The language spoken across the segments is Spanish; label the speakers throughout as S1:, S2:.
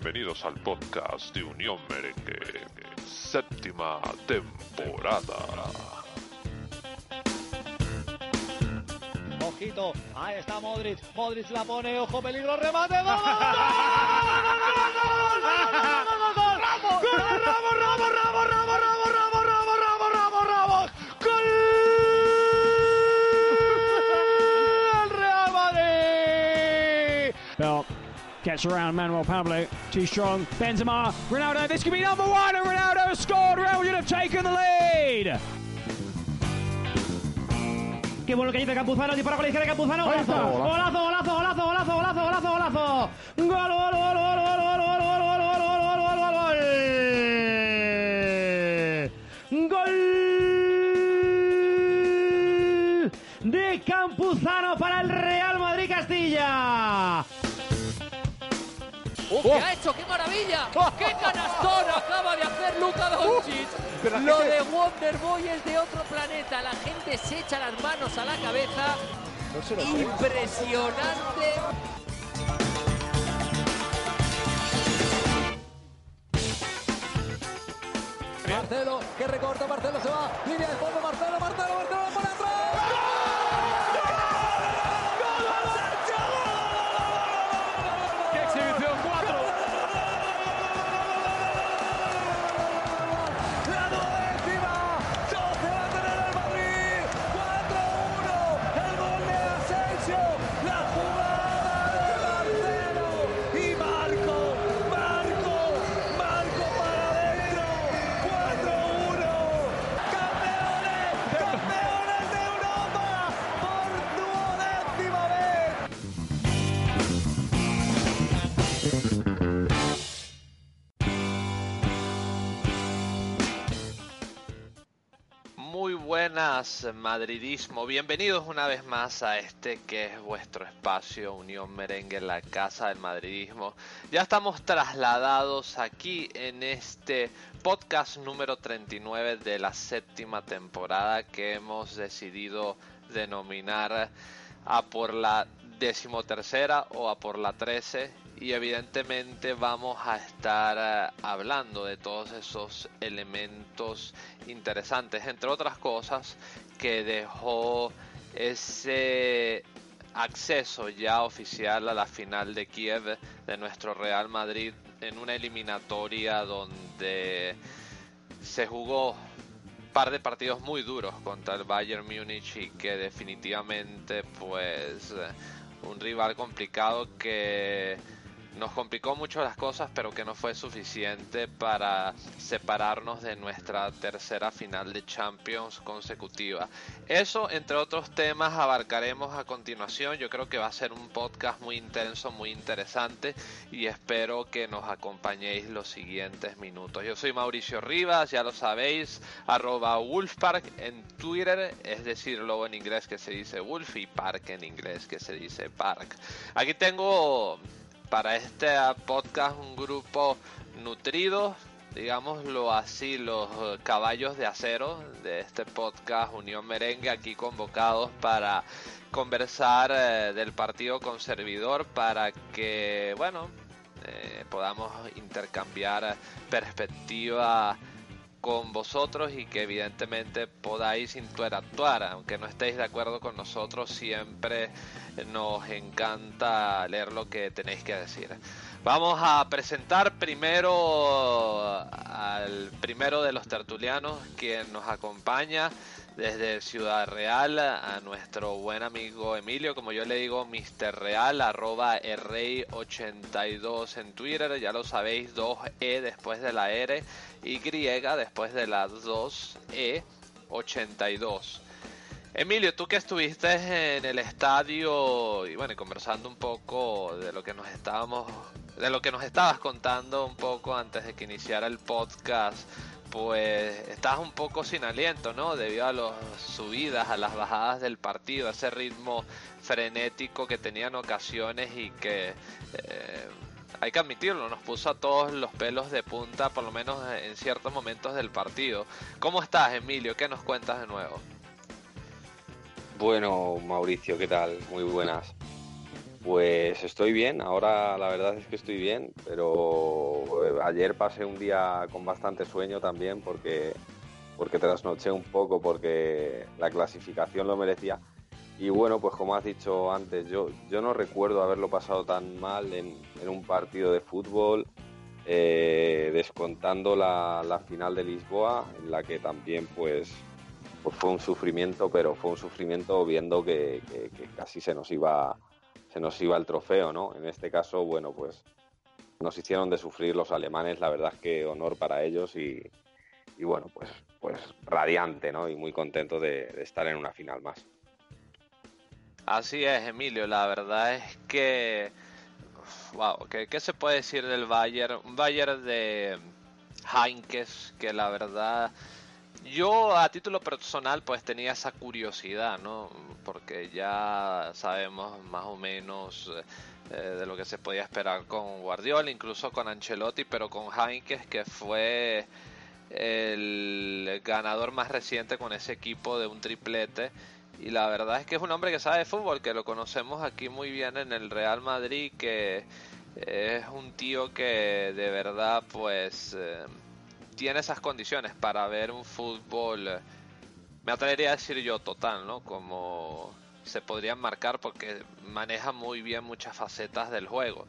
S1: bienvenidos al podcast de Unión Merengue, séptima temporada.
S2: Ojito, ahí está Modric, Modric la pone, ojo, peligro, remate, ¡gol! ¡Gol! ¡Ramos, Ramos, Ramos, Ramos, Ramos, Ramos,
S3: gets around Manuel Pablo. Too strong. Benzema. Ronaldo. This could be number one. And Ronaldo has scored. Real Madrid have taken the lead. Qué bueno que dice Campuzano. Dispara con la izquierda Campuzano. Golazo. Golazo, golazo, golazo, golazo, golazo, golazo, golazo. Gol, gol, gol, gol, gol, gol, gol, gol, gol, gol, gol, gol, gol, gol. Gol de Campuzano para el Real
S4: ¡Oh, qué ha hecho! ¡Qué maravilla! ¡Qué canastón acaba de hacer Luka Doncic! Lo de Wonderboy es de otro planeta. La gente se echa las manos a la cabeza. Impresionante. Marcelo, que recorta, Marcelo se va, línea de fondo, Marcelo, Marcelo, Marcelo, por
S5: madridismo. Bienvenidos una vez más a este que es vuestro espacio Unión Merengue, la casa del madridismo. Ya estamos trasladados aquí en este podcast número 39 de la séptima temporada que hemos decidido denominar a por la decimotercera o a por la trece y evidentemente vamos a estar eh, hablando de todos esos elementos interesantes, entre otras cosas que dejó ese acceso ya oficial a la final de Kiev de nuestro Real Madrid en una eliminatoria donde se jugó un par de partidos muy duros contra el Bayern Múnich y que definitivamente pues un rival complicado que nos complicó mucho las cosas, pero que no fue suficiente para separarnos de nuestra tercera final de Champions consecutiva. Eso, entre otros temas, abarcaremos a continuación. Yo creo que va a ser un podcast muy intenso, muy interesante y espero que nos acompañéis los siguientes minutos. Yo soy Mauricio Rivas, ya lo sabéis, arroba Wolfpark en Twitter, es decir, lobo en inglés que se dice Wolf y Park en inglés que se dice Park. Aquí tengo para este podcast un grupo nutrido, digámoslo así, los eh, caballos de acero de este podcast Unión Merengue aquí convocados para conversar eh, del partido con servidor para que, bueno, eh, podamos intercambiar perspectiva con vosotros y que evidentemente podáis interactuar, aunque no estéis de acuerdo con nosotros, siempre nos encanta leer lo que tenéis que decir. Vamos a presentar primero al primero de los tertulianos, quien nos acompaña desde Ciudad Real, a nuestro buen amigo Emilio, como yo le digo, Mr. Real, arroba Rey82 en Twitter, ya lo sabéis, 2E después de la R, Y después de la 2E, 82. Emilio, tú que estuviste en el estadio y bueno, conversando un poco de lo que nos estábamos, de lo que nos estabas contando un poco antes de que iniciara el podcast, pues estabas un poco sin aliento, ¿no? Debido a las subidas, a las bajadas del partido, a ese ritmo frenético que tenían ocasiones y que eh, hay que admitirlo, nos puso a todos los pelos de punta, por lo menos en ciertos momentos del partido. ¿Cómo estás, Emilio? ¿Qué nos cuentas de nuevo?
S6: Bueno, Mauricio, ¿qué tal? Muy buenas. Pues estoy bien, ahora la verdad es que estoy bien, pero eh, ayer pasé un día con bastante sueño también porque, porque trasnoché un poco, porque la clasificación lo merecía. Y bueno, pues como has dicho antes, yo, yo no recuerdo haberlo pasado tan mal en, un partido de fútbol, eh, descontando la, la, final de Lisboa, en la que también pues, pues, fue un sufrimiento, pero fue un sufrimiento viendo que, que, casi se nos iba se nos iba el trofeo, ¿no? En este caso, bueno, pues nos hicieron de sufrir los alemanes, la verdad es que honor para ellos y, y bueno, pues, pues radiante, ¿no? Y muy contento de, estar en una final más.
S5: Así es, Emilio. La verdad es que. Wow, ¿qué, ¿qué, se puede decir del Bayern? Un Bayern de Heinkes que la verdad. Yo a título personal pues tenía esa curiosidad, ¿no? Porque ya sabemos más o menos eh, de lo que se podía esperar con Guardiola, incluso con Ancelotti, pero con Heinkes que fue el ganador más reciente con ese equipo de un triplete y la verdad es que es un hombre que sabe de fútbol, que lo conocemos aquí muy bien en el Real Madrid, que es un tío que de verdad pues eh, tiene esas condiciones para ver un fútbol, me atrevería a decir yo total, ¿no? Como se podrían marcar porque maneja muy bien muchas facetas del juego.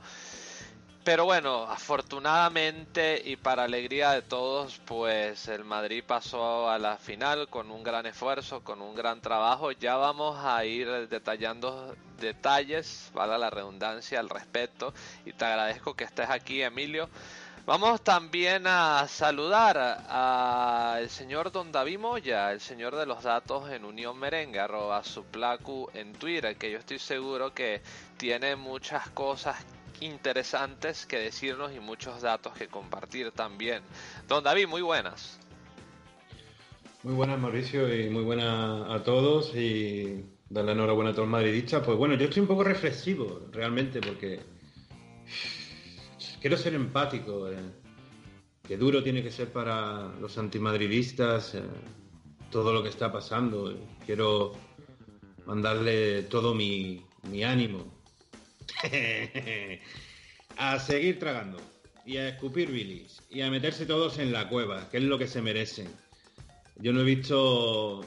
S5: Pero bueno, afortunadamente y para alegría de todos, pues el Madrid pasó a la final con un gran esfuerzo, con un gran trabajo. Ya vamos a ir detallando detalles, vale la redundancia al respecto. Y te agradezco que estés aquí, Emilio. Vamos también a saludar al señor Don David Moya, el señor de los datos en Unión Merengue, arroba su placu en Twitter, que yo estoy seguro que tiene muchas cosas interesantes que decirnos y muchos datos que compartir también. Don David, muy buenas.
S7: Muy buenas Mauricio y muy buenas a todos y darle enhorabuena a todos madridistas. Pues bueno, yo estoy un poco reflexivo realmente porque quiero ser empático. Eh. Qué duro tiene que ser para los antimadridistas eh, todo lo que está pasando. Quiero mandarle todo mi, mi ánimo a seguir tragando y a escupir bilis y a meterse todos en la cueva, que es lo que se merecen. Yo no he visto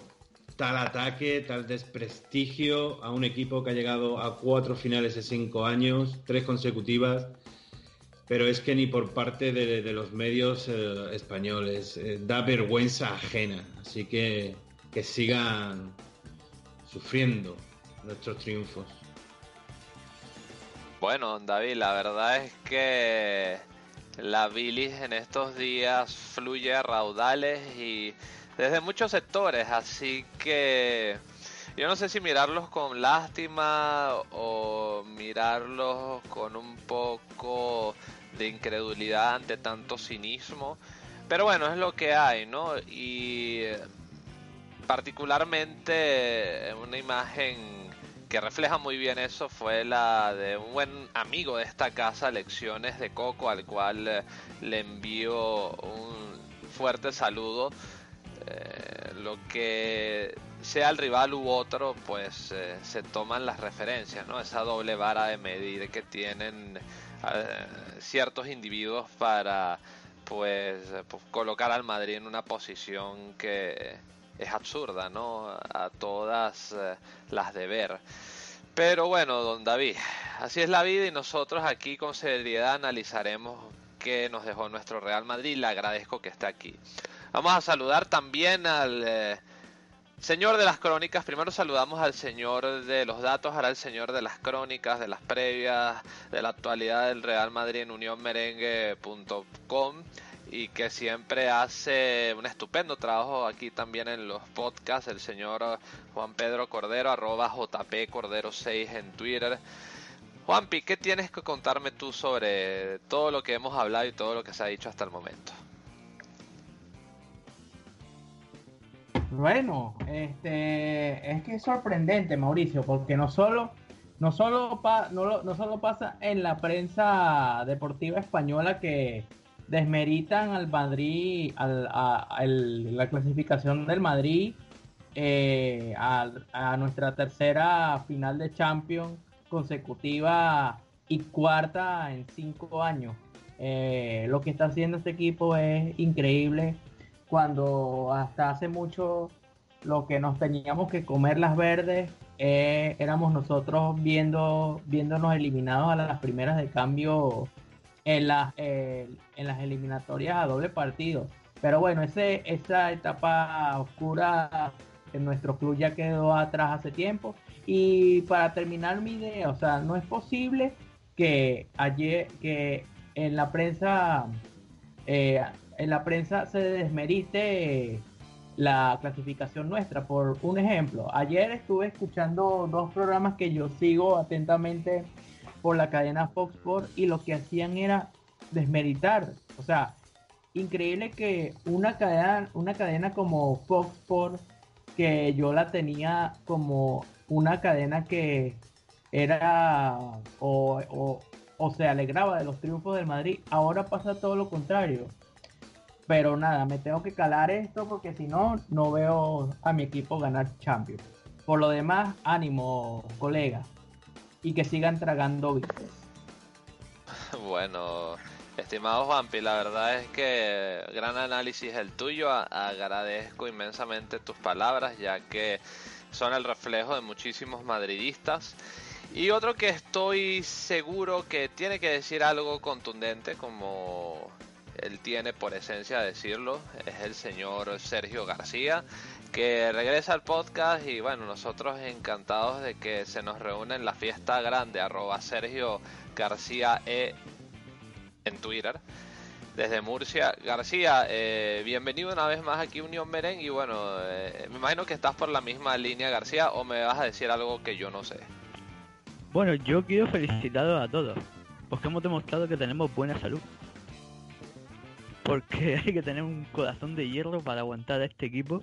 S7: tal ataque, tal desprestigio a un equipo que ha llegado a cuatro finales en cinco años, tres consecutivas, pero es que ni por parte de, de los medios eh, españoles eh, da vergüenza ajena. Así que que sigan sufriendo nuestros triunfos.
S5: Bueno, David, la verdad es que la bilis en estos días fluye a raudales y desde muchos sectores, así que yo no sé si mirarlos con lástima o mirarlos con un poco de incredulidad ante tanto cinismo, pero bueno, es lo que hay, ¿no? Y particularmente una imagen que refleja muy bien eso fue la de un buen amigo de esta casa, Lecciones de Coco, al cual eh, le envío un fuerte saludo. Eh, lo que sea el rival u otro, pues eh, se toman las referencias, ¿no? Esa doble vara de medir que tienen eh, ciertos individuos para, pues, pues, colocar al Madrid en una posición que es absurda, ¿no? A todas eh, las de ver. Pero bueno, don David, así es la vida y nosotros aquí con seriedad analizaremos qué nos dejó nuestro Real Madrid. Le agradezco que esté aquí. Vamos a saludar también al eh, señor de las crónicas. Primero saludamos al señor de los datos, ahora el señor de las crónicas, de las previas, de la actualidad del Real Madrid en unionmerengue.com y que siempre hace un estupendo trabajo aquí también en los podcasts, el señor Juan Pedro Cordero, arroba JP Cordero 6 en Twitter. Juanpi, ¿qué tienes que contarme tú sobre todo lo que hemos hablado y todo lo que se ha dicho hasta el momento?
S8: Bueno, este es que es sorprendente, Mauricio, porque no solo no solo no, solo pasa en la prensa deportiva española que desmeritan al Madrid, a, la clasificación del Madrid eh, a, a, nuestra tercera final de Champions consecutiva y cuarta en cinco años. Eh, lo que está haciendo este equipo es increíble. Cuando hasta hace mucho lo que nos teníamos que comer las verdes eh, éramos nosotros viendo viéndonos eliminados a las primeras de cambio en las eh, en las eliminatorias a doble partido. Pero bueno, ese, esa etapa oscura en nuestro club ya quedó atrás hace tiempo. Y para terminar mi idea, o sea, no es posible que ayer, que en la prensa, eh, en la prensa se desmerite la clasificación nuestra. Por un ejemplo, ayer estuve escuchando dos programas que yo sigo atentamente por la cadena Fox Sports y lo que hacían era desmeritar, o sea, increíble que una cadena, una cadena como Fox Sports, que yo la tenía como una cadena que era o, o, se alegraba de los triunfos del Madrid, ahora pasa todo lo contrario. Pero nada, me tengo que calar esto porque si no, no veo a mi equipo ganar Champions. Por lo demás, ánimo, colega. Y que sigan tragando vistas.
S5: Bueno, Estimado Juanpi, la verdad es que gran análisis el tuyo. Agradezco inmensamente tus palabras, ya que son el reflejo de muchísimos madridistas. Y otro que estoy seguro que tiene que decir algo contundente, como él tiene por esencia decirlo, es el señor Sergio García, que regresa al podcast y bueno, nosotros encantados de que se nos reúne en la fiesta grande, arroba Sergio García E en Twitter. Desde Murcia. García, eh, bienvenido una vez más aquí Unión Merengue. Y bueno, eh, me imagino que estás por la misma línea, García, o me vas a decir algo que yo no sé.
S9: Bueno, yo quiero felicitar a todos, porque hemos demostrado que tenemos buena salud. Porque hay que tener un corazón de hierro para aguantar a este equipo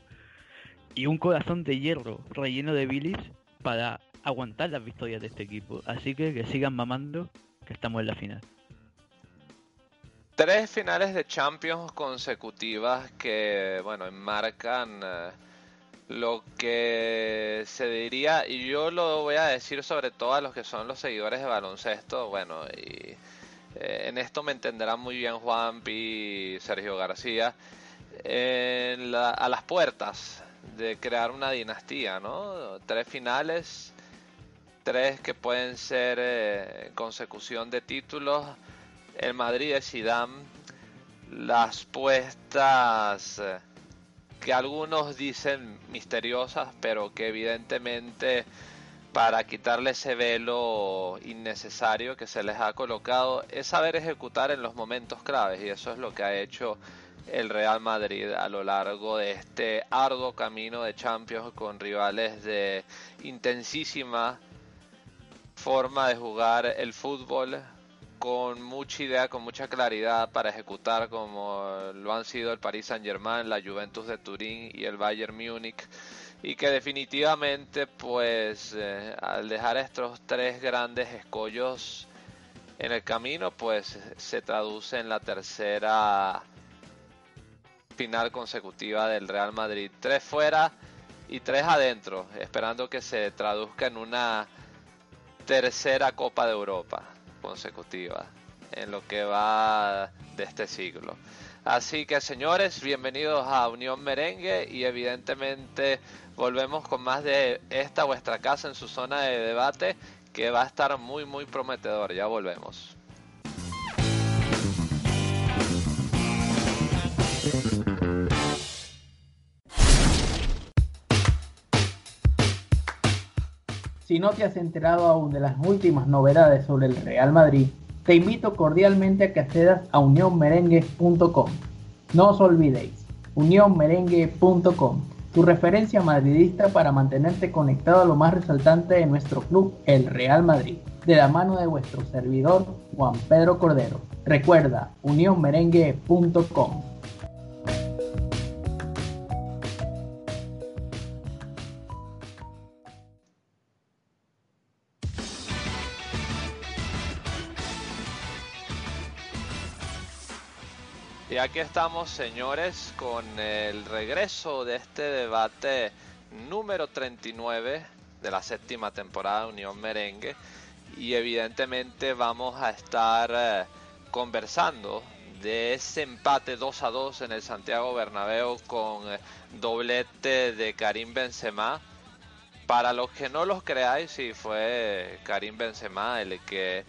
S9: y un corazón de hierro relleno de bilis para aguantar las victorias de este equipo. Así que que sigan mamando, que estamos en la final.
S5: Tres finales de Champions consecutivas que, bueno, enmarcan eh, lo que se diría, y yo lo voy a decir sobre todo a los que son los seguidores de baloncesto, bueno, y eh, en esto me entenderán muy bien Juan y Sergio García, a las puertas de crear una dinastía, ¿no? Tres finales, tres que pueden ser eh, consecución de títulos el Madrid de Zidane, las puestas eh, que algunos dicen misteriosas, pero que evidentemente para quitarle ese velo innecesario que se les ha colocado es saber ejecutar en los momentos claves y eso es lo que ha hecho el Real Madrid a lo largo de este arduo camino de Champions con rivales de intensísima forma de jugar el fútbol con mucha idea, con mucha claridad para ejecutar como lo han sido el Paris Saint Germain, la Juventus de Turín y el Bayern Múnich y que definitivamente pues eh, al dejar estos tres grandes escollos en el camino pues se traduce en la tercera final consecutiva del Real Madrid tres fuera y tres adentro esperando que se traduzca en una tercera Copa de Europa consecutiva en lo que va de este siglo. Así que señores, bienvenidos a Unión Merengue y evidentemente volvemos con más de esta vuestra casa en su zona de debate que va a estar muy muy prometedor. Ya volvemos.
S8: Si no te has enterado aún de las últimas novedades sobre el Real Madrid, te invito cordialmente a que accedas a unionmerengue.com. No os olvidéis, unionmerengue.com, tu referencia madridista para mantenerte conectado a lo más resaltante de nuestro club, el Real Madrid, de la mano de vuestro servidor Juan Pedro Cordero. Recuerda, unionmerengue.com.
S5: aquí estamos, señores, con el regreso de este debate número 39 de la séptima temporada de Unión Merengue. y evidentemente vamos a estar eh, conversando de ese empate 2 a 2 en el Santiago Bernabéu con eh, doblete de Karim Benzema. Para los que no los creáis, sí fue Karim Benzema el que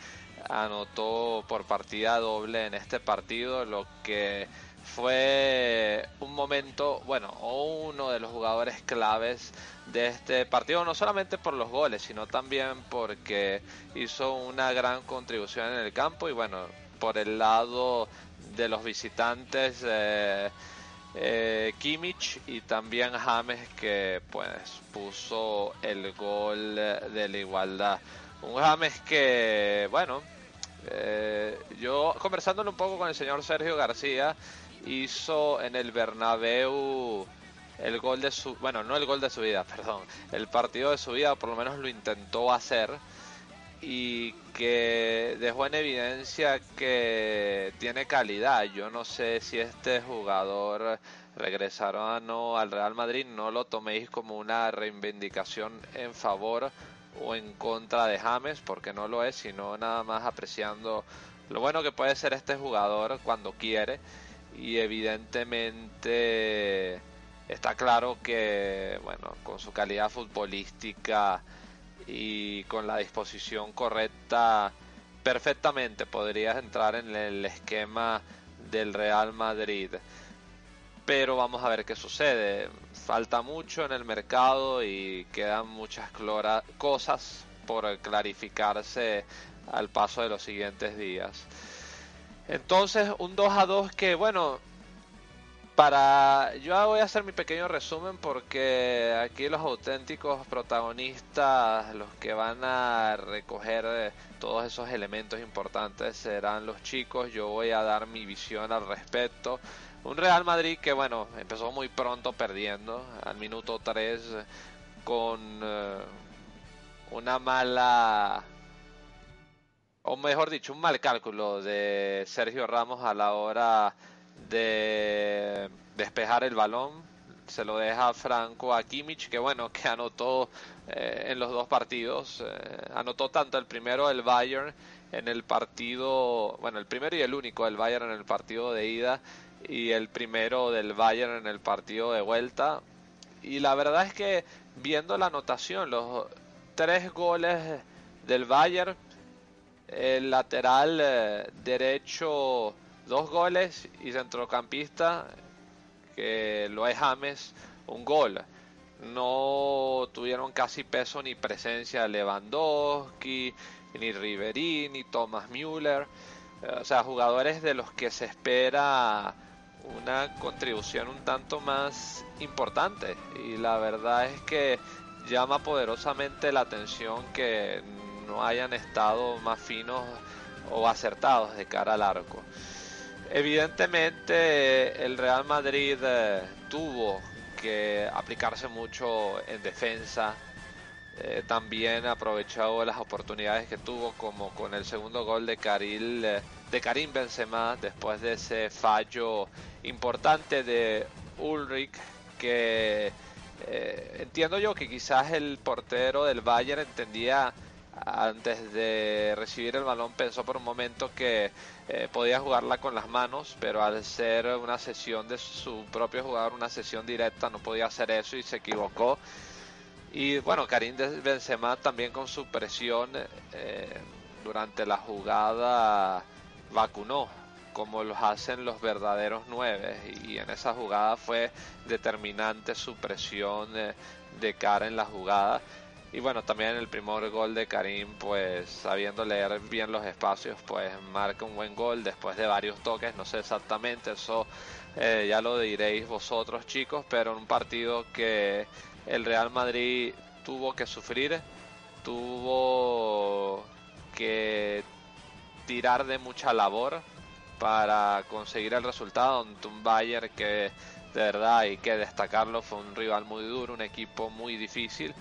S5: anotó por partida doble en este partido, lo que fue un momento, bueno, uno de los jugadores claves de este partido, no solamente por los goles, sino también porque hizo una gran contribución en el campo y bueno, por el lado de los visitantes eh, eh, Kimmich y también James que pues puso el gol de la igualdad. Un James que, bueno, eh, yo conversándolo un poco con el señor Sergio García, hizo en el Bernabéu el gol de su, bueno, no el gol de su vida, perdón, el partido de su vida, por lo menos lo intentó hacer y que dejó en evidencia que tiene calidad. Yo no sé si este jugador regresará no al Real Madrid, no lo toméis como una reivindicación en favor o en contra de James, porque no lo es, sino nada más apreciando lo bueno que puede ser este jugador cuando quiere. Y evidentemente está claro que bueno con su calidad futbolística y con la disposición correcta perfectamente podrías entrar en el esquema del Real Madrid pero vamos a ver qué sucede falta mucho en el mercado y quedan muchas cosas por clarificarse al paso de los siguientes días entonces un 2 a 2 que bueno para yo voy a hacer mi pequeño resumen porque aquí los auténticos protagonistas, los que van a recoger eh, todos esos elementos importantes serán los chicos. Yo voy a dar mi visión al respecto. Un Real Madrid que bueno, empezó muy pronto perdiendo al minuto 3 con eh, una mala o mejor dicho, un mal cálculo de Sergio Ramos a la hora de despejar el balón. Se lo deja Franco a Kimmich, que bueno, que anotó eh, en los dos partidos. Eh, anotó tanto el primero del Bayern en el partido, bueno, el primero y el único del Bayern en el partido de ida y el primero del Bayern en el partido de vuelta. Y la verdad es que viendo la anotación, los tres goles del Bayern, el lateral eh, derecho dos goles y centrocampista que lo es James un gol no tuvieron casi peso ni presencia Lewandowski ni Riverí ni Thomas Müller eh, o sea jugadores de los que se espera una contribución un tanto más importante y la verdad es que llama poderosamente la atención que no hayan estado más finos o acertados de cara al arco. Evidentemente el Real Madrid eh, tuvo que aplicarse mucho en defensa. Eh, también aprovechó las oportunidades que tuvo, como con el segundo gol de, Karil, eh, de Karim Benzema, después de ese fallo importante de Ulrich, que entiendo yo que quizás el portero del Bayern entendía antes de recibir el balón pensó por un momento que eh, podía jugarla con las manos, pero al ser una sesión de su propio jugador, una sesión directa, no podía hacer eso y se equivocó. Y bueno, Karim Benzema también con su presión eh, durante la jugada vacunó, como los hacen los verdaderos nueve. Y en esa jugada fue determinante su presión de cara en la jugada y bueno, también el primer gol de Karim, pues sabiendo leer bien los espacios, pues marca un buen gol después de varios toques, no sé exactamente, eso eh, ya lo diréis vosotros chicos, pero un partido que el Real Madrid tuvo que sufrir, tuvo que tirar de mucha labor para conseguir el resultado ante un Bayern que de verdad hay que destacarlo, fue un rival muy duro, un equipo muy difícil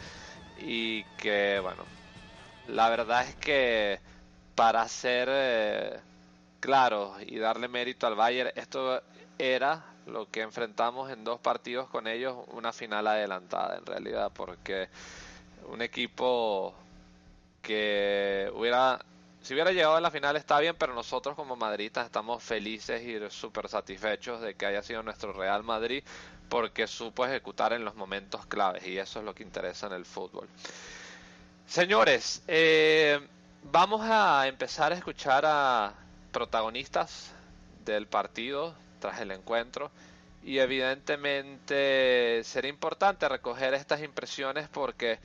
S5: y que bueno, la verdad es que para ser eh, claros y darle mérito al Bayern, esto era lo que enfrentamos en dos partidos con ellos, una final adelantada en realidad, porque un equipo porque hubiera, si hubiera llegado a la final está bien, pero nosotros como madridistas estamos felices y súper satisfechos de que haya sido nuestro Real Madrid porque supo ejecutar en los momentos claves y eso es lo que interesa en el fútbol. Señores, eh, vamos a empezar a escuchar a protagonistas del partido tras el encuentro y evidentemente será importante recoger estas impresiones porque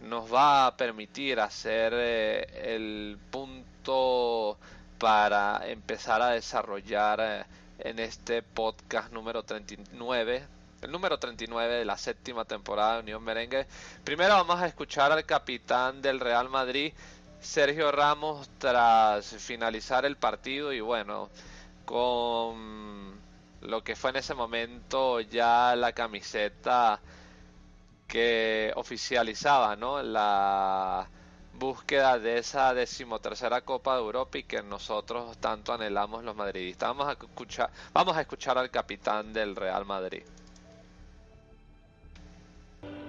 S5: nos va a permitir hacer eh, el punto para empezar a desarrollar eh, en este podcast número 39 el número 39 de la séptima temporada de Unión Merengue. Primero vamos a escuchar al capitán del Real Madrid, Sergio Ramos, tras finalizar el partido y bueno, con lo que fue en ese momento ya la camiseta que oficializaba ¿no? la búsqueda de esa decimotercera Copa de Europa y que nosotros tanto anhelamos los madridistas. Vamos a escuchar, vamos a escuchar al capitán del Real Madrid.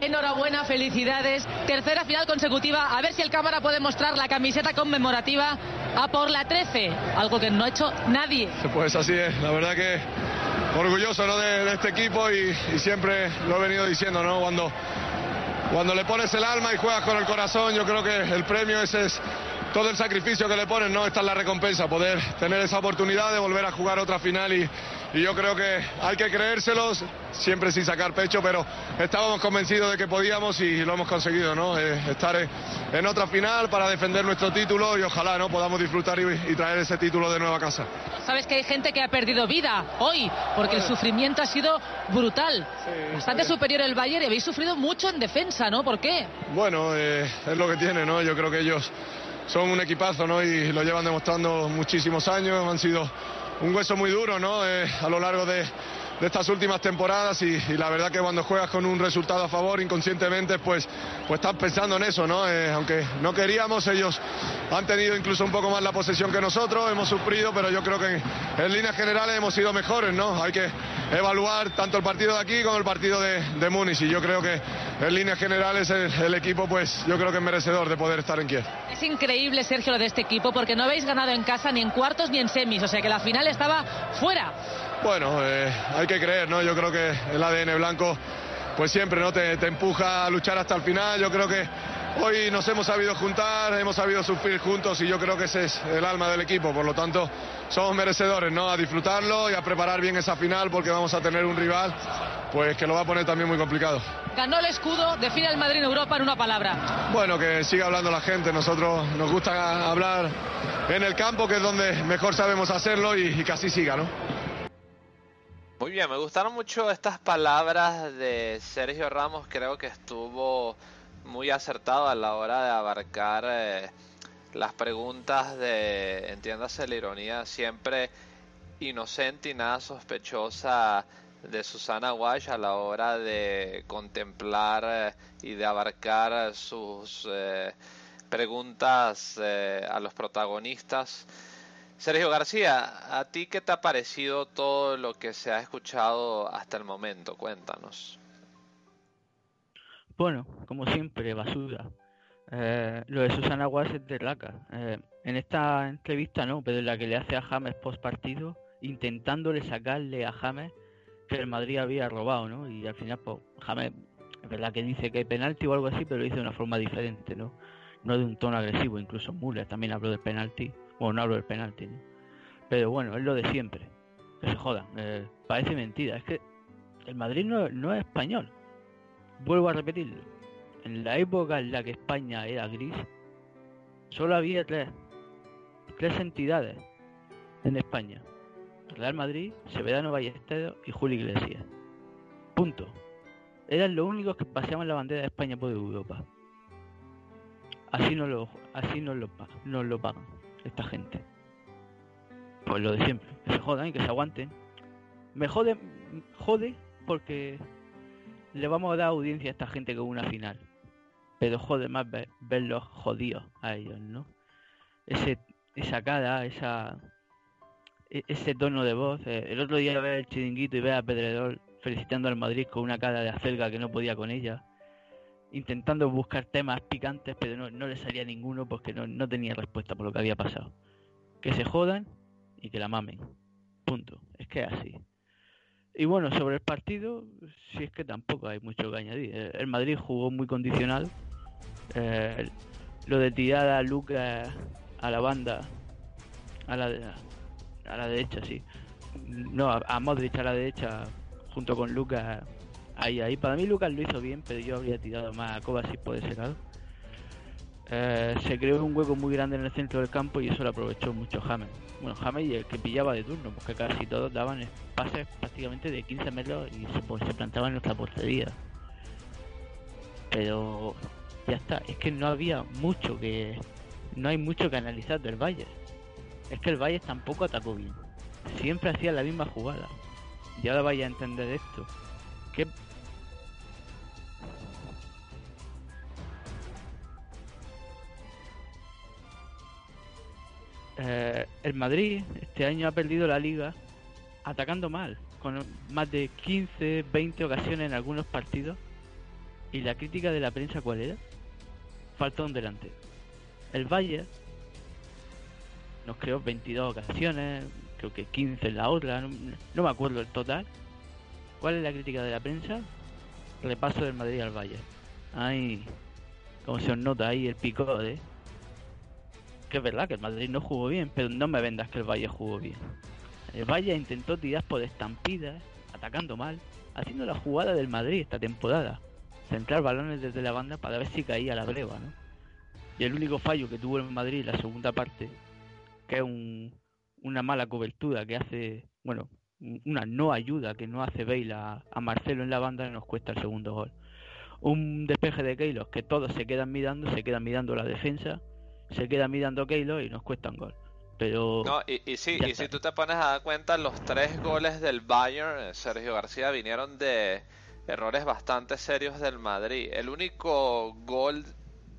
S10: Enhorabuena, felicidades. Tercera final consecutiva. A ver si el cámara puede mostrar la camiseta conmemorativa a por la 13. Algo que no ha hecho nadie.
S11: Pues así es. La verdad que orgulloso ¿no? de, este equipo y, y, siempre lo he venido diciendo, ¿no? Cuando, cuando le pones el alma y juegas con el corazón, yo creo que el premio ese es todo el sacrificio que le ponen, ¿no? Esta es la recompensa, poder tener esa oportunidad de volver a jugar otra final y, y yo creo que hay que creérselos, siempre sin sacar pecho, pero estábamos convencidos de que podíamos y lo hemos conseguido, ¿no? Eh, estar en, en, otra final para defender nuestro título y ojalá, ¿no? Podamos disfrutar y, y, traer ese título de nueva casa.
S10: Sabes que hay gente que ha perdido vida hoy, porque bueno. el sufrimiento ha sido brutal. Sí, Bastante sí. superior el Bayern y habéis sufrido mucho en defensa, ¿no? ¿Por qué?
S11: Bueno, eh, es lo que tiene, ¿no? Yo creo que ellos son un equipazo, ¿no? Y lo llevan demostrando muchísimos años, han sido un hueso muy duro, ¿no? Eh, a lo largo de, de estas últimas temporadas y, y, la verdad que cuando juegas con un resultado a favor inconscientemente pues, pues estás pensando en eso, ¿no? Eh, aunque no queríamos, ellos han tenido incluso un poco más la posesión que nosotros, hemos sufrido, pero yo creo que en, en líneas generales hemos sido mejores, ¿no? Hay que evaluar tanto el partido de aquí como el partido de, de Múnich y yo creo que en líneas generales el, el, equipo pues yo creo que es merecedor de poder estar en Kiev.
S10: Es increíble, Sergio, lo de este equipo porque no habéis ganado en casa ni en cuartos ni en semis, o sea que la final estaba fuera.
S11: Bueno, eh, hay que creer, ¿no? Yo creo que el ADN blanco, pues siempre, ¿no? Te, te, empuja a luchar hasta el final. Yo creo que hoy nos hemos sabido juntar, hemos sabido sufrir juntos y yo creo que ese es el alma del equipo. Por lo tanto, somos merecedores, ¿no? A disfrutarlo y a preparar bien esa final porque vamos a tener un rival, pues que lo va a poner también muy complicado.
S10: Ganó el escudo, define al Madrid en Europa en una palabra.
S11: Bueno, que siga hablando la gente. Nosotros nos gusta hablar en el campo, que es donde mejor sabemos hacerlo y, y que así siga, ¿no?
S5: Muy bien, me gustaron mucho estas palabras de Sergio Ramos, creo que estuvo muy acertado a la hora de abarcar eh, las preguntas de, entiéndase la ironía, siempre inocente y nada sospechosa de Susana Wash a la hora de contemplar eh, y de abarcar sus eh, preguntas a los protagonistas. Sergio García, ¿a ti qué te ha parecido todo lo que se ha escuchado hasta el momento? Cuéntanos.
S9: Bueno, como siempre, basura. Eh, lo de Susana Guas es de laca. Eh, en esta entrevista no, pero en la que le hace a James post partido, intentándole sacarle a James que el Madrid había robado, ¿no? Y al final, pues, James, es verdad que dice que hay penalti o algo así, pero lo dice de una forma diferente, ¿no? No de un tono agresivo, incluso Müller también habló del penalti bueno, no hablo del penalti, ¿no? Pero bueno, es lo de siempre. Que se jodan. Eh, parece mentira. Es que el Madrid no, no, es español. Vuelvo a repetirlo. En la época en la que España era gris, solo había tres, tres entidades en España. Real Madrid, Severano Ballesteros y Julio Iglesias. Punto. Eran los únicos que paseaban la bandera de España por Europa. Así no lo, así no lo, no lo pagan esta gente. Pues lo de siempre, que se jodan y que se aguanten. Me jode, jode porque le vamos a dar audiencia a esta gente con una final. Pero jode más ver, verlos jodidos a ellos, ¿no? Ese, esa cara, esa ese tono de voz. Eh, el otro día ver el chiringuito y ver a Pedredor felicitando al Madrid con una cara de acelga que no podía con ella. Intentando buscar temas picantes, pero no, no le salía ninguno porque no, no tenía respuesta por lo que había pasado. Que se jodan y que la mamen. Punto. Es que es así. Y bueno, sobre el partido, si es que tampoco hay mucho que añadir. El Madrid jugó muy condicional. Eh, lo de tirar a Lucas a la banda, a la, a la derecha, sí. No, a Modric a la derecha, junto con Lucas. Ahí, ahí. Para mí Lucas lo hizo bien, pero yo habría tirado más a Kovacic por ese lado. Eh, se creó un hueco muy grande en el centro del campo y eso lo aprovechó mucho James. Bueno, James y el que pillaba de turno, porque casi todos daban pases prácticamente de 15 metros y se, pues, se plantaban en nuestra portería. Pero ya está, es que no había mucho que. No hay mucho que analizar del Bayern. Es que el Bayern tampoco atacó bien. Siempre hacía la misma jugada. Y ahora vaya a entender esto. Que Eh, el Madrid este año ha perdido la liga atacando mal, con más de 15, 20 ocasiones en algunos partidos. ¿Y la crítica de la prensa cuál era? Falta un delante. El Bayern nos creó 22 ocasiones, creo que 15 en la otra, no, me acuerdo el total. ¿Cuál es la crítica de la prensa? Repaso del Madrid al Bayern. Ay, como se os nota ahí el picote. Es verdad que el Madrid no jugó bien, pero no me vendas que el Valle jugó bien. El Valle intentó tirar por estampidas, atacando mal, haciendo la jugada del Madrid esta temporada. Centrar balones desde la banda para ver si caía la breva, ¿no? Y el único fallo que tuvo el Madrid en la segunda parte, que es un, una mala cobertura que hace, bueno, una no ayuda que no hace Bale a, Marcelo en la banda, nos cuesta el segundo gol. Un despeje de Keylor que todos se quedan mirando, se quedan mirando la defensa, se queda mirando Keylor y nos cuesta un gol. Pero
S5: No, y, y sí, y si tú te pones a dar cuenta, los tres goles del Bayern, eh, Sergio García, vinieron de errores bastante serios del Madrid. El único gol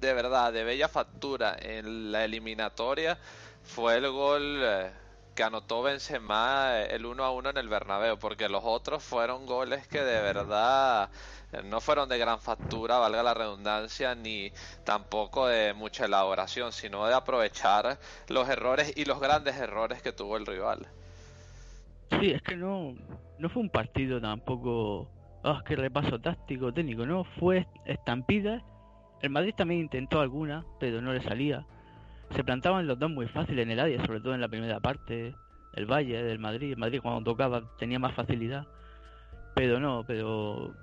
S5: de verdad de bella factura en la eliminatoria fue el gol eh, que anotó Benzema eh, el 1 a 1 en el Bernabéu, porque los otros fueron goles que de verdad eh, no fueron de gran factura, valga la redundancia, ni tampoco de mucha elaboración, sino de aprovechar los errores y los grandes errores que tuvo el rival.
S9: Sí, es que no, no fue un partido tampoco, ah, qué repaso táctico, técnico, no, fue estampida. El Madrid también intentó alguna, pero no le salía. Se plantaban los dos muy fácil en el área, sobre todo en la primera parte. El Valle del Madrid, el Madrid cuando tocaba tenía más facilidad. Pero no, pero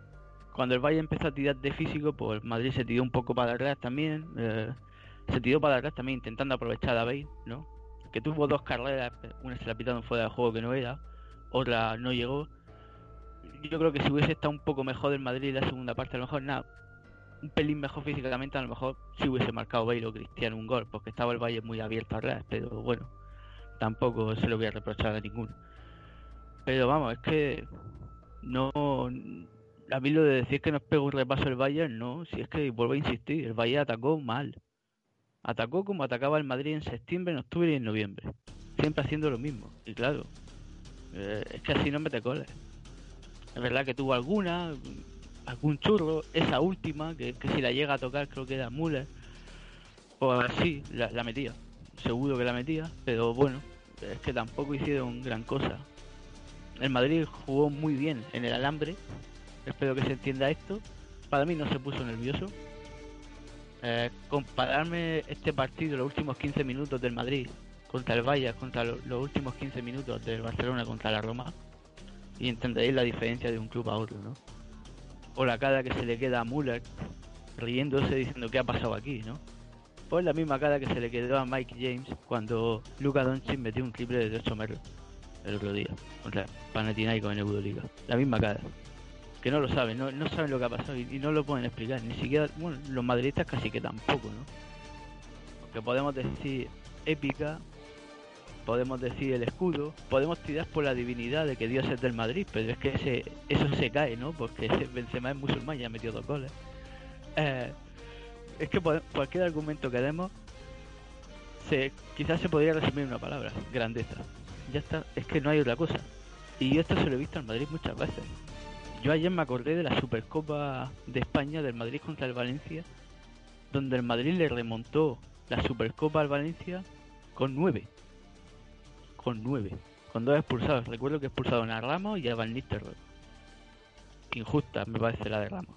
S9: cuando el Valle empezó a tirar de físico, pues Madrid se tiró un poco para atrás también. eh, se tiró para atrás también intentando aprovechar a Bale, ¿no? Que tuvo dos carreras, una se la pitaron fuera de juego que no era, otra no llegó. Yo creo que si hubiese estado un poco mejor el Madrid en la segunda parte, a lo mejor nada, un pelín mejor físicamente, a lo mejor sí hubiese marcado Bale o Cristiano un gol, porque estaba el Valle muy abierto atrás, pero bueno, tampoco se lo voy a reprochar a ninguno. Pero vamos, es que no. A mí lo de decir que nos pegó un repaso el Bayern, no, si es que vuelvo a insistir, el Bayern atacó mal. Atacó como atacaba el Madrid en septiembre, en octubre y en noviembre. Siempre haciendo lo mismo. Y claro, eh, es que así no mete goles. Es verdad que tuvo alguna, algún churro, esa última, que, si la llega a tocar creo que era Müller. Pues sí, la, metía. Seguro que la metía, pero bueno, es que tampoco hicieron gran cosa. El Madrid jugó muy bien en el alambre. Espero que se entienda esto. Para mí no se puso nervioso. Eh, compararme este partido, los últimos 15 minutos del Madrid contra el Bayern, contra lo- los últimos 15 minutos del Barcelona contra la Roma, y entenderéis la diferencia de un club a otro, ¿no? O la cara que se le queda a Müller riéndose diciendo qué ha pasado aquí, ¿no? Pues la misma cara que se le quedó a Mike James cuando Luka Doncic metió un triple de 8 metros el otro día contra Panathinaikos en Euroliga. La misma cara. Que no lo saben, no, no saben lo que ha pasado y, no lo pueden explicar. Ni siquiera, bueno, los madridistas casi que tampoco, ¿no? Porque podemos decir épica, podemos decir el escudo, podemos tirar por la divinidad de que Dios es del Madrid, pero es que ese, eso se cae, ¿no? Porque Benzema es musulmán y ha metido dos goles. Eh, es que cualquier argumento que demos, se, quizás se podría resumir en una palabra, grandeza. Ya está, es que no hay otra cosa. Y esto se lo he visto al Madrid muchas veces. Yo ayer me acordé de la Supercopa de España del Madrid contra el Valencia, donde el Madrid le remontó la Supercopa al Valencia con nueve. Con nueve. Con dos expulsados. Recuerdo que expulsaron a Ramos y a Van Nistelrooy. Injusta, me parece la de Ramos.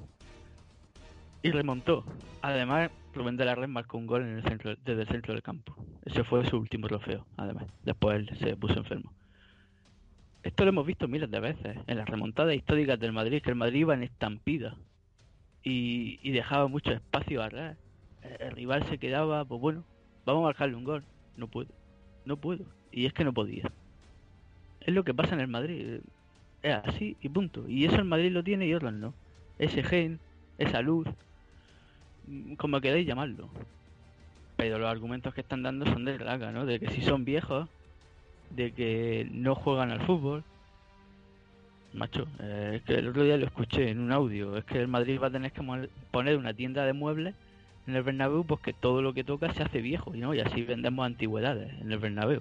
S9: Y remontó. Además, Rubén de la Red marcó un gol en el centro, desde el centro del campo. Ese fue su último trofeo, además. Después él se puso enfermo. Esto lo hemos visto miles de veces en las remontadas históricas del Madrid, que el Madrid iba en estampida y, y dejaba mucho espacio atrás. El, el rival se quedaba, pues bueno, vamos a marcarle un gol. No puedo, no puedo. Y es que no podía. Es lo que pasa en el Madrid. Es así y punto. Y eso el Madrid lo tiene y otros no. Ese gen, esa luz, mm, como queréis llamarlo. Pero los argumentos que están dando son de raga, ¿no? De que si son viejos, de que no juegan al fútbol. Macho, eh, es que el otro día lo escuché en un audio. Es que el Madrid va a tener que poner una tienda de muebles en el Bernabéu porque todo lo que toca se hace viejo, ¿no? Y así vendemos antigüedades en el Bernabéu.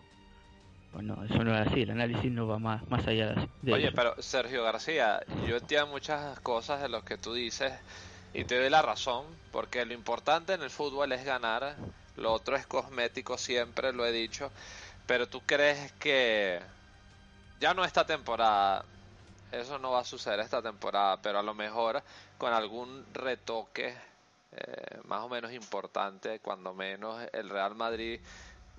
S9: Pues no, eso no es así. El análisis no va más, más allá de,
S5: Oye, pero Sergio García, yo entiendo muchas cosas de lo que tú dices y te doy la razón, porque lo importante en el fútbol es ganar, lo otro es cosmético, siempre lo he dicho, pero tú crees que ya no esta temporada, eso no va a suceder esta temporada, pero a lo mejor con algún retoque eh, más o menos importante, cuando menos el Real Madrid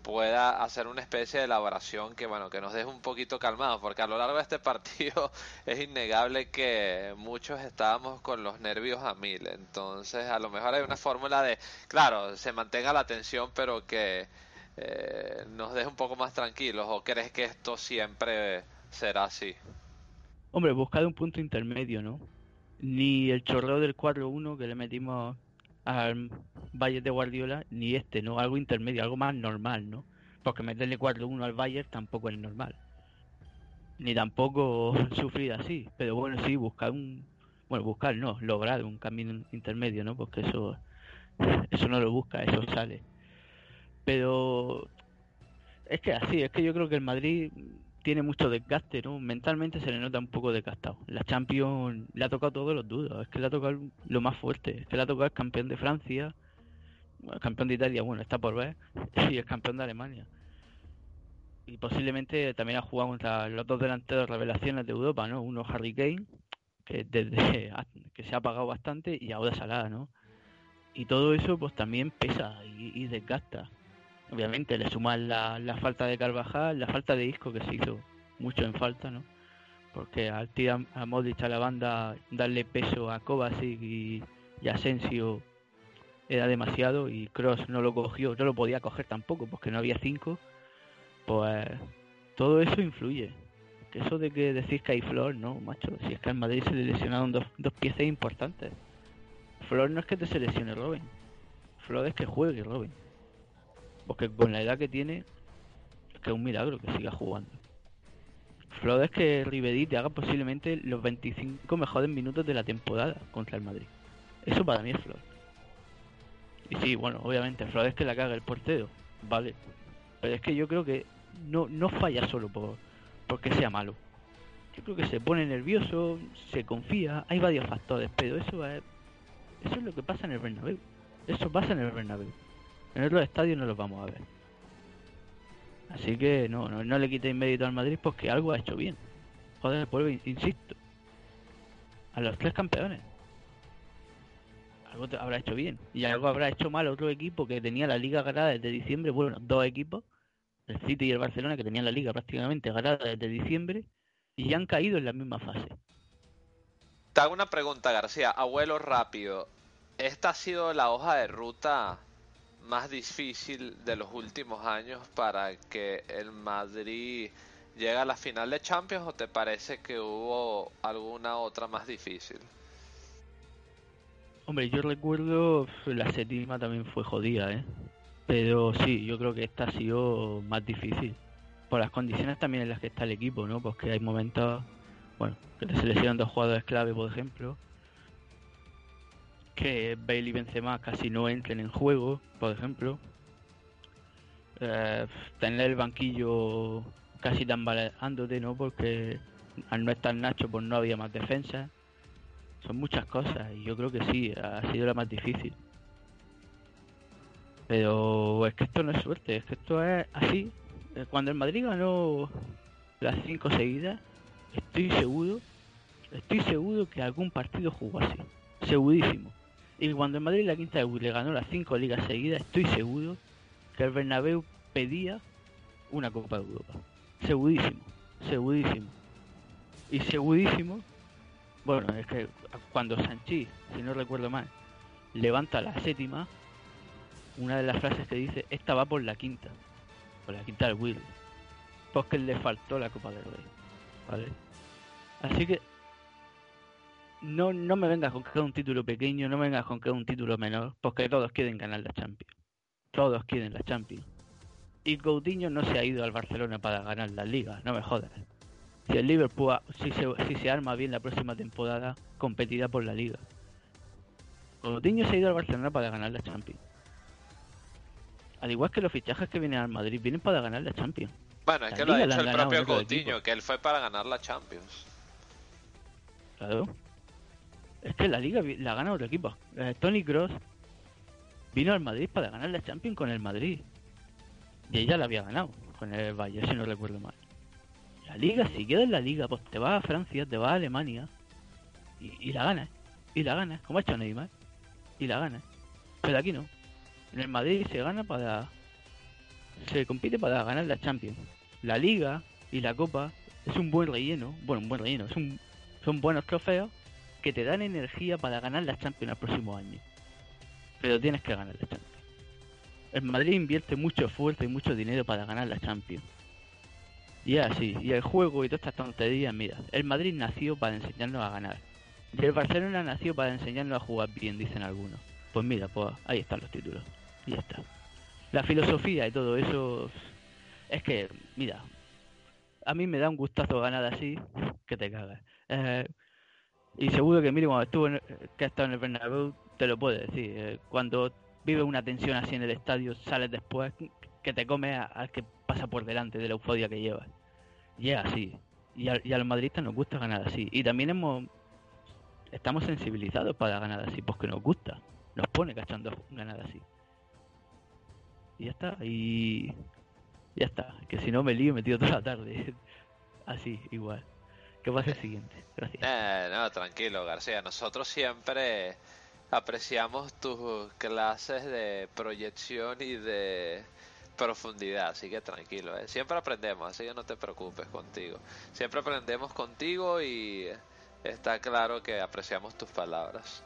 S5: pueda hacer una especie de elaboración que bueno que nos deje un poquito calmados porque a lo largo de este partido es innegable que muchos estábamos con los nervios a mil entonces a lo mejor hay una fórmula de claro se mantenga la tensión pero que eh, nos deje un poco más tranquilos o crees que esto siempre será así
S9: Hombre, buscar un punto intermedio, ¿no? Ni el chorreo del 4-1 que le metimos al Bayern de Guardiola, ni este, ¿no? Algo intermedio, algo más normal, ¿no? Porque meterle 4-1 al Bayern tampoco es normal. Ni tampoco sufrir así. Pero bueno, sí, buscar un... Bueno, buscar no, lograr un camino intermedio, ¿no? Porque eso, eso no lo busca, eso sale. Pero es que así, es que yo creo que el Madrid tiene mucho desgaste, ¿no? Mentalmente se le nota un poco desgastado. La Champions le ha tocado todos los dudos, es que le ha tocado lo más fuerte, es que le ha tocado el campeón de Francia, el campeón de Italia, bueno, está por ver, y el campeón de Alemania. Y posiblemente también ha jugado contra los dos delanteros revelaciones de Europa, ¿no? Uno Harry Kane, que desde que se ha pagado bastante, y ahora Salah, ¿no? Y todo eso pues también pesa y desgasta. Obviamente le suman la, la falta de Carvajal, la falta de Isco que se hizo mucho en falta, ¿no? Porque al tirar a Modric a la banda, darle peso a Kovacic y, Asensio era demasiado y Cross no lo cogió, no lo podía coger tampoco porque no había cinco, pues todo eso influye. Eso de que decís que hay Flor, no, macho, si es que al Madrid se le lesionaron dos, dos piezas importantes. Flor no es que te se lesione Robin, Flor es que juegue Robin. Porque con la edad que tiene, es que es un milagro que siga jugando. Flor es que Rivedi te haga posiblemente los 25 mejores minutos de la temporada contra el Madrid. Eso para mí es Flor. Y sí, bueno, obviamente Flor es que la caga el portero, vale. Pero es que yo creo que no, no falla solo por porque sea malo. Yo creo que se pone nervioso, se confía, hay varios factores, pero eso es eso es lo que pasa en el Bernabéu. Eso pasa en el Bernabéu. En otros estadios no los vamos a ver. Así que no, no, no le quitéis mérito al Madrid porque algo ha hecho bien. Joder, vuelvo, insisto. A los tres campeones. Algo te- habrá hecho bien. Y algo habrá hecho mal otro equipo que tenía la liga ganada desde diciembre. Bueno, dos equipos. El City y el Barcelona que tenían la liga prácticamente ganada desde diciembre. Y ya han caído en la misma fase.
S5: te hago una pregunta García abuelo rápido esta ha sido la hoja de ruta más difícil de los últimos años para que el Madrid llegue a la final de Champions o te parece que hubo alguna otra más difícil?
S9: Hombre, yo recuerdo la séptima también fue jodida, ¿eh? Pero sí, yo creo que esta ha sido más difícil. Por las condiciones también en las que está el equipo, ¿no? Porque hay momentos, bueno, que te seleccionan dos jugadores clave, por ejemplo. Que Bale y Benzema casi no entren en juego, por ejemplo. Eh, tener el banquillo casi tambaleándote, ¿no? Porque al no estar Nacho, pues no había más defensa. son muchas cosas y yo creo que sí, ha sido la más difícil. Pero es que esto no es suerte, es que esto es así. Eh, Cuando el Madrid ganó las cinco seguidas, estoy seguro, estoy seguro que algún partido jugó así, segurísimo. Y cuando el Madrid la quinta de le ganó las cinco ligas seguidas, estoy seguro que el Bernabéu pedía una Copa de Europa. Segurísimo, segurísimo. Y segurísimo, bueno, es que cuando Sanchi, si no recuerdo mal, levanta la séptima, una de las frases que dice, esta va por la quinta, por la quinta del Will, porque le faltó la Copa del Rey, ¿vale? Así que no, no me vengas con que es un título pequeño, no me vengas con que es un título menor, porque todos quieren ganar la Champions. Todos quieren la Champions. Y Coutinho no se ha ido al Barcelona para ganar la Liga, no me jodas. Si el Liverpool, si se, si se arma bien la próxima temporada, competirá por la Liga. Coutinho se ha ido al Barcelona para ganar la Champions. Al igual que los fichajes que vienen al Madrid, vienen para ganar la Champions.
S5: Bueno, es
S9: La
S5: que lo ha dicho el propio Coutinho, que él fue para ganar la Champions.
S9: Claro. Es que la liga la gana otro equipo. Eh, Tony Cross vino al Madrid para ganar la Champions con el Madrid. Y ella la había ganado con el Bayern, si no recuerdo mal. La liga, si quedas la liga, pues te vas a Francia, te vas a Alemania y, la ganas. Y la ganas, como ha hecho Neymar. Y la ganas. Pero aquí no. En el Madrid se gana para. Se compite para ganar la Champions. La liga y la Copa es un buen relleno. Bueno, un buen relleno. Son buenos trofeos que te dan energía para ganar la Champions el próximo año. Pero tienes que ganar la Champions. El Madrid invierte mucho esfuerzo y mucho dinero para ganar la Champions. Y así. Y el juego y todas estas tonterías, mira, el Madrid nació para enseñarnos a ganar. Y el Barcelona nació para enseñarnos a jugar bien, dicen algunos. Pues mira, pues ahí están los títulos. Y está. La filosofía y todo eso es que, mira, a mí me da un gustazo ganar así que te cagas. Eh, y seguro que, mire, cuando estuvo en, que ha estado en el Bernabéu, te lo puede decir. Eh, cuando vives una tensión así en el estadio, sales después que te comes a- al que pasa por delante de la euforia que llevas. Y es así. Y a, y a los madridistas nos gusta ganar así. Y también hemos estamos sensibilizados para ganar así, porque nos gusta. Nos pone cachando ganar así. Y ya está. Y ya está. Que si no me lío, me tiro toda la tarde. así, igual. Que pase siguiente. Gracias.
S5: Eh, no, tranquilo, García. Nosotros siempre apreciamos tus clases de proyección y de profundidad, así que tranquilo. ¿eh? Siempre aprendemos, así que no te preocupes contigo. Siempre aprendemos contigo y está claro que apreciamos tus palabras.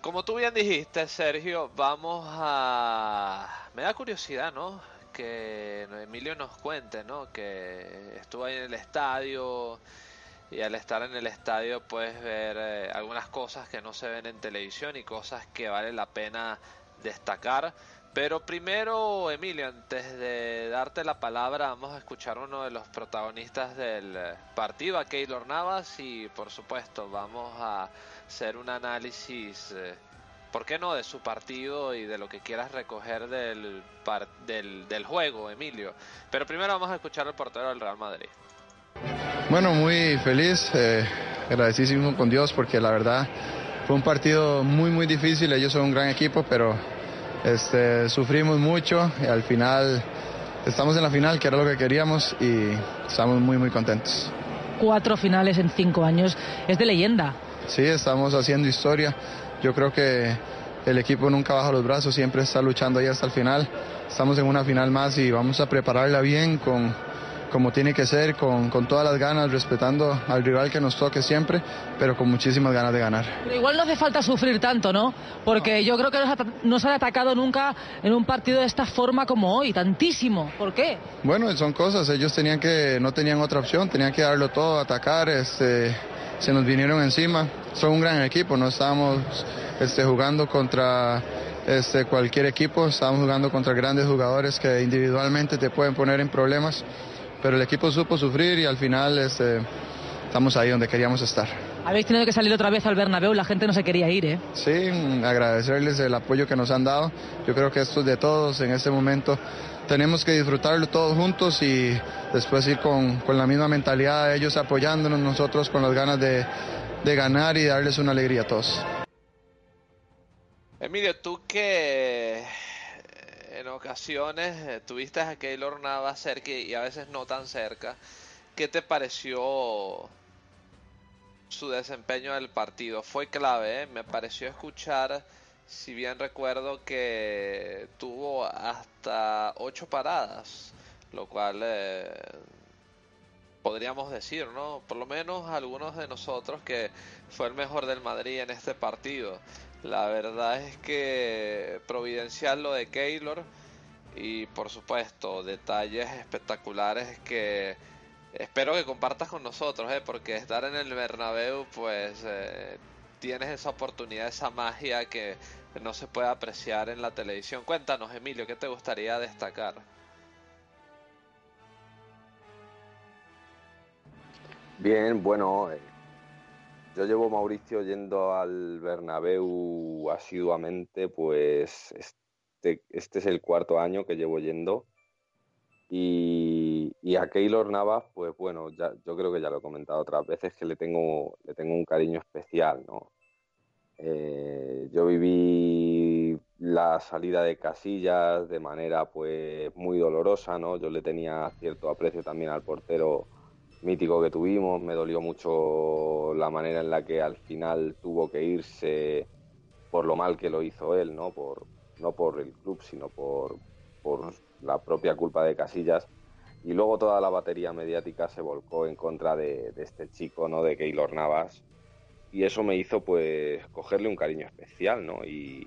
S5: Como tú bien dijiste, Sergio, vamos a... Me da curiosidad, ¿no? Que Emilio nos cuente, ¿no? Que estuvo ahí en el estadio y al estar en el estadio puedes ver eh, algunas cosas que no se ven en televisión y cosas que vale la pena destacar. Pero primero, Emilio, antes de darte la palabra, vamos a escuchar uno de los protagonistas del eh, partido, a Keylor Navas, y por supuesto vamos a hacer un análisis, eh, ¿por qué no?, de su partido y de lo que quieras recoger del, par- del, del juego, Emilio. Pero primero vamos a escuchar al portero del Real Madrid.
S12: Bueno, muy feliz, eh, agradecidísimo con Dios porque la verdad fue un partido muy muy difícil, ellos son un gran equipo, pero este, sufrimos mucho y al final estamos en la final, que era lo que queríamos y estamos muy muy contentos.
S10: Cuatro finales en cinco años. Es de leyenda.
S12: Sí, estamos haciendo historia, yo creo que el equipo nunca baja los brazos, siempre está luchando ahí hasta el final, estamos en una final más y vamos a prepararla bien con como tiene que ser, con, con todas las ganas, respetando al rival que nos toque siempre, pero con muchísimas ganas de ganar.
S10: Pero igual no hace falta sufrir tanto, ¿no? Porque yo creo que nos, ata- nos han atacado nunca en un partido de esta forma como hoy, tantísimo. ¿Por qué?
S12: Bueno, son cosas, ellos tenían que, no tenían otra opción, tenían que darlo todo, atacar, este, se nos vinieron encima. Son un gran equipo, no estábamos este, jugando contra este, cualquier equipo, estábamos jugando contra grandes jugadores que individualmente te pueden poner en problemas, pero el equipo supo sufrir y al final este, estamos ahí donde queríamos estar.
S10: Habéis tenido que salir otra vez al Bernabéu, la gente no se quería ir, ¿eh?
S12: Sí, agradecerles el apoyo que nos han dado. Yo creo que esto es de todos en este momento. Tenemos que disfrutarlo todos juntos y después ir con, con la misma mentalidad, ellos apoyándonos, nosotros con las ganas de, de ganar y darles una alegría a todos.
S5: Emilio, tú que en ocasiones eh, tuviste a Keylor Navas cerca y a veces no tan cerca, ¿qué te pareció su desempeño del partido? Fue clave, ¿eh? me pareció escuchar, si bien recuerdo que tuvo hasta ocho paradas, lo cual eh, podríamos decir, ¿no? Por lo menos algunos de nosotros que fue el mejor del Madrid en este partido. La verdad es que providencial lo de Keylor y por supuesto detalles espectaculares que espero que compartas con nosotros, ¿eh? porque estar en el Bernabéu pues eh, tienes esa oportunidad, esa magia que no se puede apreciar en la televisión. Cuéntanos Emilio, ¿qué te gustaría destacar?
S6: Bien, bueno, eh, yo llevo Mauricio yendo al Bernabéu asiduamente, pues este, este, es el cuarto año que llevo yendo. Y, a Keylor Navas, pues bueno, ya, yo creo que ya lo he comentado otras veces que le tengo, le tengo un cariño especial, ¿no? Eh, yo viví la salida de Casillas de manera pues muy dolorosa, ¿no? Yo le tenía cierto aprecio también al portero mítico que tuvimos. Me dolió mucho la manera en la que al final tuvo que irse por lo mal que lo hizo él, ¿no? Por, no por el club, sino por, por la propia culpa de Casillas. Y luego toda la batería mediática se volcó en contra de, de este chico, ¿no? De Keylor Navas. Y eso me hizo, pues, cogerle un cariño especial, ¿no? Y,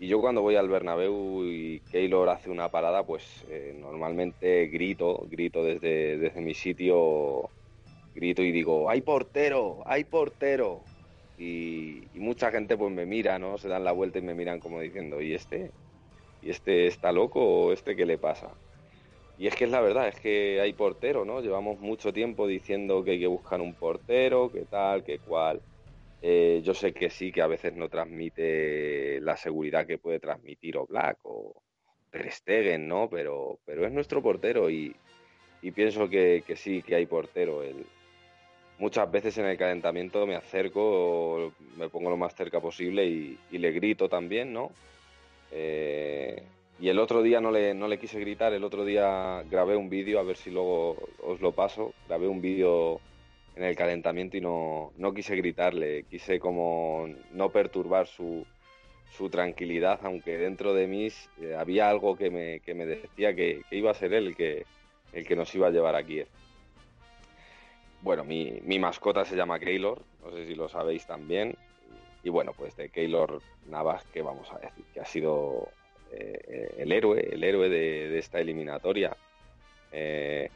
S6: y yo cuando voy al Bernabéu y Keylor hace una parada, pues eh, normalmente grito, grito desde, desde mi sitio, grito y digo, ¡hay portero! ¡hay portero! Y, mucha gente pues me mira, ¿no? Se dan la vuelta y me miran como diciendo, ¿y este? ¿Y este está loco o este qué le pasa? Y es que es la verdad, es que hay portero, ¿no? Llevamos mucho tiempo diciendo que hay que buscar un portero, que tal, que cual. Eh, yo sé que sí, que a veces no transmite la seguridad que puede transmitir Oblak o Ter Stegen, ¿no? Pero, pero es nuestro portero y, pienso que, sí, que hay portero. El, muchas veces en el calentamiento me acerco, me pongo lo más cerca posible y, le grito también, ¿no? Eh, y el otro día no le, no le quise gritar, el otro día grabé un vídeo, a ver si luego os lo paso, grabé un vídeo en el calentamiento y no, no quise gritarle, quise como no perturbar su, su tranquilidad, aunque dentro de mí eh, había algo que me, que me decía que, iba a ser él el que, el que nos iba a llevar aquí. Bueno, mi, mi mascota se llama Keylor, no sé si lo sabéis también. Y bueno, pues de Keylor Navas, ¿qué vamos a decir? Que ha sido eh, el héroe, el héroe de, esta eliminatoria. Eh,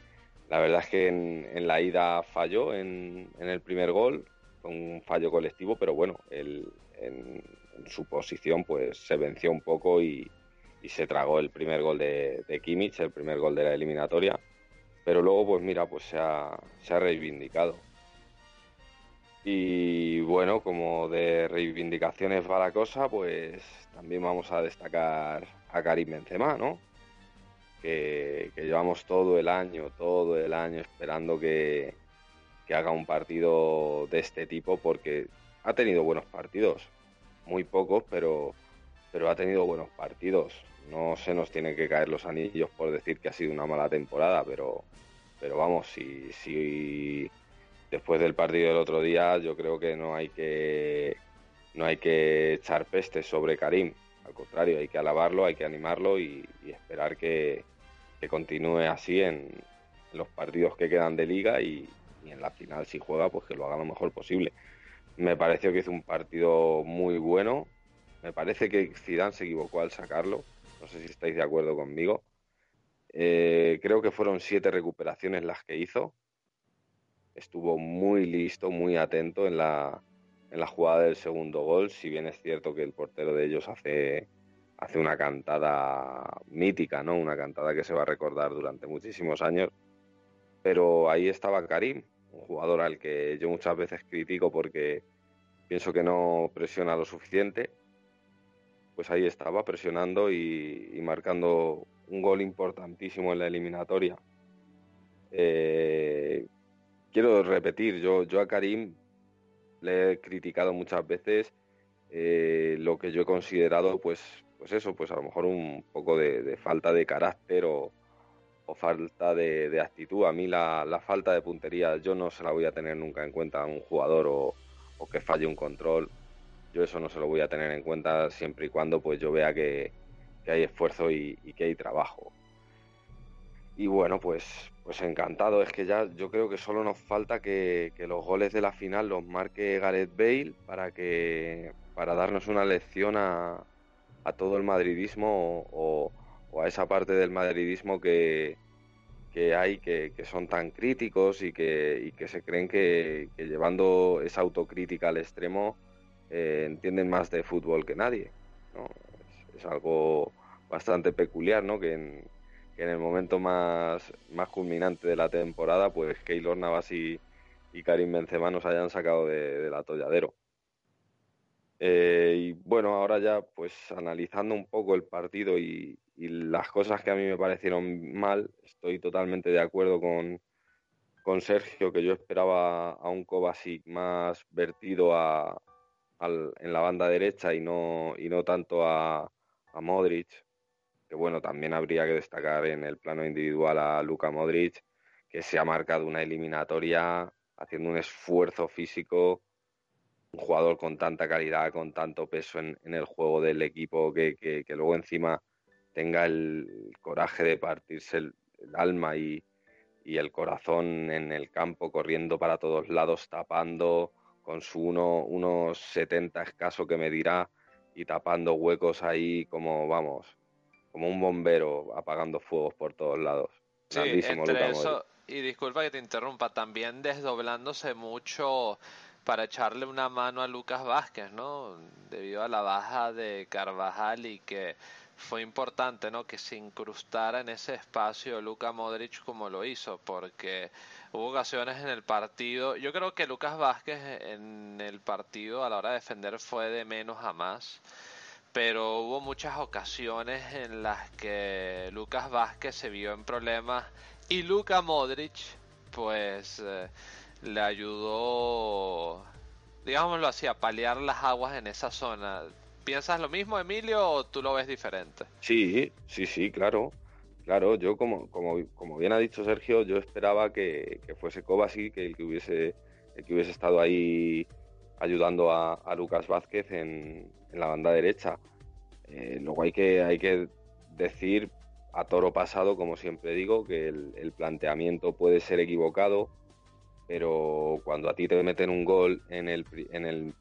S6: la verdad es que en, la ida falló en, el primer gol, un fallo colectivo, pero bueno, en, su posición pues se venció un poco y, se tragó el primer gol de, de, Kimmich, el primer gol de la eliminatoria. Pero luego, pues mira, pues se ha reivindicado. Y bueno, como de reivindicaciones va la cosa, pues también vamos a destacar a Karim Benzema, ¿no? que, llevamos todo el año, todo el año esperando que, haga un partido de este tipo porque ha tenido buenos partidos, muy pocos, pero, pero ha tenido buenos partidos. No se nos tiene que caer los anillos por decir que ha sido una mala temporada, pero, pero vamos, si, si después del partido del otro día yo creo que no hay que no hay que echar pestes sobre Karim. Al contrario, hay que alabarlo, hay que animarlo y esperar que, que continúe así en, los partidos que quedan de liga y, en la final si juega pues que lo haga lo mejor posible. Me pareció que hizo un partido muy bueno. Me parece que Zidane se equivocó al sacarlo. No sé si estáis de acuerdo conmigo. Eh, creo que fueron siete recuperaciones las que hizo. Estuvo muy listo, muy atento en la, en la jugada del segundo gol. Si bien es cierto que el portero de ellos hace hace una cantada mítica, ¿no? Una cantada que se va a recordar durante muchísimos años. Pero ahí estaba Karim, un jugador al que yo muchas veces critico porque pienso que no presiona lo suficiente. Pues ahí estaba presionando y, marcando un gol importantísimo en la eliminatoria. Eh, quiero repetir, yo, yo a Karim le he criticado muchas veces eh, lo que yo he considerado, pues, pues eso, pues a lo mejor un poco de, falta de carácter o, falta de, actitud. A mí la, la, falta de puntería yo no se la voy a tener nunca en cuenta a un jugador o, o que falle un control. Yo eso no se lo voy a tener en cuenta siempre y cuando pues yo vea que, que hay esfuerzo y, que hay trabajo. Y bueno, pues, pues encantado. Es que ya yo creo que solo nos falta que, los goles de la final los marque Gareth Bale para que para darnos una lección a, a todo el madridismo o, a esa parte del madridismo que, que hay que, que, son tan críticos y que, y que se creen que, llevando esa autocrítica al extremo eh, entienden más de fútbol que nadie. ¿no? es algo bastante peculiar, ¿no? Que en, el momento más, más culminante de la temporada, pues Keylor Navas y, Karim Benzema nos hayan sacado de, del atolladero. Eh, y bueno, ahora ya pues analizando un poco el partido y, las cosas que a mí me parecieron mal, estoy totalmente de acuerdo con, con Sergio, que yo esperaba a un Kovacic más vertido a, en la banda derecha y no, y no tanto a, a Modric, que bueno, también habría que destacar en el plano individual a Luka Modric, que se ha marcado una eliminatoria haciendo un esfuerzo físico, un jugador con tanta calidad, con tanto peso en, el juego del equipo, que, que, luego encima tenga el coraje de partirse el, alma y, y, el corazón en el campo, corriendo para todos lados, tapando con su uno, unos 70 escaso que me dirá y tapando huecos ahí como, vamos, como un bombero apagando fuegos por todos lados.
S5: Sí, entre eso, y disculpa que te interrumpa, también desdoblándose mucho para echarle una mano a Lucas Vázquez, ¿no? Debido a la baja de Carvajal y que fue importante, ¿no? Que se incrustara en ese espacio Luka Modric como lo hizo, porque hubo ocasiones en el partido. Yo creo que Lucas Vázquez en el partido a la hora de defender fue de menos a más, pero hubo muchas ocasiones en las que Lucas Vázquez se vio en problemas y Luka Modric, pues, eh, le ayudó, digámoslo así, a paliar las aguas en esa zona ¿Piensas lo mismo, Emilio, o tú lo ves diferente?
S6: Sí, sí, sí, claro. Claro, yo como, como, como bien ha dicho Sergio, yo esperaba que, fuese Kovacic que el que hubiese, el que hubiese estado ahí ayudando a, Lucas Vázquez en, la banda derecha. Eh, luego hay que, hay que decir a toro pasado, como siempre digo, que el, el, planteamiento puede ser equivocado, pero cuando a ti te meten un gol en el, en el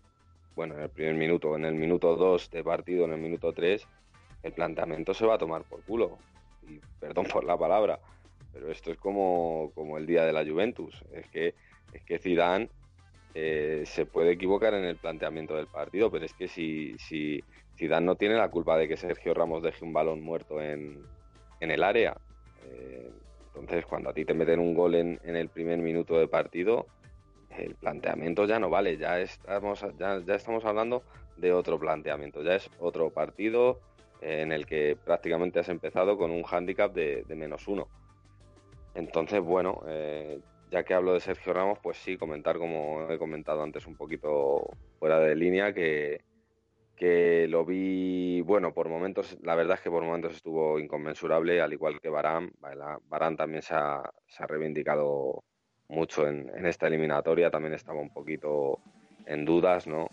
S6: bueno, en el primer minuto, en el minuto 2 de partido, en el minuto 3, el planteamiento se va a tomar por culo. Y perdón por la palabra, pero esto es como, como el día de la Juventus. Es que, es que Zidane eh, se puede equivocar en el planteamiento del partido, pero es que si, si no tiene la culpa de que Sergio Ramos deje un balón muerto en, en el área. Eh, entonces, cuando a ti te meten un gol en, en el primer minuto de partido, el planteamiento ya no vale, ya estamos, ya, estamos hablando de otro planteamiento, ya es otro partido en el que prácticamente has empezado con un hándicap de, menos uno. Entonces, bueno, eh, ya que hablo de Sergio Ramos, pues sí, comentar como he comentado antes un poquito fuera de línea, que, que lo vi, bueno, por momentos, la verdad es que por momentos estuvo inconmensurable, al igual que Barán. Barán también se ha, reivindicado mucho en, esta eliminatoria, también estaba un poquito en dudas, ¿no?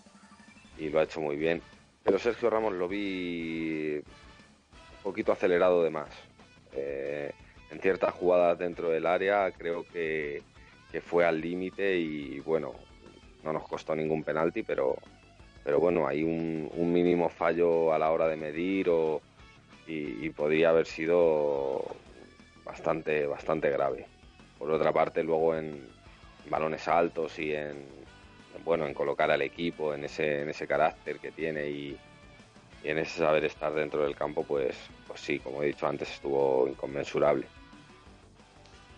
S6: Y lo ha hecho muy bien. Pero Sergio Ramos lo vi un poquito acelerado de más. Eh, en ciertas jugadas dentro del área creo que, fue al límite y bueno, no nos costó ningún penalti, pero, pero bueno, hay un, mínimo fallo a la hora de medir o, y, podría haber sido bastante, bastante grave. Por otra parte, luego en balones altos y en, bueno, en colocar al equipo, en ese, en ese carácter que tiene y, en ese saber estar dentro del campo, pues, pues sí, como he dicho antes, estuvo inconmensurable.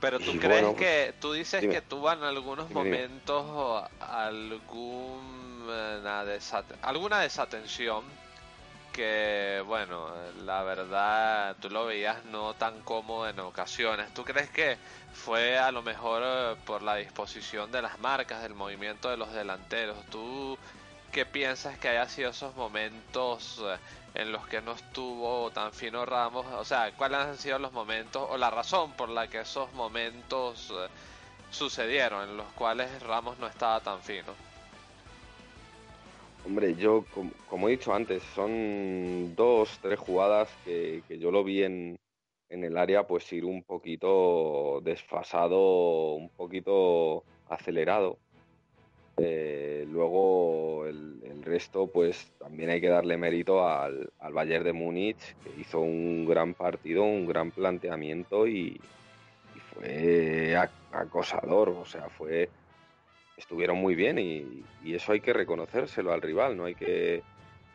S5: Pero tú crees que, tú dices que tuvo en algunos momentos alguna, alguna desatención que, bueno, la verdad, tú lo veías no tan cómodo en ocasiones. ¿Tú crees que fue a lo mejor eh, por la disposición de las marcas, del movimiento de los delanteros? ¿Tú qué piensas que haya sido esos momentos eh, en los que no estuvo tan fino Ramos? O sea, ¿cuáles han sido los momentos o la razón por la que esos momentos eh, sucedieron en los cuales Ramos no estaba tan fino?
S6: Hombre, yo, como, he dicho antes, son dos, tres jugadas que, yo lo vi en, en, el área, pues ir un poquito desfasado, un poquito acelerado. Eh, luego el, resto, pues también hay que darle mérito al, al Bayern de Múnich, que hizo un gran partido, un gran planteamiento y, fue acosador, o sea, fue estuvieron muy bien y, eso hay que reconocérselo al rival, no hay que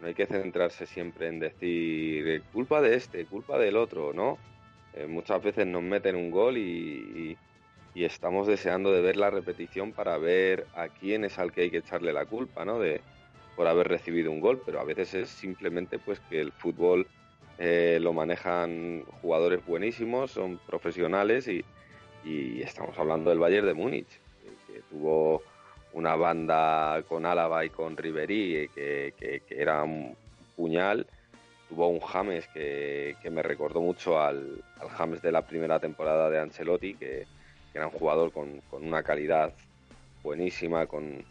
S6: no hay que centrarse siempre en decir culpa de este, culpa del otro, ¿no? Eh, muchas veces nos meten un gol y, estamos deseando de ver la repetición para ver a quién es al que hay que echarle la culpa, ¿no? De, por haber recibido un gol, pero a veces es simplemente pues que el fútbol eh, lo manejan jugadores buenísimos, son profesionales y, y estamos hablando del Bayern de Múnich, que tuvo una banda con Álava y con Ribery que, era un puñal. Tuvo un James que, me recordó mucho al, James de la primera temporada de Ancelotti, que, era un jugador con, una calidad buenísima, con,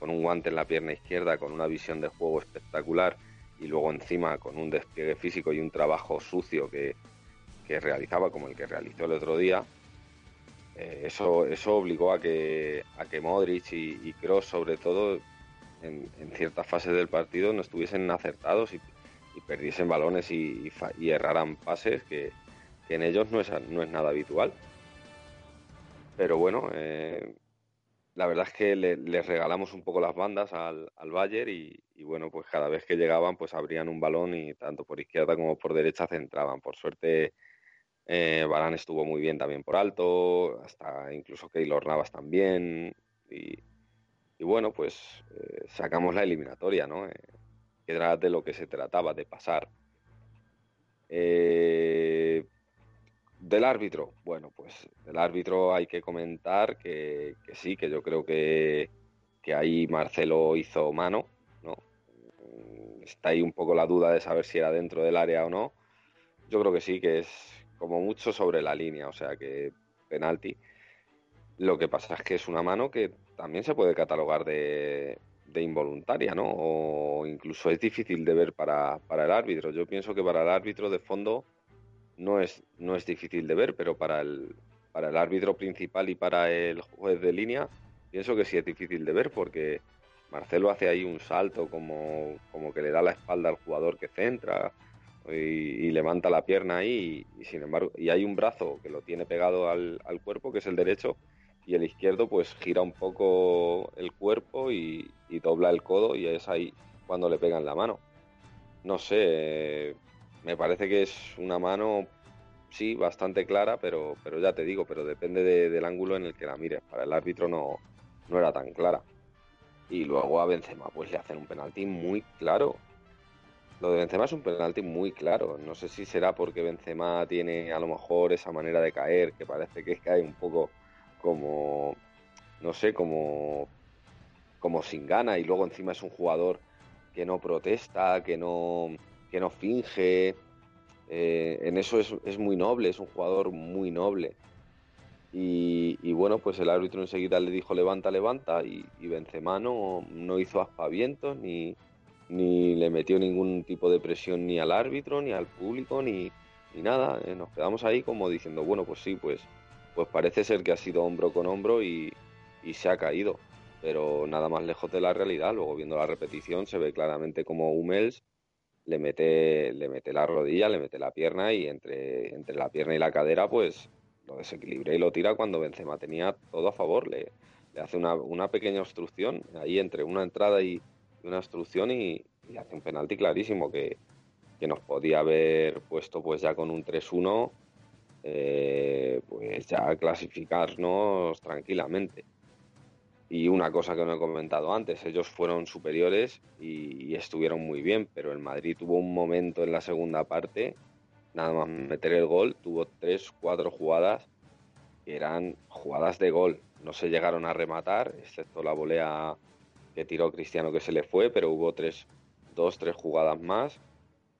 S6: un guante en la pierna izquierda, con una visión de juego espectacular y luego encima con un despliegue físico y un trabajo sucio que, que realizaba como el que realizó el otro día eh, eso, eso obligó a que, a que Modric y, Kroos, sobre todo, en, ciertas fases del partido no estuviesen acertados y, perdiesen balones y, erraran pases que, en ellos no es, no es nada habitual. Pero bueno, eh, la verdad es que les regalamos un poco las bandas al, al Bayern y, y, bueno, pues cada vez que llegaban pues abrían un balón y tanto por izquierda como por derecha centraban. Por suerte eh, Barán estuvo muy bien también por alto, hasta incluso Keylor Navas también. Y, bueno, pues eh, sacamos la eliminatoria, ¿no? Eh, que era de lo que se trataba, de pasar. Eh, del árbitro, bueno, pues del árbitro hay que comentar que, sí, que yo creo que, que ahí Marcelo hizo mano, ¿no? Está ahí un poco la duda de saber si era dentro del área o no. Yo creo que sí, que es como mucho sobre la línea, o sea que penalti. Lo que pasa es que es una mano que también se puede catalogar de, involuntaria, ¿no? O incluso es difícil de ver para, para, el árbitro. Yo pienso que para el árbitro de fondo no es, no es difícil de ver, pero para el, para el árbitro principal y para el juez de línea, pienso que sí es difícil de ver porque Marcelo hace ahí un salto como, como que le da la espalda al jugador que centra y, levanta la pierna ahí y, sin embargo y hay un brazo que lo tiene pegado al, cuerpo que es el derecho y el izquierdo pues gira un poco el cuerpo y, dobla el codo y es ahí cuando le pegan la mano. No sé me parece que es una mano sí bastante clara pero pero ya te digo pero depende del ángulo en el que la mires. Para el árbitro no no era tan clara. Y luego a Benzema pues le hacen un penalti muy claro. Lo de Benzema es un penalti muy claro. No sé si será porque Benzema tiene a lo mejor esa manera de caer, que parece que cae un poco como, no sé, como, como sin gana y luego encima es un jugador que no protesta, que no, que no finge. Eh, en eso es, muy noble, es un jugador muy noble. Y, bueno, pues el árbitro enseguida le dijo levanta, levanta y, y Benzema no, no hizo aspavientos ni, ni le metió ningún tipo de presión ni al árbitro, ni al público, ni, nada. Eh, nos quedamos ahí como diciendo, bueno, pues sí, pues, pues parece ser que ha sido hombro con hombro y, se ha caído. Pero nada más lejos de la realidad. Luego viendo la repetición se ve claramente como Hummels le mete, le mete la rodilla, le mete la pierna y entre, entre la pierna y la cadera pues lo desequilibra y lo tira cuando Benzema tenía todo a favor. Le, le hace una, una pequeña obstrucción ahí entre una entrada y, una obstrucción y, hace un penalti clarísimo que, nos podía haber puesto pues ya con un 3-1 eh, pues ya clasificarnos tranquilamente Y una cosa que no he comentado antes, ellos fueron superiores y, estuvieron muy bien, pero el Madrid tuvo un momento en la segunda parte, nada más meter el gol, tuvo tres, cuatro jugadas que eran jugadas de gol. No se llegaron a rematar, excepto la volea que tiró Cristiano que se le fue, pero hubo tres, dos, tres jugadas más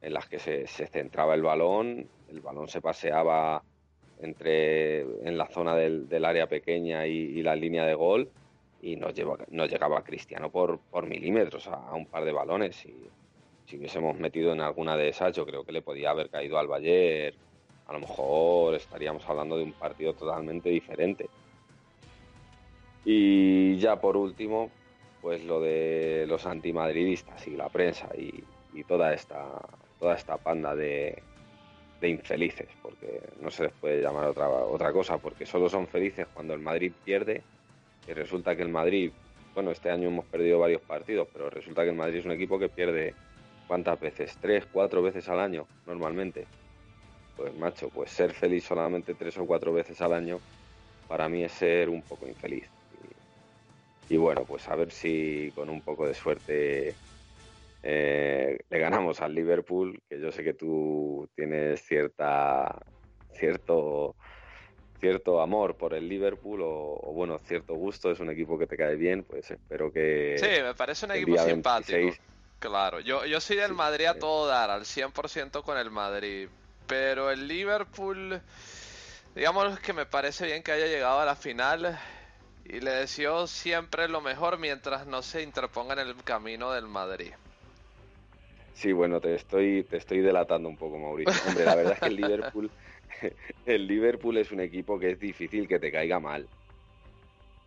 S6: en las que se, centraba el balón, el balón se paseaba entre en la zona del, área pequeña y la línea de gol y no, lleva, no llegaba Cristiano por, por milímetros a, un par de balones. Y si hubiésemos metido en alguna de esas yo creo que le podía haber caído al Bayern. A lo mejor estaríamos hablando de un partido totalmente diferente. Y ya por último pues lo de los antimadridistas y la prensa y, y toda esta toda esta panda de, de infelices, porque no se les puede llamar otra, otra cosa, porque solo son felices cuando el Madrid pierde y resulta que el Madrid, bueno, este año hemos perdido varios partidos, pero resulta que el Madrid es un equipo que pierde ¿cuántas veces? Tres, cuatro veces al año, normalmente. Pues macho, pues ser feliz solamente tres o cuatro veces al año, para mí es ser un poco infeliz. Y, bueno, pues a ver si con un poco de suerte eh, le ganamos al Liverpool, que yo sé que tú tienes cierta cierto cierto amor por el Liverpool o, o, bueno, cierto gusto, es un equipo que te cae bien, pues espero que...
S5: Sí, me parece un equipo simpático. 26... Claro, yo, yo soy del sí, Madrid a todo dar, al 100% con el Madrid, pero el Liverpool, digamos que me parece bien que haya llegado a la final y le deseo siempre lo mejor mientras no se interponga en el camino del Madrid.
S6: Sí, bueno, te estoy, te estoy delatando un poco, Mauricio. Hombre, la verdad es que el Liverpool, el Liverpool es un equipo que es difícil que te caiga mal.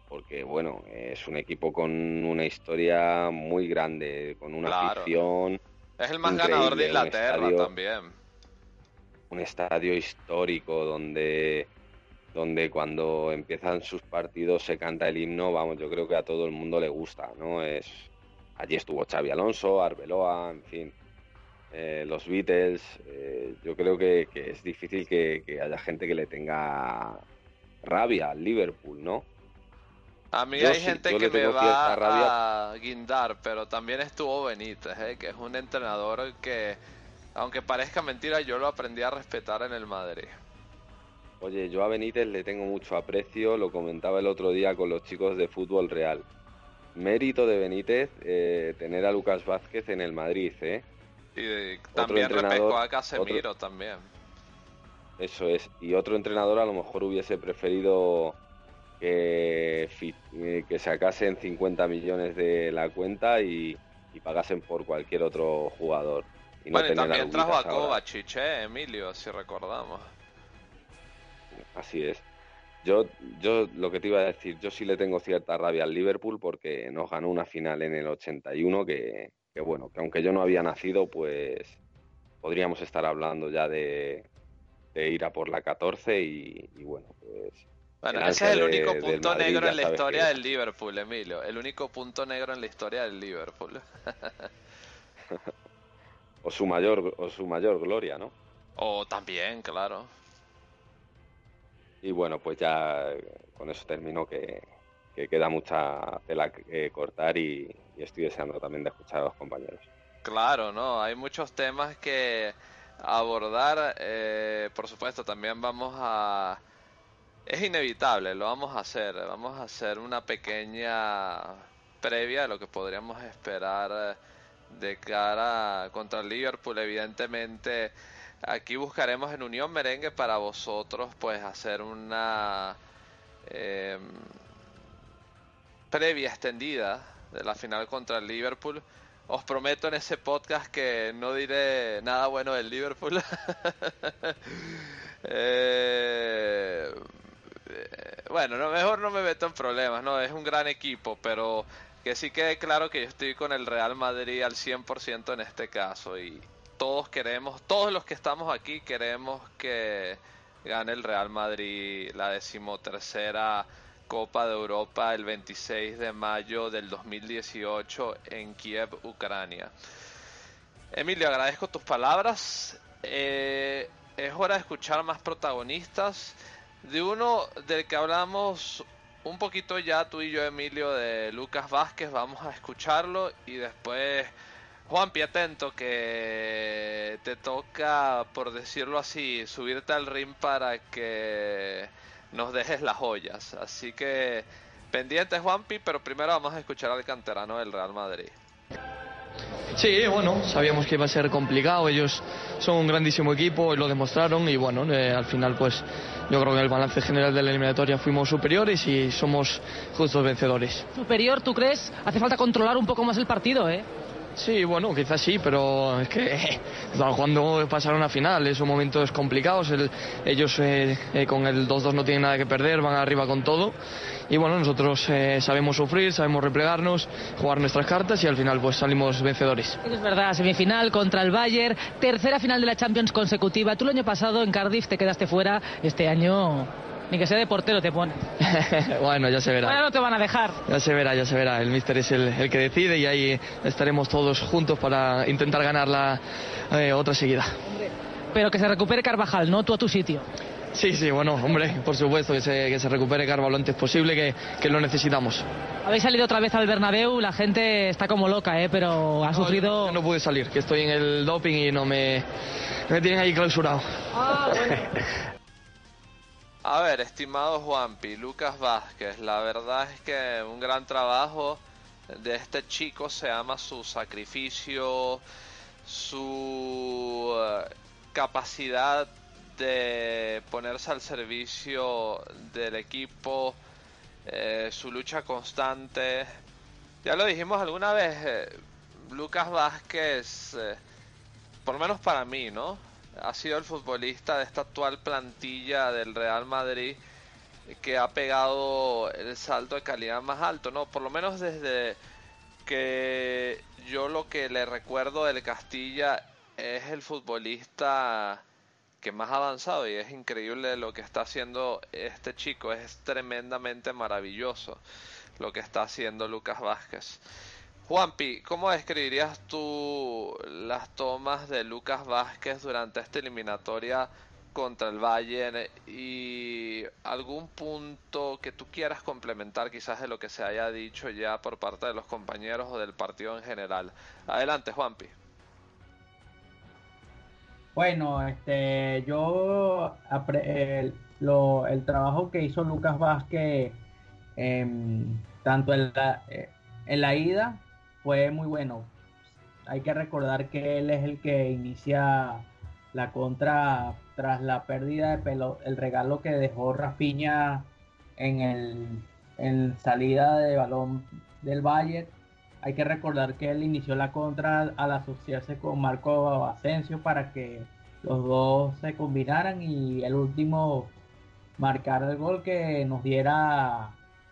S6: Porque, bueno, es un equipo con una historia muy grande, con una claro. afición.
S5: Es el más ganador de Inglaterra
S6: estadio,
S5: también.
S6: Un estadio histórico donde, donde cuando empiezan sus partidos se canta el himno, vamos, yo creo que a todo el mundo le gusta, ¿no? Es, Allí estuvo Xavi Alonso, Arbeloa, en fin, eh, los Beatles. Eh, yo creo que, que es difícil que, que, haya gente que le tenga rabia al Liverpool, ¿no?
S5: A mí yo hay sí, gente que me va rabia. a guindar, pero también estuvo Benítez, ¿eh? que es un entrenador que, aunque parezca mentira, yo lo aprendí a respetar en el Madrid.
S6: Oye, yo a Benítez le tengo mucho aprecio, lo comentaba el otro día con los chicos de Fútbol Real mérito de Benítez tener a Lucas Vázquez en el Madrid, ¿eh?
S5: Y también repescó a Casemiro
S6: otro...
S5: también.
S6: Eso es. Y otro entrenador a lo mejor hubiese preferido que, eh, que sacasen 50 millones de la cuenta y, y pagasen por cualquier otro jugador.
S5: Y bueno, no y también trajo a Kovacic, ¿eh? Emilio, si recordamos.
S6: Así es. Yo, yo lo que te iba a decir, yo sí le tengo cierta rabia al Liverpool porque nos ganó una final en el 81 que, que bueno, que aunque yo no había nacido, pues podríamos estar hablando ya de, de ir a por la 14 y, y bueno, pues...
S5: Bueno, ese es el único de, punto Madrid, negro en la historia del Liverpool, Emilio. El único punto negro en la historia del Liverpool.
S6: o su mayor o su mayor gloria, ¿no?
S5: O también, claro.
S6: Y bueno, pues ya con eso termino que, que queda mucha tela que cortar y, y, estoy deseando también de escuchar a los compañeros.
S5: Claro, ¿no? Hay muchos temas que abordar. Eh, por supuesto, también vamos a... Es inevitable, lo vamos a hacer. Vamos a hacer una pequeña previa de lo que podríamos esperar de cara contra el Liverpool. Evidentemente Aquí buscaremos en Unión Merengue para vosotros, pues hacer una eh, previa extendida de la final contra el Liverpool. Os prometo en ese podcast que no diré nada bueno del Liverpool. eh, bueno, no, mejor no me meto en problemas, ¿no? Es un gran equipo, pero que sí quede claro que yo estoy con el Real Madrid al 100% en este caso y, todos queremos, todos los que estamos aquí queremos que gane el Real Madrid la decimotercera Copa de Europa el 26 de mayo del 2018 en Kiev, Ucrania. Emilio, agradezco tus palabras. Eh, es hora de escuchar más protagonistas. De uno del que hablamos un poquito ya tú y yo, Emilio, de Lucas Vázquez. Vamos a escucharlo y después, Juanpi, atento que te toca, por decirlo así, subirte al ring para que nos dejes las joyas. Así que pendientes, Juanpi, pero primero vamos a escuchar al canterano del Real Madrid.
S13: Sí, bueno, sabíamos que iba a ser complicado. Ellos son un grandísimo equipo y lo demostraron. Y bueno, eh, al final, pues yo creo que en el balance general de la eliminatoria fuimos superiores y somos justos vencedores.
S10: Superior, ¿tú crees? Hace falta controlar un poco más el partido, ¿eh?
S13: Sí, bueno, quizás sí, pero es que estamos jugando pasar una final, son momentos complicados, el- ellos eh, eh, con el 2-2 no tienen nada que perder, van arriba con todo y bueno, nosotros eh, sabemos sufrir, sabemos replegarnos, jugar nuestras cartas y al final pues salimos vencedores.
S10: Es verdad, semifinal contra el Bayern, tercera final de la Champions consecutiva. Tú el año pasado en Cardiff te quedaste fuera, este año ni que sea de portero te pones.
S13: bueno, ya se verá.
S10: Ahora no te van a dejar.
S13: Ya se verá, ya se verá. El míster es el, el que decide y ahí estaremos todos juntos para intentar ganar la eh, otra seguida.
S10: Pero que se recupere Carvajal, no tú a tu sitio.
S13: Sí, sí, bueno, hombre, por supuesto que se, que se recupere Carvalho lo antes posible, que, que lo necesitamos.
S10: Habéis salido otra vez al Bernabéu, la gente está como loca, ¿eh? pero ha sufrido...
S13: Yo no pude salir, que estoy en el doping y no me, me tienen ahí clausurado.
S5: A ver, estimado Juanpi, Lucas Vázquez, la verdad es que un gran trabajo de este chico se llama su sacrificio, su eh, capacidad de ponerse al servicio del equipo, eh, su lucha constante. Ya lo dijimos alguna vez, eh, Lucas Vázquez, por menos para mí, ¿no? Ha sido el futbolista de esta actual plantilla del Real Madrid que ha pegado el salto de calidad más alto, ¿no? Por lo menos desde que yo lo que le recuerdo del Castilla es el futbolista que más ha avanzado y es increíble lo que está haciendo este chico, es tremendamente maravilloso lo que está haciendo Lucas Vázquez. Juanpi, ¿cómo describirías tú las tomas de Lucas Vázquez durante esta eliminatoria contra el Bayern y algún punto que tú quieras complementar quizás de lo que se haya dicho ya por parte de los compañeros o del partido en general? Adelante, Juanpi.
S8: Bueno, este, yo el, lo- el trabajo que hizo Lucas Vázquez, em, tanto en la, eh, en la ida, fue muy bueno. Hay que recordar que él es el que inicia la contra tras la pérdida de pelo, el regalo que dejó Rafinha en el en salida de balón del Bayern. Hay que recordar que él inició la contra al asociarse con Marco Asensio para que los dos se combinaran y el último marcar el gol que nos diera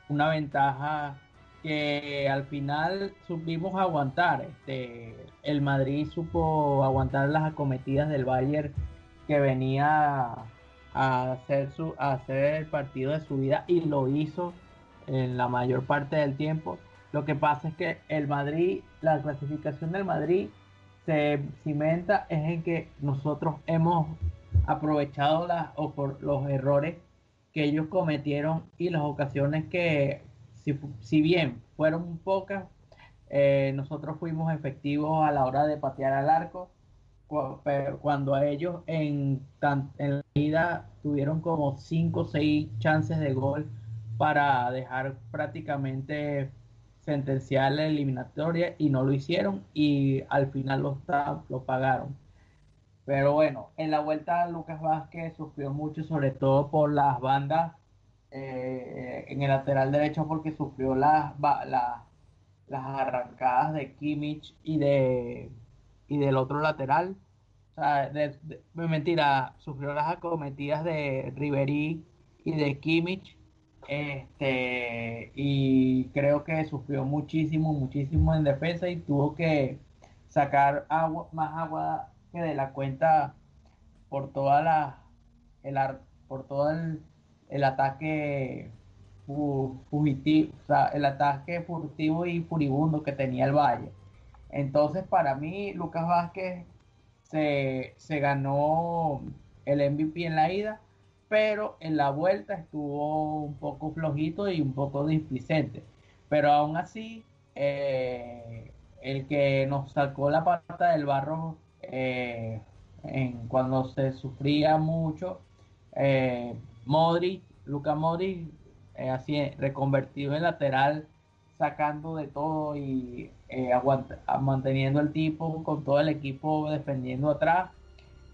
S8: una ventaja que al final supimos aguantar. Este, el Madrid supo aguantar las acometidas del Bayern que venía a hacer, su, a hacer el partido de su vida y lo hizo en la mayor parte del tiempo. Lo que pasa es que el Madrid, la clasificación del Madrid se cimenta es en que nosotros hemos aprovechado las, los errores que ellos cometieron y las ocasiones que, si, bien fueron pocas, eh, nosotros fuimos efectivos a la hora de patear al arco, pero cuando ellos en, tan- en la ida tuvieron como 5 o 6 chances de gol para dejar prácticamente sentenciar la eliminatoria y no lo hicieron y al final lo, está- lo pagaron. Pero bueno, en la vuelta Lucas Vázquez sufrió mucho, sobre todo por las bandas eh, en el lateral derecho, porque sufrió las, las arrancadas de Kimmich y, de, y del otro lateral. O sea, de- de- mentira, sufrió las acometidas de Ribery y de Kimmich. Este, y creo que sufrió muchísimo, muchísimo en defensa y tuvo que sacar agua, más agua que de la cuenta por toda la el por todo el, el ataque fu- fugitivo, el ataque furtivo y furibundo que tenía el Valle. Entonces, para mí, Lucas Vázquez se, se ganó el MVP en la ida pero en la vuelta estuvo un poco flojito y un poco displicente. Pero aún así, eh, el que nos sacó la pata del barro eh, en, cuando se sufría mucho, eh, Modric, Luca Modric, eh, así reconvertido en lateral, sacando de todo y manteniendo el tipo con todo el equipo defendiendo atrás.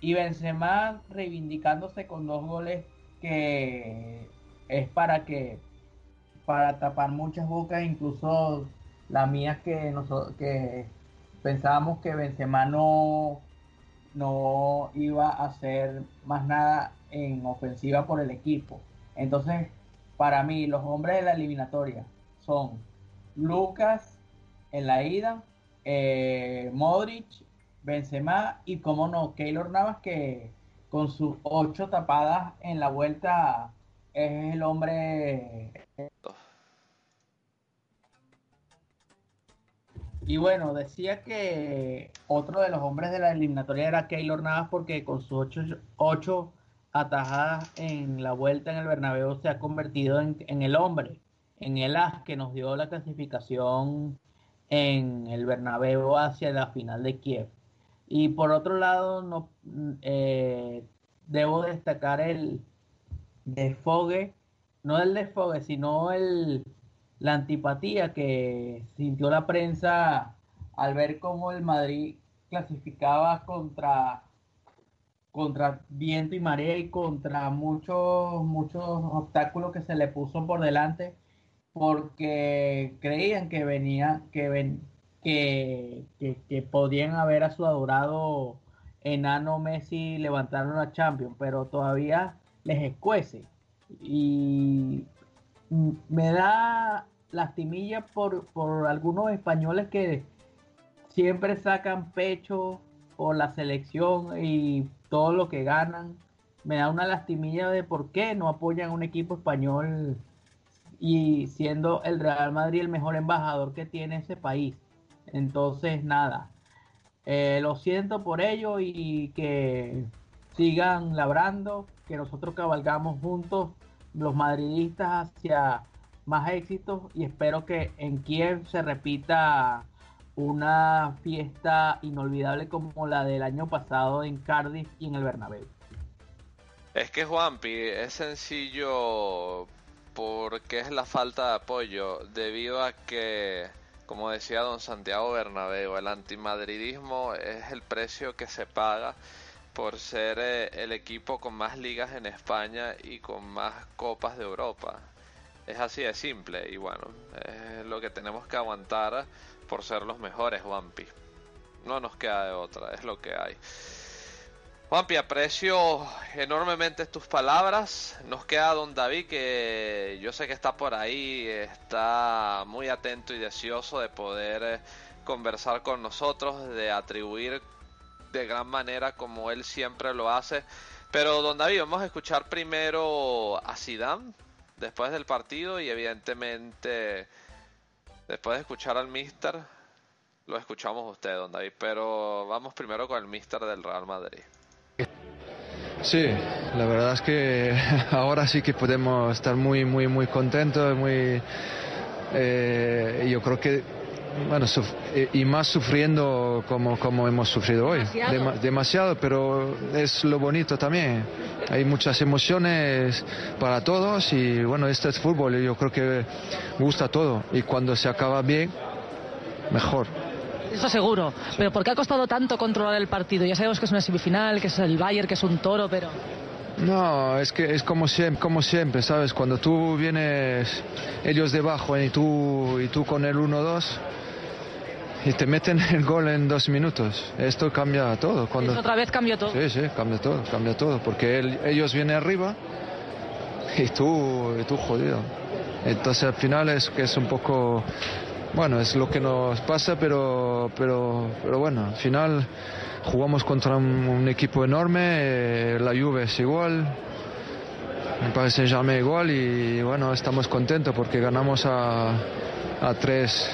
S8: Y Benzema reivindicándose con dos goles que es para que para tapar muchas bocas, incluso la mía que nosotros que pensábamos que Benzema no, no iba a hacer más nada en ofensiva por el equipo. Entonces, para mí, los hombres de la eliminatoria son Lucas en la ida, eh, Modric, Benzema y, como no, Keylor Navas que con sus ocho tapadas en la vuelta es el hombre Y bueno, decía que otro de los hombres de la eliminatoria era Keylor Navas porque con sus ocho, atajadas en la vuelta en el Bernabéu se ha convertido en, el hombre, en el as que nos dio la clasificación en el Bernabéu hacia la final de Kiev. Y por otro lado, no eh, debo destacar el desfogue, no el desfogue, sino el la antipatía que sintió la prensa al ver cómo el Madrid clasificaba contra contra viento y marea y contra muchos muchos obstáculos que se le puso por delante porque creían que venía que ven, que, que, podían haber a su adorado enano Messi levantaron la Champions pero todavía les escuece. Y me da lastimilla por, por algunos españoles que siempre sacan pecho por la selección y todo lo que ganan. Me da una lastimilla de por qué no apoyan un equipo español y siendo el Real Madrid el mejor embajador que tiene ese país. Entonces, nada, eh, lo siento por ello y que sigan labrando, que nosotros cabalgamos juntos los madridistas hacia más éxitos y espero que en Kiev se repita una fiesta inolvidable como la del año pasado en Cardiff y en el Bernabéu.
S5: Es que Juanpi es sencillo porque es la falta de apoyo debido a que como decía don Santiago Bernabéu, el antimadridismo es el precio que se paga por ser eh, el equipo con más ligas en España y con más copas de Europa. Es así de simple y bueno, es lo que tenemos que aguantar por ser los mejores, Wampi. No nos queda de otra, es lo que hay. Juanpi, aprecio enormemente tus palabras. Nos queda don David, que yo sé que está por ahí, está muy atento y deseoso de poder eh, conversar con nosotros, de atribuir de gran manera como él siempre lo hace. Pero don David, vamos a escuchar primero a Zidane después del partido y evidentemente después de escuchar al Mister lo escuchamos usted, don David, pero vamos primero con el Mister del Real Madrid.
S14: Sí, la verdad es que ahora sí que podemos estar muy, muy, muy contentos, muy, eh, yo creo que bueno, eh, y más sufriendo como, como hemos sufrido hoy. Demasiado. pero es lo bonito también. Hay muchas emociones para todos y bueno, este es fútbol y yo creo que gusta todo. Y cuando se acaba bien, mejor.
S10: Eso seguro, pero ¿por qué ha costado tanto controlar el partido? Ya sabemos que es una semifinal, que es el Bayern, que es un toro, pero...
S14: No, es que es como siempre, como siempre, ¿sabes? Cuando tú vienes ellos debajo y tú, y tú con el 1-2, y te meten el gol en dos minutos. Esto cambia todo. Cuando...
S10: otra vez cambió todo.
S14: Sí, sí, cambia todo, cambia todo. Porque ellos vienen arriba y tú, y tú jodido. Entonces al final es que es un poco, bueno, es lo que nos pasa, pero, pero, pero bueno, al final jugamos contra un, equipo enorme, eh, la Juve es igual, me parece Saint igual y bueno, estamos contentos porque ganamos a, a tres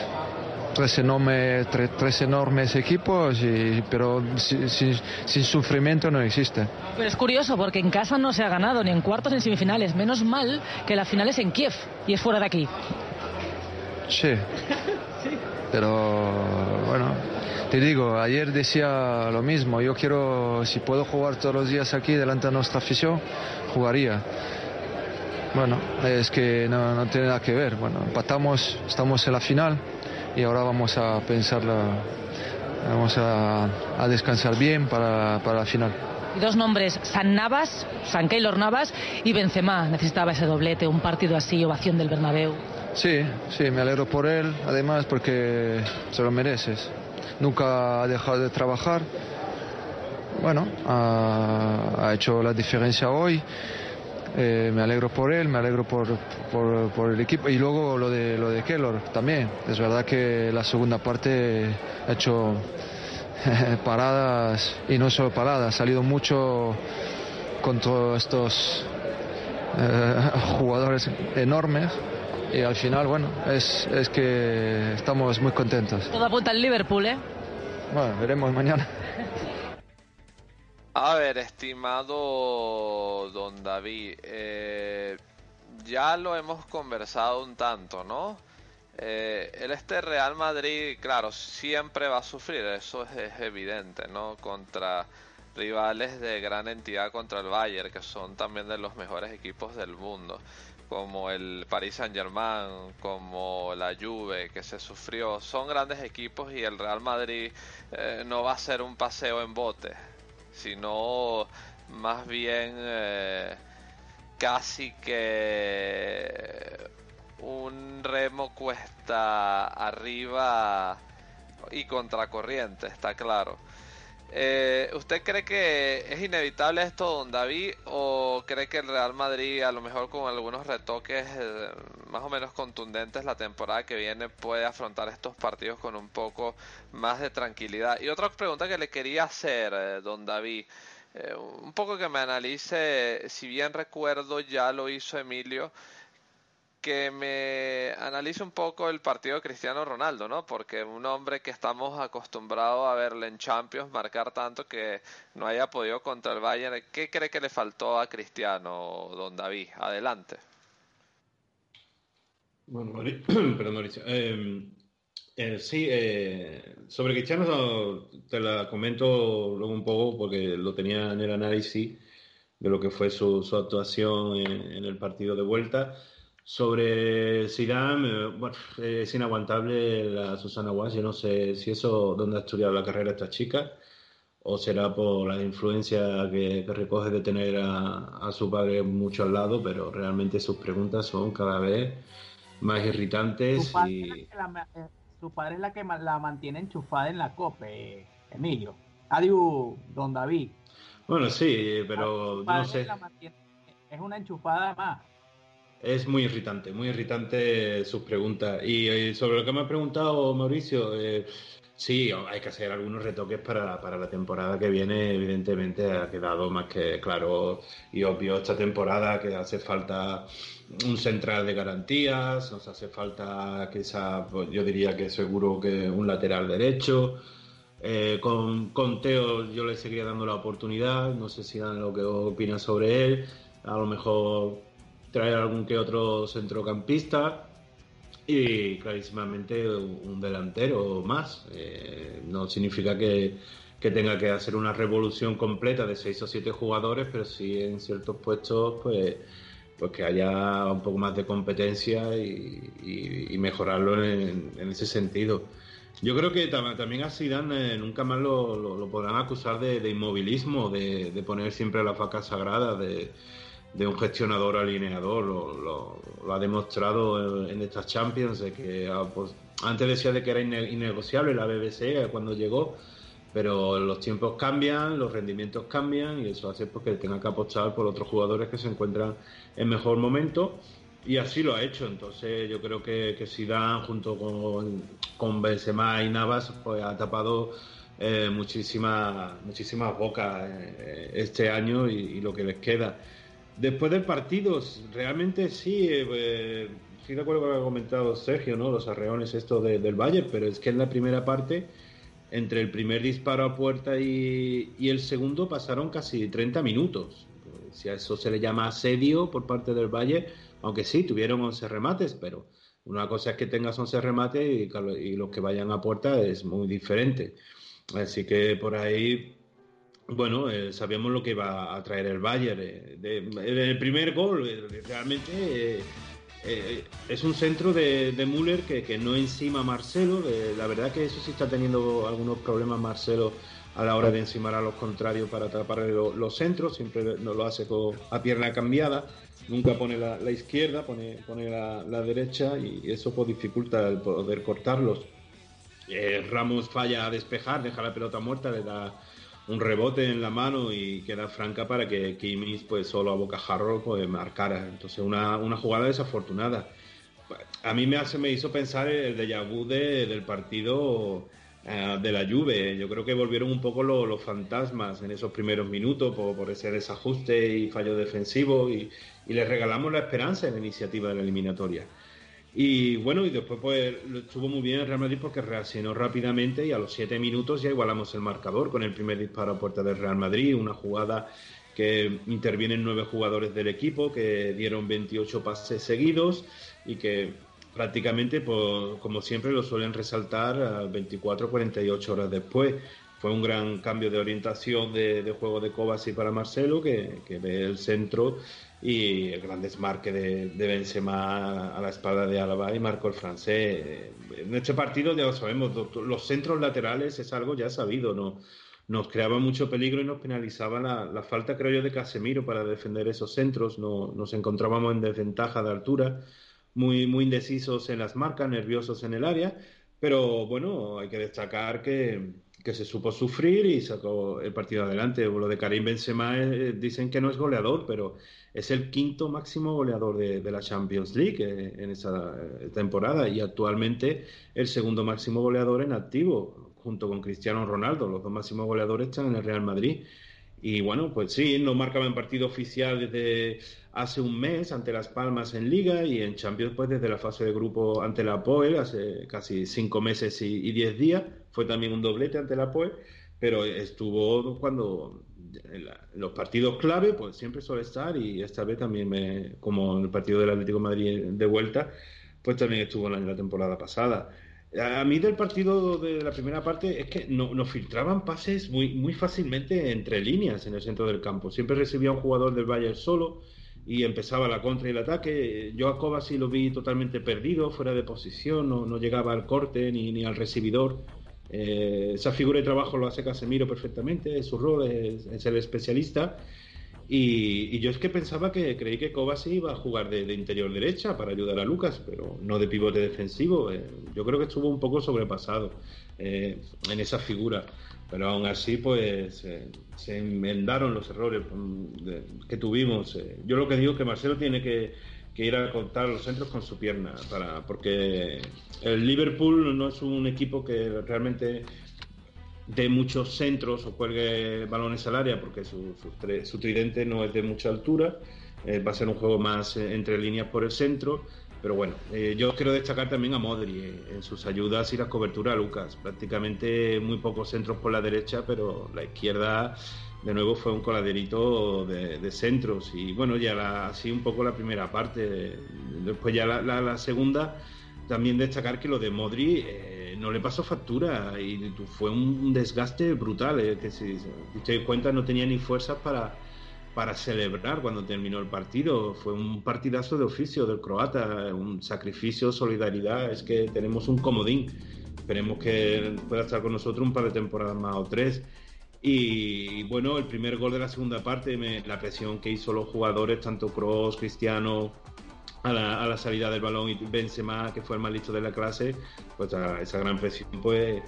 S14: tres enormes, tres, tres enormes equipos, y, pero si- si- sin sufrimiento no existe.
S10: Pero es curioso porque en casa no se ha ganado ni en cuartos ni en semifinales. Menos mal que la final es en Kiev y es fuera de aquí.
S14: Sí. Pero te digo, ayer decía lo mismo. Yo quiero, si puedo jugar todos los días aquí delante de nuestra afición, jugaría. Bueno, es que no, no tiene nada que ver. Bueno, empatamos, estamos en la final y ahora vamos a pensar, vamos a, a descansar bien para, para la final.
S10: Dos nombres, San Navas, San Keylor Navas y Benzema. Necesitaba ese doblete, un partido así, ovación del Bernabéu.
S14: Sí, sí, me alegro por él, además porque se lo mereces. Nunca ha dejado de trabajar. Bueno, ha, hecho la diferencia hoy. Eh, me alegro por él, me alegro por, por, el equipo. Y luego lo de, lo de también. Es verdad que la segunda parte ha hecho paradas, y no solo paradas, ha salido mucho contra estos eh, jugadores enormes y al final, bueno, es, es que estamos muy contentos.
S10: Todo apunta al Liverpool, ¿eh?
S14: Bueno, veremos mañana.
S5: A ver, estimado don David, eh, ya lo hemos conversado un tanto, ¿no? Eh, el este Real Madrid, claro, siempre va a sufrir, eso es, es evidente, ¿no? Contra rivales de gran entidad contra el Bayern, que son también de los mejores equipos del mundo, como el Paris Saint Germain, como la Juve, que se sufrió, son grandes equipos y el Real Madrid eh, no va a ser un paseo en bote, sino más bien eh, casi que un remo cuesta arriba y contracorriente, está claro. Eh, ¿Usted cree que es inevitable esto, don David, o cree que el Real Madrid, a lo mejor con algunos retoques eh, más o menos contundentes la temporada que viene, puede afrontar estos partidos con un poco más de tranquilidad? Y otra pregunta que le quería hacer, eh, don David, eh, un poco que me analice, si bien recuerdo ya lo hizo Emilio, que me analice un poco el partido de Cristiano Ronaldo, ¿no? Porque un hombre que estamos acostumbrados a verle en Champions marcar tanto que no haya podido contra el Bayern, ¿qué cree que le faltó a Cristiano, don David? Adelante.
S7: Bueno, Mauri- perdón, Mauricio. Eh, eh, sí, eh, sobre Cristiano te la comento luego un poco porque lo tenía en el análisis de lo que fue su, su actuación en, en el partido de vuelta. Sobre Zidane, eh, bueno, es inaguantable la Susana Guas. Yo no sé si eso, dónde ha estudiado la carrera esta chica, o será por la influencia que, que recoge de tener a, a su padre mucho al lado, pero realmente sus preguntas son cada vez más irritantes
S8: Su padre,
S7: y...
S8: es la eh, su padre es la que la mantiene enchufada en la copa, eh, Emilio. Adiós, don David.
S7: Bueno, sí, pero
S8: Su
S7: no sé.
S8: la mantiene- es una enchufada más.
S7: Es muy irritante, muy irritante sus preguntas. Y, eh, sobre lo que me ha preguntado Mauricio, eh, sí, hay que hacer algunos retoques para, para la temporada que viene. Evidentemente ha quedado más que claro y obvio esta temporada que hace falta un central de garantías, nos hace falta quizá, pues, yo diría que seguro que un lateral derecho. Eh, con, con Teo yo le seguiría dando la oportunidad, no sé si dan lo que opina sobre él, a lo mejor traer algún que otro centrocampista y clarísimamente un delantero más. Eh, no significa que, que tenga que hacer una revolución completa de seis o siete jugadores, pero sí en ciertos puestos pues, pues que haya un poco más de competencia y, y- mejorarlo en, en ese sentido. Yo creo que tam- también a Zidane eh, nunca más lo, lo- lo podrán acusar de, de inmovilismo, de, de poner siempre la faca sagrada, de, de un gestionador alineador. Lo, ha demostrado en, estas Champions, de que ah, pues, antes decía de que era inne- innegociable la BBC cuando llegó, pero los tiempos cambian, los rendimientos cambian y eso hace pues, que tenga que apostar por otros jugadores que se encuentran en mejor momento y así lo ha hecho. Entonces yo creo que, que Zidane junto con, con Benzema y Navas pues ha tapado eh, muchísimas muchísimas bocas eh, este año y lo que les queda. Después del partido, realmente sí, eh, eh, estoy de acuerdo con lo que ha comentado Sergio, ¿no? Los arreones esto de- del Bayern, pero es que en la primera parte, entre el primer disparo a puerta y, el segundo, pasaron casi 30 minutos. Si a eso se le llama asedio por parte del Bayern, aunque sí, tuvieron 11 remates, pero una cosa es que tengas 11 remates y, y los que vayan a puerta es muy diferente. Así que por ahí bueno, eh, sabíamos lo que iba a traer el Bayern. eh, el primer gol, eh, realmente eh, es un centro de, de Müller que, que no encima Marcelo. la verdad que eso sí está teniendo algunos problemas Marcelo a la hora de encimar a los contrarios para atrapar lo- los centros. Siempre no lo hace con, a pierna cambiada. Nunca pone la, izquierda, pone, pone la, la derecha y eso pues dificulta el poder cortarlos. Ramos falla a despejar, deja la pelota muerta, le da un rebote en la mano y queda franca para que Kimmich pues solo a bocajarro pues marcara. Entonces una, una jugada desafortunada. A mí me, hace, me hizo pensar el déjà vu de- del partido eh, de la Juve. Yo creo que volvieron un poco lo- los fantasmas en esos primeros minutos por, por ese desajuste y fallo defensivo y, y les regalamos la esperanza en la iniciativa de la eliminatoria. Y bueno, y después pues estuvo muy bien el Real Madrid porque reaccionó rápidamente y a los siete minutos ya igualamos el marcador con el primer disparo a puerta del Real Madrid, una jugada que intervienen nueve jugadores del equipo que dieron 28 pases seguidos y que prácticamente, pues, como siempre, lo suelen resaltar a 24 48 horas después. Fue un gran cambio de orientación de, juego de Kovacic para Marcelo, que ve el centro y el gran desmarque de, de Benzema a la espalda de Álava y marcó el francés. En este partido ya lo sabemos, los centros laterales es algo ya sabido, ¿no? nos creaba mucho peligro y nos penalizaba la, la falta, creo yo, de Casemiro para defender esos centros. No, nos encontrábamos en desventaja de altura, muy, muy indecisos en las marcas, nerviosos en el área. Pero bueno, hay que destacar que, que se supo sufrir y sacó el partido adelante. Lo de Karim Benzema eh, dicen que no es goleador, pero es el quinto máximo goleador de, de la Champions League eh, en esa eh, temporada y actualmente el segundo máximo goleador en activo junto con Cristiano Ronaldo. Los dos máximos goleadores están en el Real Madrid. Y bueno, pues sí, no marcaba en partido oficial desde hace un mes ante Las Palmas en Liga y en Champions pues desde la fase de grupo ante la Poel hace casi cinco meses y, y diez días. Fue también un doblete ante la Poel, pero estuvo cuando la- los partidos clave pues siempre suele estar y esta vez también me, como en el partido del Atlético Madrid de vuelta, pues también estuvo en la temporada pasada. A mí del partido de la primera parte es que no- nos filtraban pases muy, muy fácilmente entre líneas en el centro del campo. Siempre recibía un jugador del Bayern solo y empezaba la contra y el ataque. Yo a Kovacic lo vi totalmente perdido, fuera de posición, no, no llegaba al corte ni, ni al recibidor. Eh, esa figura de trabajo lo hace Casemiro perfectamente, su rol es, el especialista. Y, yo es que pensaba que creí que Kovacic iba a jugar de, interior derecha para ayudar a Lucas, pero no de pivote defensivo. Eh, yo creo que estuvo un poco sobrepasado eh, en esa figura. Pero aún así, pues eh, se enmendaron los errores mm, que tuvimos. Eh, yo lo que digo es que Marcelo tiene que, que ir a cortar los centros con su pierna, para, porque el Liverpool no es un equipo que realmente de muchos centros o cuelgue balones al área porque su, su, tridente no es de mucha altura. Eh, va a ser un juego más eh, entre líneas por el centro. Pero bueno, eh, yo quiero destacar también a Modri en sus ayudas y la cobertura a Lucas. Prácticamente muy pocos centros por la derecha, pero la izquierda de nuevo fue un coladerito de, centros. Y bueno, ya la- así un poco la primera parte. Después ya la, la- segunda, también destacar que lo de Modri eh, no le pasó factura y fue un desgaste brutal. eh, que si si te das cuenta no tenía ni fuerzas para, para celebrar cuando terminó el partido. Fue un partidazo de oficio del croata, un sacrificio, solidaridad. Es que tenemos un comodín. Esperemos que pueda estar con nosotros un par de temporadas más o tres. Y bueno, el primer gol de la segunda parte, la presión que hizo los jugadores, tanto Kroos, Cristiano, a la, salida del balón y Benzema, que fue el más listo de la clase, pues a esa gran presión, pues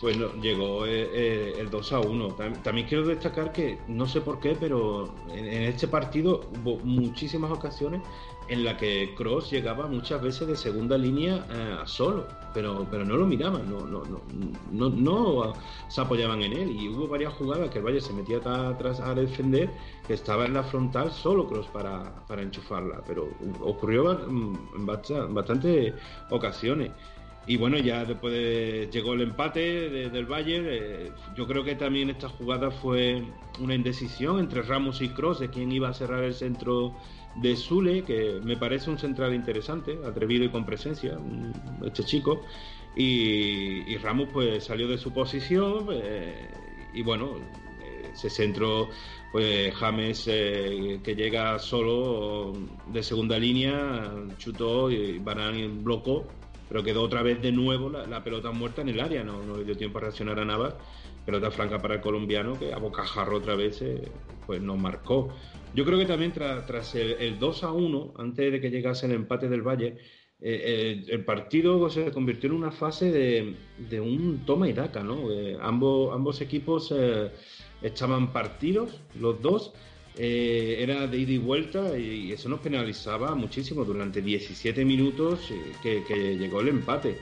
S7: pues llegó eh, eh, el 2 a 1. También quiero destacar que no sé por qué, pero en, este partido hubo muchísimas ocasiones en las que Cross llegaba muchas veces de segunda línea eh, solo, pero, pero no lo miraban, no, no, no, no, se apoyaban en él. Y hubo varias jugadas que el Valle se metía atrás a defender, que estaba en la frontal solo Cross para, para enchufarla, pero ocurrió en bastantes ocasiones. Y bueno, ya después llegó el empate del Bayern. Eh, yo creo que también esta jugada fue una indecisión entre Ramos y Cross de quién iba a cerrar el centro de Zule, que me parece un central interesante, atrevido y con presencia, este chico. Y, Ramos pues salió de su posición eh, y bueno, ese centro pues James eh, que llega solo de segunda línea, chutó y Barán blocó pero quedó otra vez de nuevo la, pelota muerta en el área, no, no, dio tiempo a reaccionar a Navas, pelota franca para el colombiano que a bocajarro otra vez eh, pues nos marcó. Yo creo que también tras el, 2 a 1, antes de que llegase el empate del Valle, eh, el partido se convirtió en una fase de, un toma y daca, ¿no? Eh, ambos, ambos equipos estaban partidos, los dos, eh, era de ida y vuelta y eso nos penalizaba muchísimo durante 17 minutos eh, que, llegó el empate.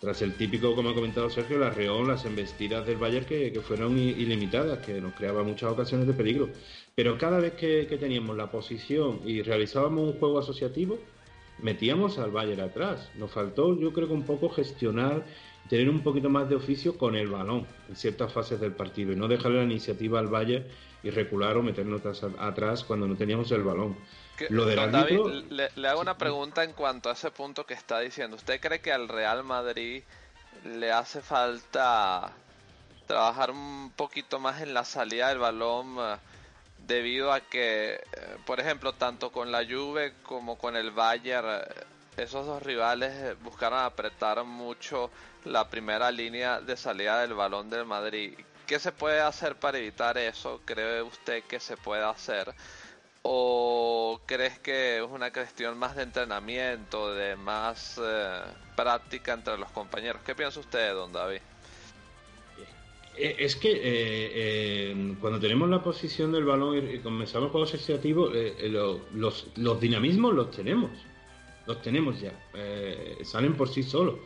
S7: Tras el típico, como ha comentado Sergio, la reón, las embestidas del Bayern que, fueron ilimitadas, que nos creaba muchas ocasiones de peligro. Pero cada vez que, teníamos la posición y realizábamos un juego asociativo, metíamos al Bayern atrás. Nos faltó, yo creo que un poco gestionar, tener un poquito más de oficio con el balón en ciertas fases del partido y no dejarle la iniciativa al Bayern y recular o meternos atrás cuando no teníamos el balón.
S5: Lo del David, le, hago una pregunta en cuanto a ese punto que está diciendo. ¿Usted cree que al Real Madrid le hace falta trabajar un poquito más en la salida del balón eh, debido a que, eh, por ejemplo, tanto con la Juve como con el Bayern, eh, esos dos rivales buscaron apretar mucho la primera línea de salida del balón del Madrid. ¿Qué se puede hacer para evitar eso? ¿Cree usted que se puede hacer? ¿O crees que es una cuestión más de entrenamiento, de más eh, práctica entre los compañeros? ¿Qué piensa usted, don David?
S7: Eh, es que eh, cuando tenemos la posición del balón y, comenzamos con los asociativos, los, los, dinamismos los tenemos. Los tenemos ya. salen por sí solos.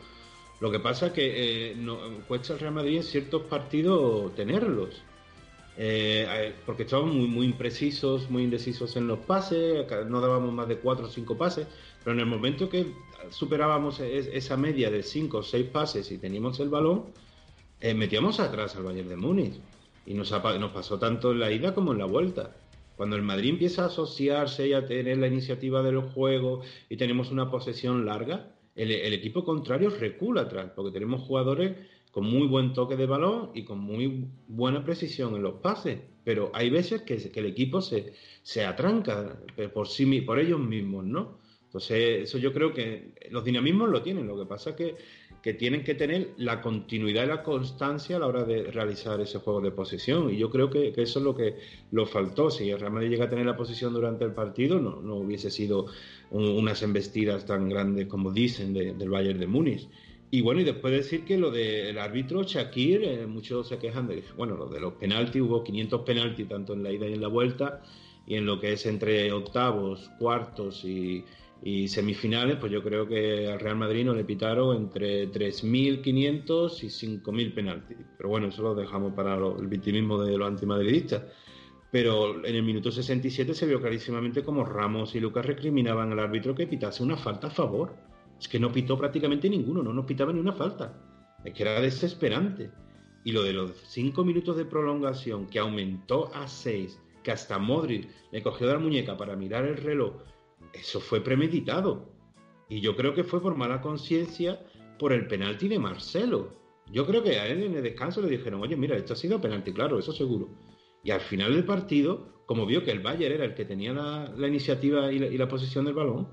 S7: Lo que pasa es que no, cuesta al Real Madrid en ciertos partidos tenerlos. Eh, porque estábamos muy, imprecisos, muy indecisos en los pases, no dábamos más de cuatro o cinco pases, pero en el momento que superábamos esa media de cinco o seis pases y teníamos el balón, eh, metíamos atrás al Bayern de Múnich. Y nos pasó tanto en la ida como en la vuelta. Cuando el Madrid empieza a asociarse y a tener la iniciativa del juego y tenemos una posesión larga, el, equipo contrario recula atrás, porque tenemos jugadores con muy buen toque de balón y con muy buena precisión en los pases. Pero hay veces que, el equipo se, se atranca por, sí, por ellos mismos, ¿no? Entonces, eso yo creo que los dinamismos lo tienen. Lo que pasa es que, que tienen que tener la continuidad y la constancia a la hora de realizar ese juego de posesión. Y yo creo que, eso es lo que lo faltó. Si el Real llega a tener la posición durante el partido, no, no hubiese sido unas embestidas tan grandes como dicen del Bayern de Múnich. Y bueno, y después decir que lo del árbitro Shakir, eh, muchos se quejan de, bueno, lo de los penaltis, hubo 500 penaltis tanto en la ida y en la vuelta, y en lo que es entre octavos, cuartos y, semifinales, pues yo creo que al Real Madrid no le pitaron entre 3.500 y 5.000 penaltis. Pero bueno, eso lo dejamos para el victimismo de los antimadridistas pero en el minuto 67 se vio clarísimamente como Ramos y Lucas recriminaban al árbitro que pitase una falta a favor. Es que no pitó prácticamente ninguno, no nos pitaba ni una falta. Es que era desesperante. Y lo de los cinco minutos de prolongación que aumentó a seis, que hasta Modric le cogió la muñeca para mirar el reloj, eso fue premeditado. Y yo creo que fue por mala conciencia por el penalti de Marcelo. Yo creo que a él en el descanso le dijeron, oye, mira, esto ha sido penalti, claro, eso seguro. Y al final del partido, como vio que el Bayern era el que tenía la, iniciativa y la, posición del balón,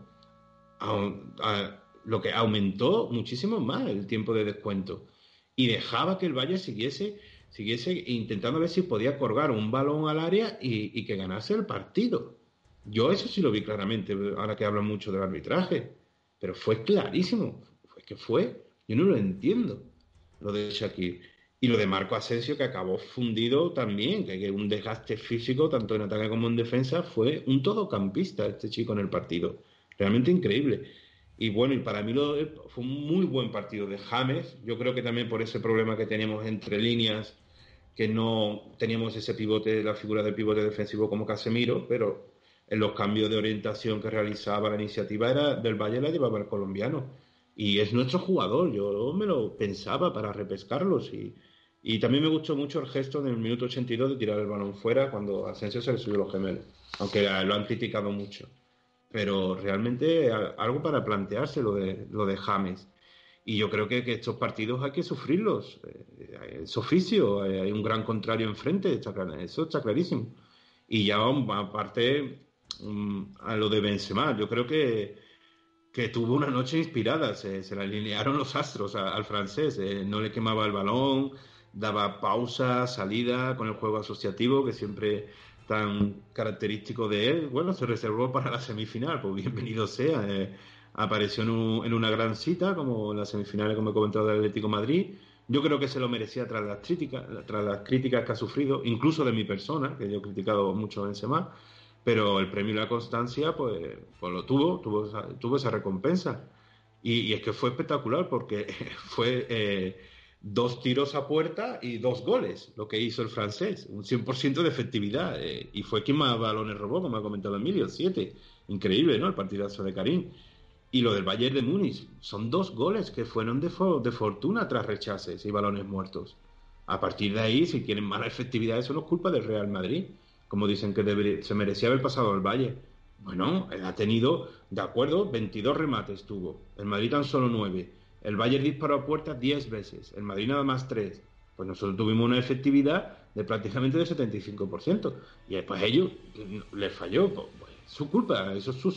S7: lo que aumentó muchísimo más el tiempo de descuento. Y dejaba que el Bayern siguiese, siguiese intentando ver si podía colgar un balón al área y, que ganase el partido. Yo eso sí lo vi claramente, ahora que hablan mucho del arbitraje. Pero fue clarísimo. Fue que fue. Yo no lo entiendo, lo de Shakir. Y lo de Marco Asensio, que acabó fundido también, que, que un desgaste físico, tanto en ataque como en defensa, fue un todocampista este chico en el partido. Realmente increíble. Y bueno, y para mí lo, fue un muy buen partido de James. Yo creo que también por ese problema que teníamos entre líneas, que no teníamos ese pivote, la figura de pivote defensivo como Casemiro, pero en los cambios de orientación que realizaba la iniciativa era del Valle la llevaba el colombiano. Y es nuestro jugador, yo me lo pensaba para repescarlos. Y, y también me gustó mucho el gesto en el minuto 82 de tirar el balón fuera cuando Asensio se le subió los gemelos, aunque lo han criticado mucho. Pero realmente algo para plantearse lo de, lo de James. Y yo creo que, estos partidos hay que sufrirlos. Eh, es oficio, hay un gran contrario enfrente, eso está clarísimo. Y ya aparte mm, a lo de Benzema, yo creo que, que tuvo una noche inspirada, se, se alinearon los astros al francés, eh, no le quemaba el balón, daba pausa, salida con el juego asociativo que siempre tan característico de él. Bueno, se reservó para la semifinal, pues bienvenido sea. Eh, apareció en, una gran cita, como en las semifinales, como he comentado, del Atlético Madrid. Yo creo que se lo merecía tras las críticas, tras las críticas que ha sufrido, incluso de mi persona, que yo he criticado mucho en Benzema, pero el premio y la constancia, pues, pues lo tuvo, tuvo esa, tuvo esa recompensa. Y, es que fue espectacular porque fue eh, dos tiros a puerta y dos goles, lo que hizo el francés, un 100% de efectividad. Eh, y fue quien más balones robó, como ha comentado Emilio, siete. Increíble, ¿no? El partidazo de Karim. Y lo del Bayern de Múnich, son dos goles que fueron de, fortuna tras rechaces y balones muertos. A partir de ahí, si quieren mala efectividad, eso no es culpa del Real Madrid, como dicen que se merecía haber pasado al Valle. Bueno, ha tenido, de acuerdo, 22 remates tuvo, el Madrid tan solo 9 el Bayern disparó a puerta 10 veces, el Madrid nada más 3. Pues nosotros tuvimos una efectividad de prácticamente del 75%. Y después ellos les falló. Pues, pues, su culpa, esos son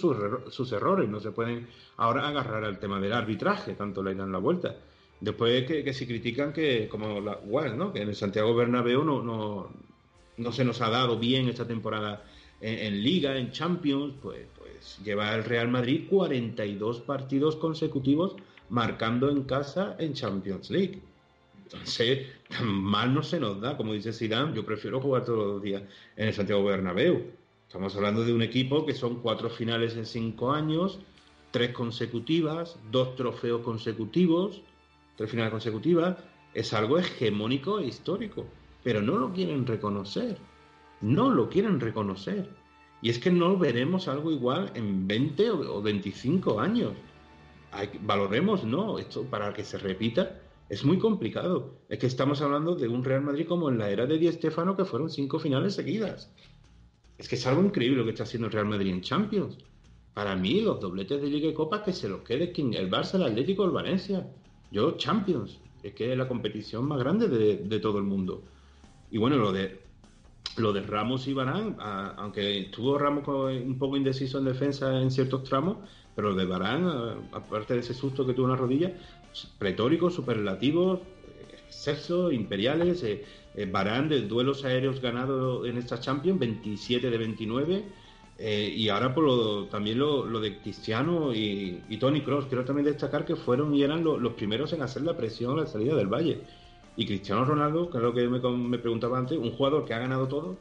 S7: sus, errores. No se pueden ahora agarrar al tema del arbitraje, tanto le dan la vuelta. Después que, que si critican que, como la ¿no? que en el Santiago Bernabéu no, no, no se nos ha dado bien esta temporada en, en Liga, en Champions, pues, pues lleva el Real Madrid 42 partidos consecutivos marcando en casa en Champions League. Entonces, mal no se nos da, como dice Zidane, yo prefiero jugar todos los días en el Santiago Bernabéu. Estamos hablando de un equipo que son cuatro finales en cinco años, tres consecutivas, dos trofeos consecutivos, tres finales consecutivas. Es algo hegemónico e histórico, pero no lo quieren reconocer. No lo quieren reconocer. Y es que no veremos algo igual en 20 o 25 años valoremos, no, esto para que se repita es muy complicado. Es que estamos hablando de un Real Madrid como en la era de Di Stéfano que fueron cinco finales seguidas. Es que es algo increíble lo que está haciendo el Real Madrid en Champions. Para mí, los dobletes de Liga y Copa que se los quede quien, el Barça, el Atlético, el Valencia. Yo, Champions. Es que es la competición más grande de, todo el mundo. Y bueno, lo de lo de Ramos y Barán, aunque estuvo Ramos un poco indeciso en defensa en ciertos tramos, pero de Barán, aparte de ese susto que tuvo en la rodilla, pretóricos, superlativos, sexo, imperiales. Eh, eh, Barán de duelos aéreos ganados en esta Champions, 27 de 29. Eh, y ahora por lo, también lo, de Cristiano y, Tony Cross. Quiero también destacar que fueron y eran los primeros en hacer la presión a la salida del Valle. Y Cristiano Ronaldo, que es lo que me, me preguntaba antes, un jugador que ha ganado todo,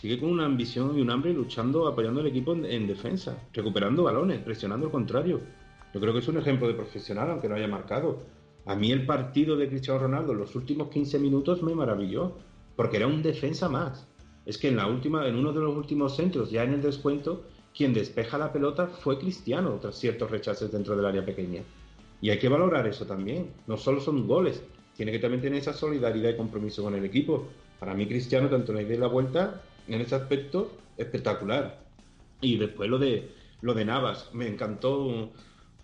S7: sigue con una ambición y un hambre luchando, apoyando al equipo en, defensa, recuperando balones, presionando al contrario. Yo creo que es un ejemplo de profesional, aunque no haya marcado. A mí el partido de Cristiano Ronaldo, los últimos 15 minutos, me maravilló, porque era un defensa más. Es que en, la última, en uno de los últimos centros, ya en el descuento, quien despeja la pelota fue Cristiano, tras ciertos rechaces dentro del área pequeña. Y hay que valorar eso también. No solo son goles, tiene que también tener esa solidaridad y compromiso con el equipo. Para mí, Cristiano, tanto en la ida y la vuelta, en ese aspecto espectacular. Y después lo de lo de Navas, me encantó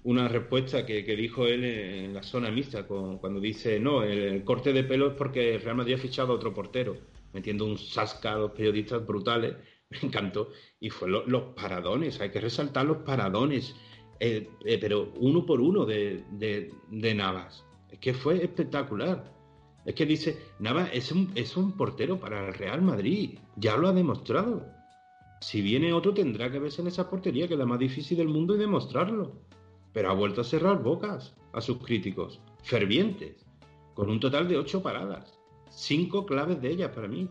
S7: una respuesta que, dijo él en la zona mixta, cuando dice, no, el, corte de pelo es porque el Real Madrid ha fichado a otro portero, metiendo un sasca a los periodistas brutales, me encantó. Y fue los paradones, hay que resaltar los paradones, eh, eh, pero uno por uno de, de, de Navas. Es que fue espectacular. Es que dice, Nava es un, es un portero para el Real Madrid, ya lo ha demostrado. Si viene otro tendrá que verse en esa portería, que es la más difícil del mundo, y demostrarlo. Pero ha vuelto a cerrar bocas a sus críticos, fervientes, con un total de ocho paradas. cinco claves de ellas para mí.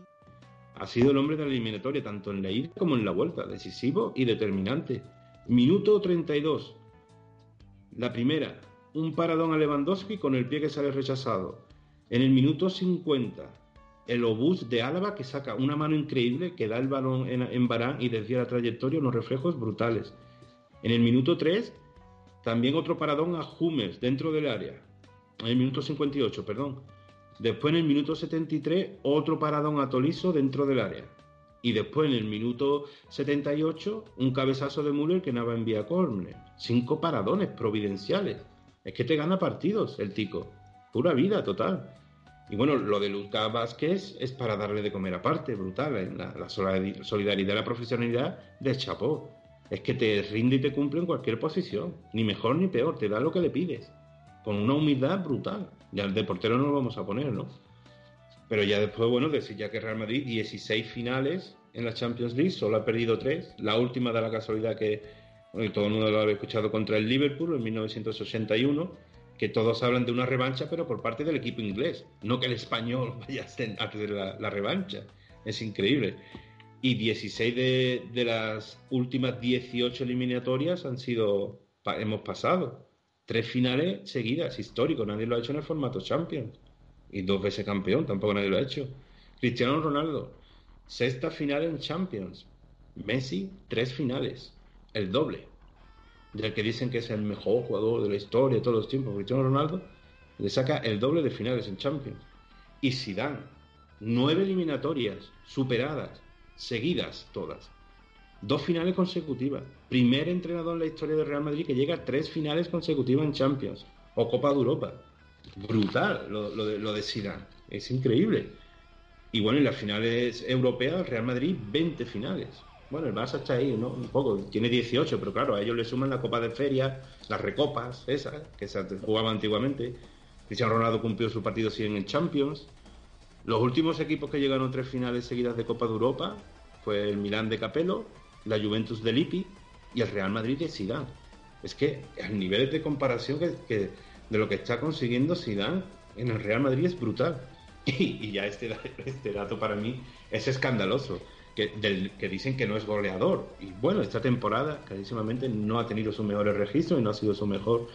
S7: Ha sido el hombre de la eliminatoria, tanto en la ida como en la vuelta, decisivo y determinante. Minuto 32. La primera, un paradón a Lewandowski con el pie que sale rechazado. En el minuto 50, el obús de Álava que saca una mano increíble que da el balón en, Barán y desvía la trayectoria, unos reflejos brutales. En el minuto 3, también otro paradón a Hummels dentro del área. En el minuto 58, perdón. Después en el minuto 73, otro paradón a Tolisso dentro del área. Y después en el minuto 78, un cabezazo de Müller que nada envía córner. Cinco paradones providenciales. Es que te gana partidos el tico. Pura vida, total. Y bueno, lo de Lucas Vázquez es para darle de comer aparte, brutal. ¿eh? La, la solidaridad la profesionalidad de Chapó. Es que te rinde y te cumple en cualquier posición. Ni mejor ni peor, te da lo que le pides. Con una humildad brutal. Ya de portero no lo vamos a poner, ¿no? Pero ya después, bueno, decir ya que Real Madrid, 16 finales en la Champions League, solo ha perdido 3. La última da la casualidad que bueno, todo el mundo lo había escuchado contra el Liverpool en 1981, que todos hablan de una revancha, pero por parte del equipo inglés, no que el español vaya a tener la, revancha. Es increíble. Y 16 de, de, las últimas 18 eliminatorias han sido, hemos pasado. Tres finales seguidas, histórico, nadie lo ha hecho en el formato Champions y dos veces campeón, tampoco nadie lo ha hecho. Cristiano Ronaldo, sexta final en Champions. Messi, tres finales, el doble. Del que dicen que es el mejor jugador de la historia de todos los tiempos, Cristiano Ronaldo, le saca el doble de finales en Champions. Y Zidane, nueve eliminatorias superadas, seguidas todas. Dos finales consecutivas. Primer entrenador en la historia del Real Madrid que llega a tres finales consecutivas en Champions o Copa de Europa brutal lo, lo, de, lo de Zidane. Es increíble. Y bueno, en las finales europeas, Real Madrid, 20 finales. Bueno, el Barça está ahí, ¿no? Un poco, tiene 18, pero claro, a ellos le suman la Copa de Feria, las recopas, esas, que se jugaban antiguamente. Cristiano Ronaldo cumplió su partido 100 en Champions. Los últimos equipos que llegaron tres finales seguidas de Copa de Europa fue el Milán de Capello, la Juventus de Lippi y el Real Madrid de Zidane. Es que el nivel de comparación que de lo que está consiguiendo Zidane en el Real Madrid es brutal. Y, y ya este, este, dato para mí es escandaloso, que, dicen que no es goleador. Y bueno, esta temporada clarísimamente no ha tenido sus mejores registros y no ha sido su mejor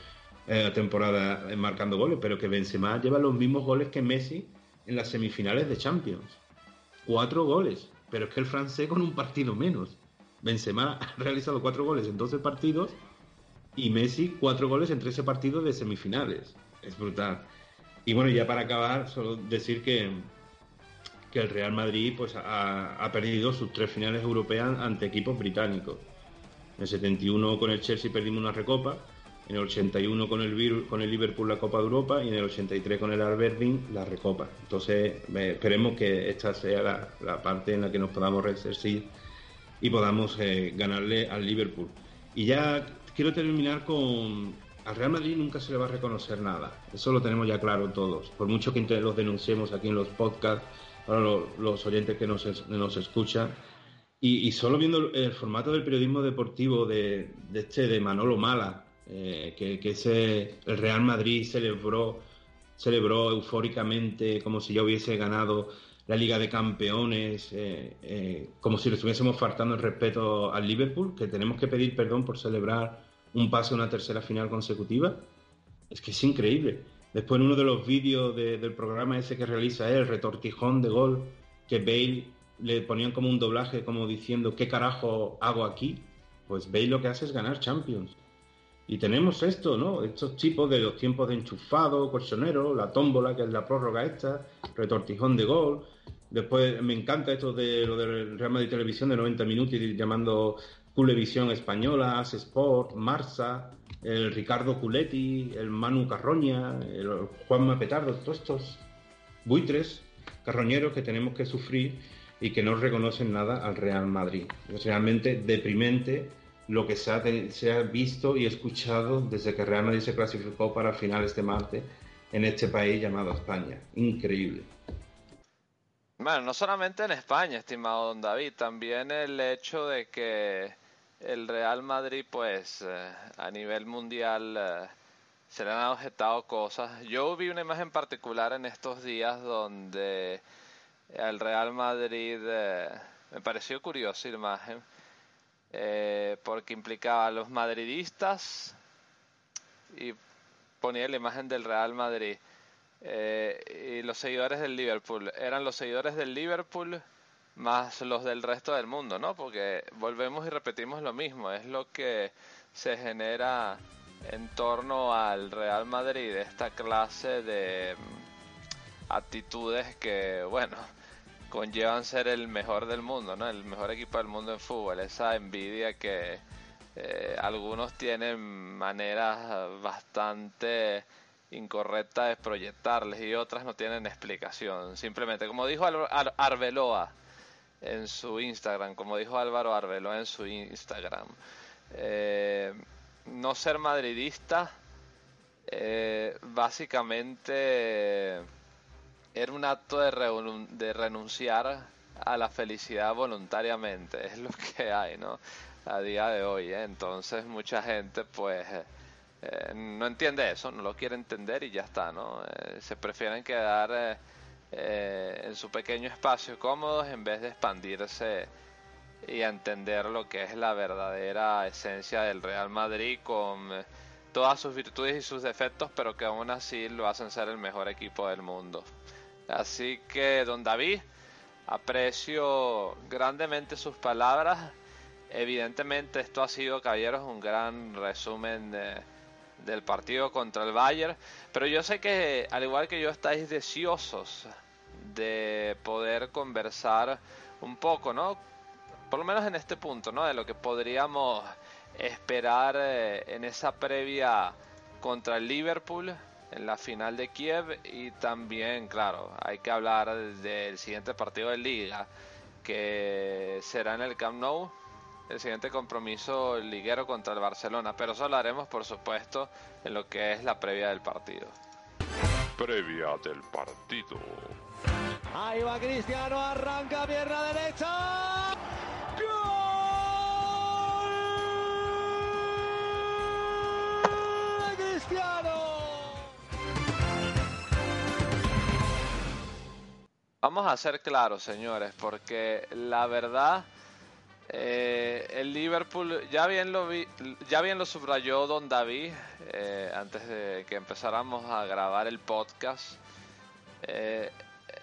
S7: eh, temporada marcando goles, pero que Benzema lleva los mismos goles que Messi en las semifinales de Champions. Cuatro goles, pero es que el francés con un partido menos. Benzema ha realizado cuatro goles en 12 partidos y Messi cuatro goles en 13 partidos de semifinales. Es brutal. Y bueno, ya para acabar, solo decir que, que el Real Madrid pues, ha, perdido sus tres finales europeas ante equipos británicos. En el 71 con el Chelsea perdimos una recopa, en el 81 con el, con el Liverpool la Copa de Europa y en el 83 con el Alberdin la recopa. Entonces eh, esperemos que esta sea la, la, parte en la que nos podamos resistir y podamos eh, ganarle al Liverpool. Y ya quiero terminar con. Al Real Madrid nunca se le va a reconocer nada. Eso lo tenemos ya claro todos. Por mucho que los denunciemos aquí en los podcasts, para los, los oyentes que nos, nos escuchan. Y, y, solo viendo el formato del periodismo deportivo de, de este, de Manolo Mala, eh, que, que ese, el Real Madrid celebró, celebró eufóricamente como si ya hubiese ganado la Liga de Campeones, eh, eh, como si le estuviésemos faltando el respeto al Liverpool, que tenemos que pedir perdón por celebrar un pase a una tercera final consecutiva. Es que es increíble. Después en uno de los vídeos de, del programa ese que realiza él, retortijón de gol, que Bale le ponían como un doblaje como diciendo ¿qué carajo hago aquí? Pues Bale lo que hace es ganar Champions. Y tenemos esto, ¿no? Estos tipos de los tiempos de enchufado, colchonero, la tómbola, que es la prórroga esta, retortijón de gol. Después me encanta esto de lo del Real Madrid Televisión de 90 minutos y llamando Culevisión Española, As Sport, Marsa, el Ricardo Culetti, el Manu Carroña, el Juanma Petardo, todos estos buitres carroñeros que tenemos que sufrir y que no reconocen nada al Real Madrid. Es realmente deprimente lo que se ha, visto y escuchado desde que Real Madrid se clasificó para finales de martes en este país llamado España. Increíble.
S5: Bueno, no solamente en España, estimado don David, también el hecho de que el Real Madrid, pues, eh, a nivel mundial, eh, se le han objetado cosas. Yo vi una imagen particular en estos días donde el Real Madrid, eh, me pareció curiosa imagen, porque implicaba a los madridistas y ponía la imagen del Real Madrid y los seguidores del Liverpool. Eran los seguidores del Liverpool más los del resto del mundo, ¿no? Porque volvemos y repetimos lo mismo, es lo que se genera en torno al Real Madrid, esta clase de mm, actitudes que, bueno, conllevan ser el mejor del mundo, ¿no? El mejor equipo del mundo en fútbol, esa envidia que eh, algunos tienen maneras bastante incorrectas de proyectarles y otras no tienen explicación. Simplemente, como dijo Arbeloa en su Instagram, como dijo Álvaro Arbeloa en su Instagram, eh, no ser madridista eh, básicamente era un acto de, de, renunciar a la felicidad voluntariamente, es lo que hay, ¿no? A día de hoy, ¿eh? entonces mucha gente pues eh, no entiende eso, no lo quiere entender y ya está, ¿no? se prefieren quedar en su pequeño espacio cómodos en vez de expandirse y entender lo que es la verdadera esencia del Real Madrid con eh, todas sus virtudes y sus defectos, pero que aún así lo hacen ser el mejor equipo del mundo. Así que, don David, aprecio grandemente sus palabras. Evidentemente esto ha sido, caballeros, un gran resumen del partido contra el Bayern, pero yo sé que, al igual que yo, estáis deseosos de poder conversar un poco, ¿no? por lo menos en este punto, ¿no? De lo que podríamos esperar eh, en esa previa contra el Liverpool en la final de Kiev y también, claro, hay que hablar del siguiente partido de liga que será en el Camp Nou, el siguiente compromiso liguero contra el Barcelona, pero eso lo haremos por supuesto en lo que es la previa del partido.
S1: Previa del partido.
S2: Ahí va Cristiano, arranca pierna derecha.
S5: Vamos a ser claros, señores, porque la verdad, eh, el Liverpool ya bien lo vi, ya bien lo subrayó Don David eh, antes de que empezáramos a grabar el podcast. Eh,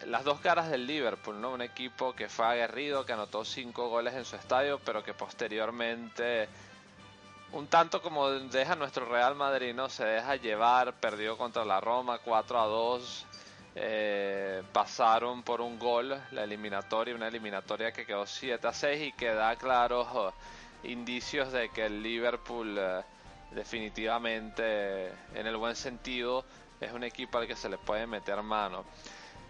S5: las dos caras del Liverpool, ¿no? Un equipo que fue aguerrido, que anotó cinco goles en su estadio, pero que posteriormente, un tanto como deja nuestro Real Madrid, ¿no? Se deja llevar, perdió contra la Roma 4 a 2. Eh, pasaron por un gol la eliminatoria, una eliminatoria que quedó 7 a 6 y que da claros oh, indicios de que el Liverpool eh, definitivamente en el buen sentido es un equipo al que se le puede meter mano.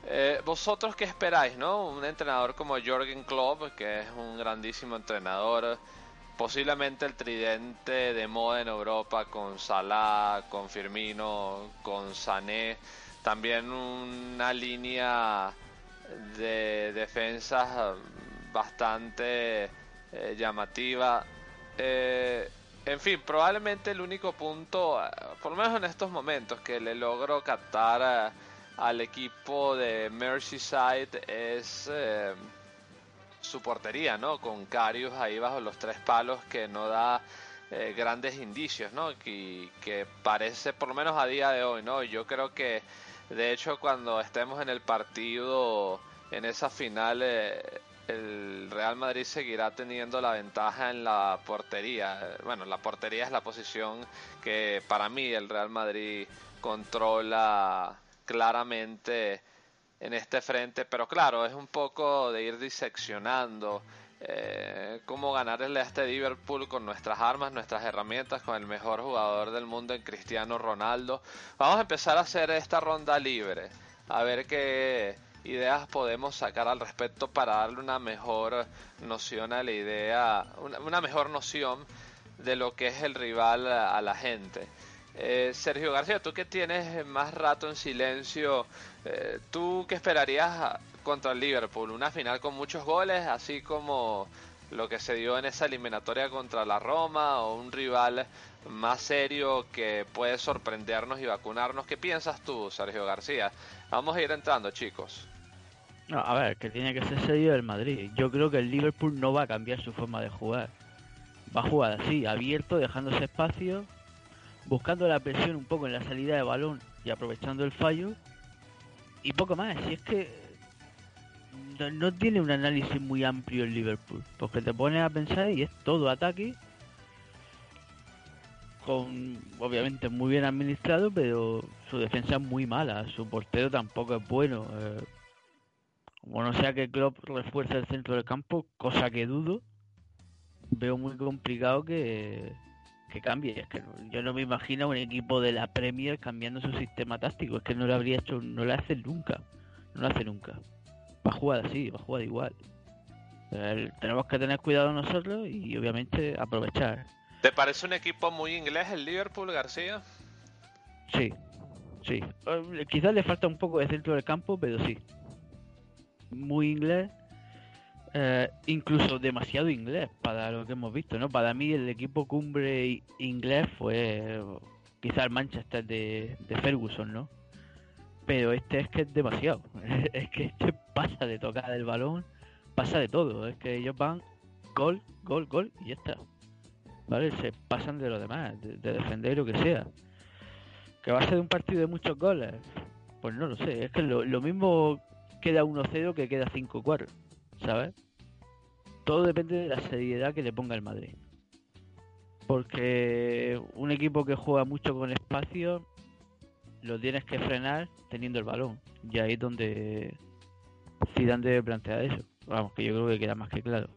S5: Eh, ¿Vosotros qué esperáis, no? Un entrenador como Jorgen Klopp, que es un grandísimo entrenador, posiblemente el tridente de moda en Europa con Salah, con Firmino, con Sané, también una línea de defensas bastante eh, llamativa. Eh, en fin, probablemente el único punto, por lo menos en estos momentos, que le logro captar al equipo de Merseyside es eh, su portería, ¿no? Con Carius ahí bajo los tres palos que no da eh, grandes indicios, ¿no? Que, que parece, por lo menos a día de hoy, ¿no? Yo creo que, de hecho, cuando estemos en el partido, en esa final, eh, el Real Madrid seguirá teniendo la ventaja en la portería. Bueno, la portería es la posición que para mí el Real Madrid controla claramente en este frente, pero claro, es un poco de ir diseccionando eh, cómo ganarle a este Liverpool con nuestras armas, nuestras herramientas, con el mejor jugador del mundo en Cristiano Ronaldo. Vamos a empezar a hacer esta ronda libre, a ver qué ideas podemos sacar al respecto para darle una mejor noción a la idea, una mejor noción de lo que es el rival a la gente. Eh, Sergio García, tú que tienes más rato en silencio, eh, ¿tú qué esperarías contra el Liverpool? ¿Una final con muchos goles, así como lo que se dio en esa eliminatoria contra la Roma o un rival más serio que puede sorprendernos y vacunarnos. ¿Qué piensas tú, Sergio García? Vamos a ir entrando, chicos.
S9: No, a ver, que tiene que ser serio el Madrid. Yo creo que el Liverpool no va a cambiar su forma de jugar. Va a jugar así, abierto, dejándose espacio, buscando la presión un poco en la salida de balón y aprovechando el fallo. Y poco más, si es que no, tiene un análisis muy amplio el Liverpool, porque te pones a pensar y es todo ataque, con obviamente muy bien administrado, pero su defensa es muy mala, su portero tampoco es bueno. Eh, como no sea que Klopp refuerce el centro del campo, cosa que dudo, veo muy complicado que, que cambie. Es que yo no me imagino un equipo de la Premier cambiando su sistema táctico. Es que no lo habría hecho, no lo hace nunca. No lo hace nunca. Va a jugar así, va a jugar igual. Tenemos que tener cuidado nosotros y obviamente aprovechar.
S5: ¿Te parece un equipo muy inglés el Liverpool, García?
S9: Sí, sí. Eh, quizás le falta un poco de centro del campo, pero sí. Muy inglés. eh, incluso demasiado inglés para lo que hemos visto, ¿no? Para mí el equipo cumbre inglés fue quizás el Manchester de, de Ferguson, ¿no? Pero este es que es demasiado. es que este pasa de tocar el balón, pasa de todo. Es que ellos van gol, gol, gol y ya está. ¿Vale? Se pasan de lo demás, de, de defender lo que sea. ¿Que va a ser un partido de muchos goles? Pues no lo sé. Es que lo, lo mismo queda 1-0 que queda 5-4. ¿Sabes? Todo depende de la seriedad que le ponga el Madrid. Porque un equipo que juega mucho con espacio lo tienes que frenar teniendo el balón. Y ahí es donde Zidane debe plantear eso. Vamos, que yo creo que queda más que claro.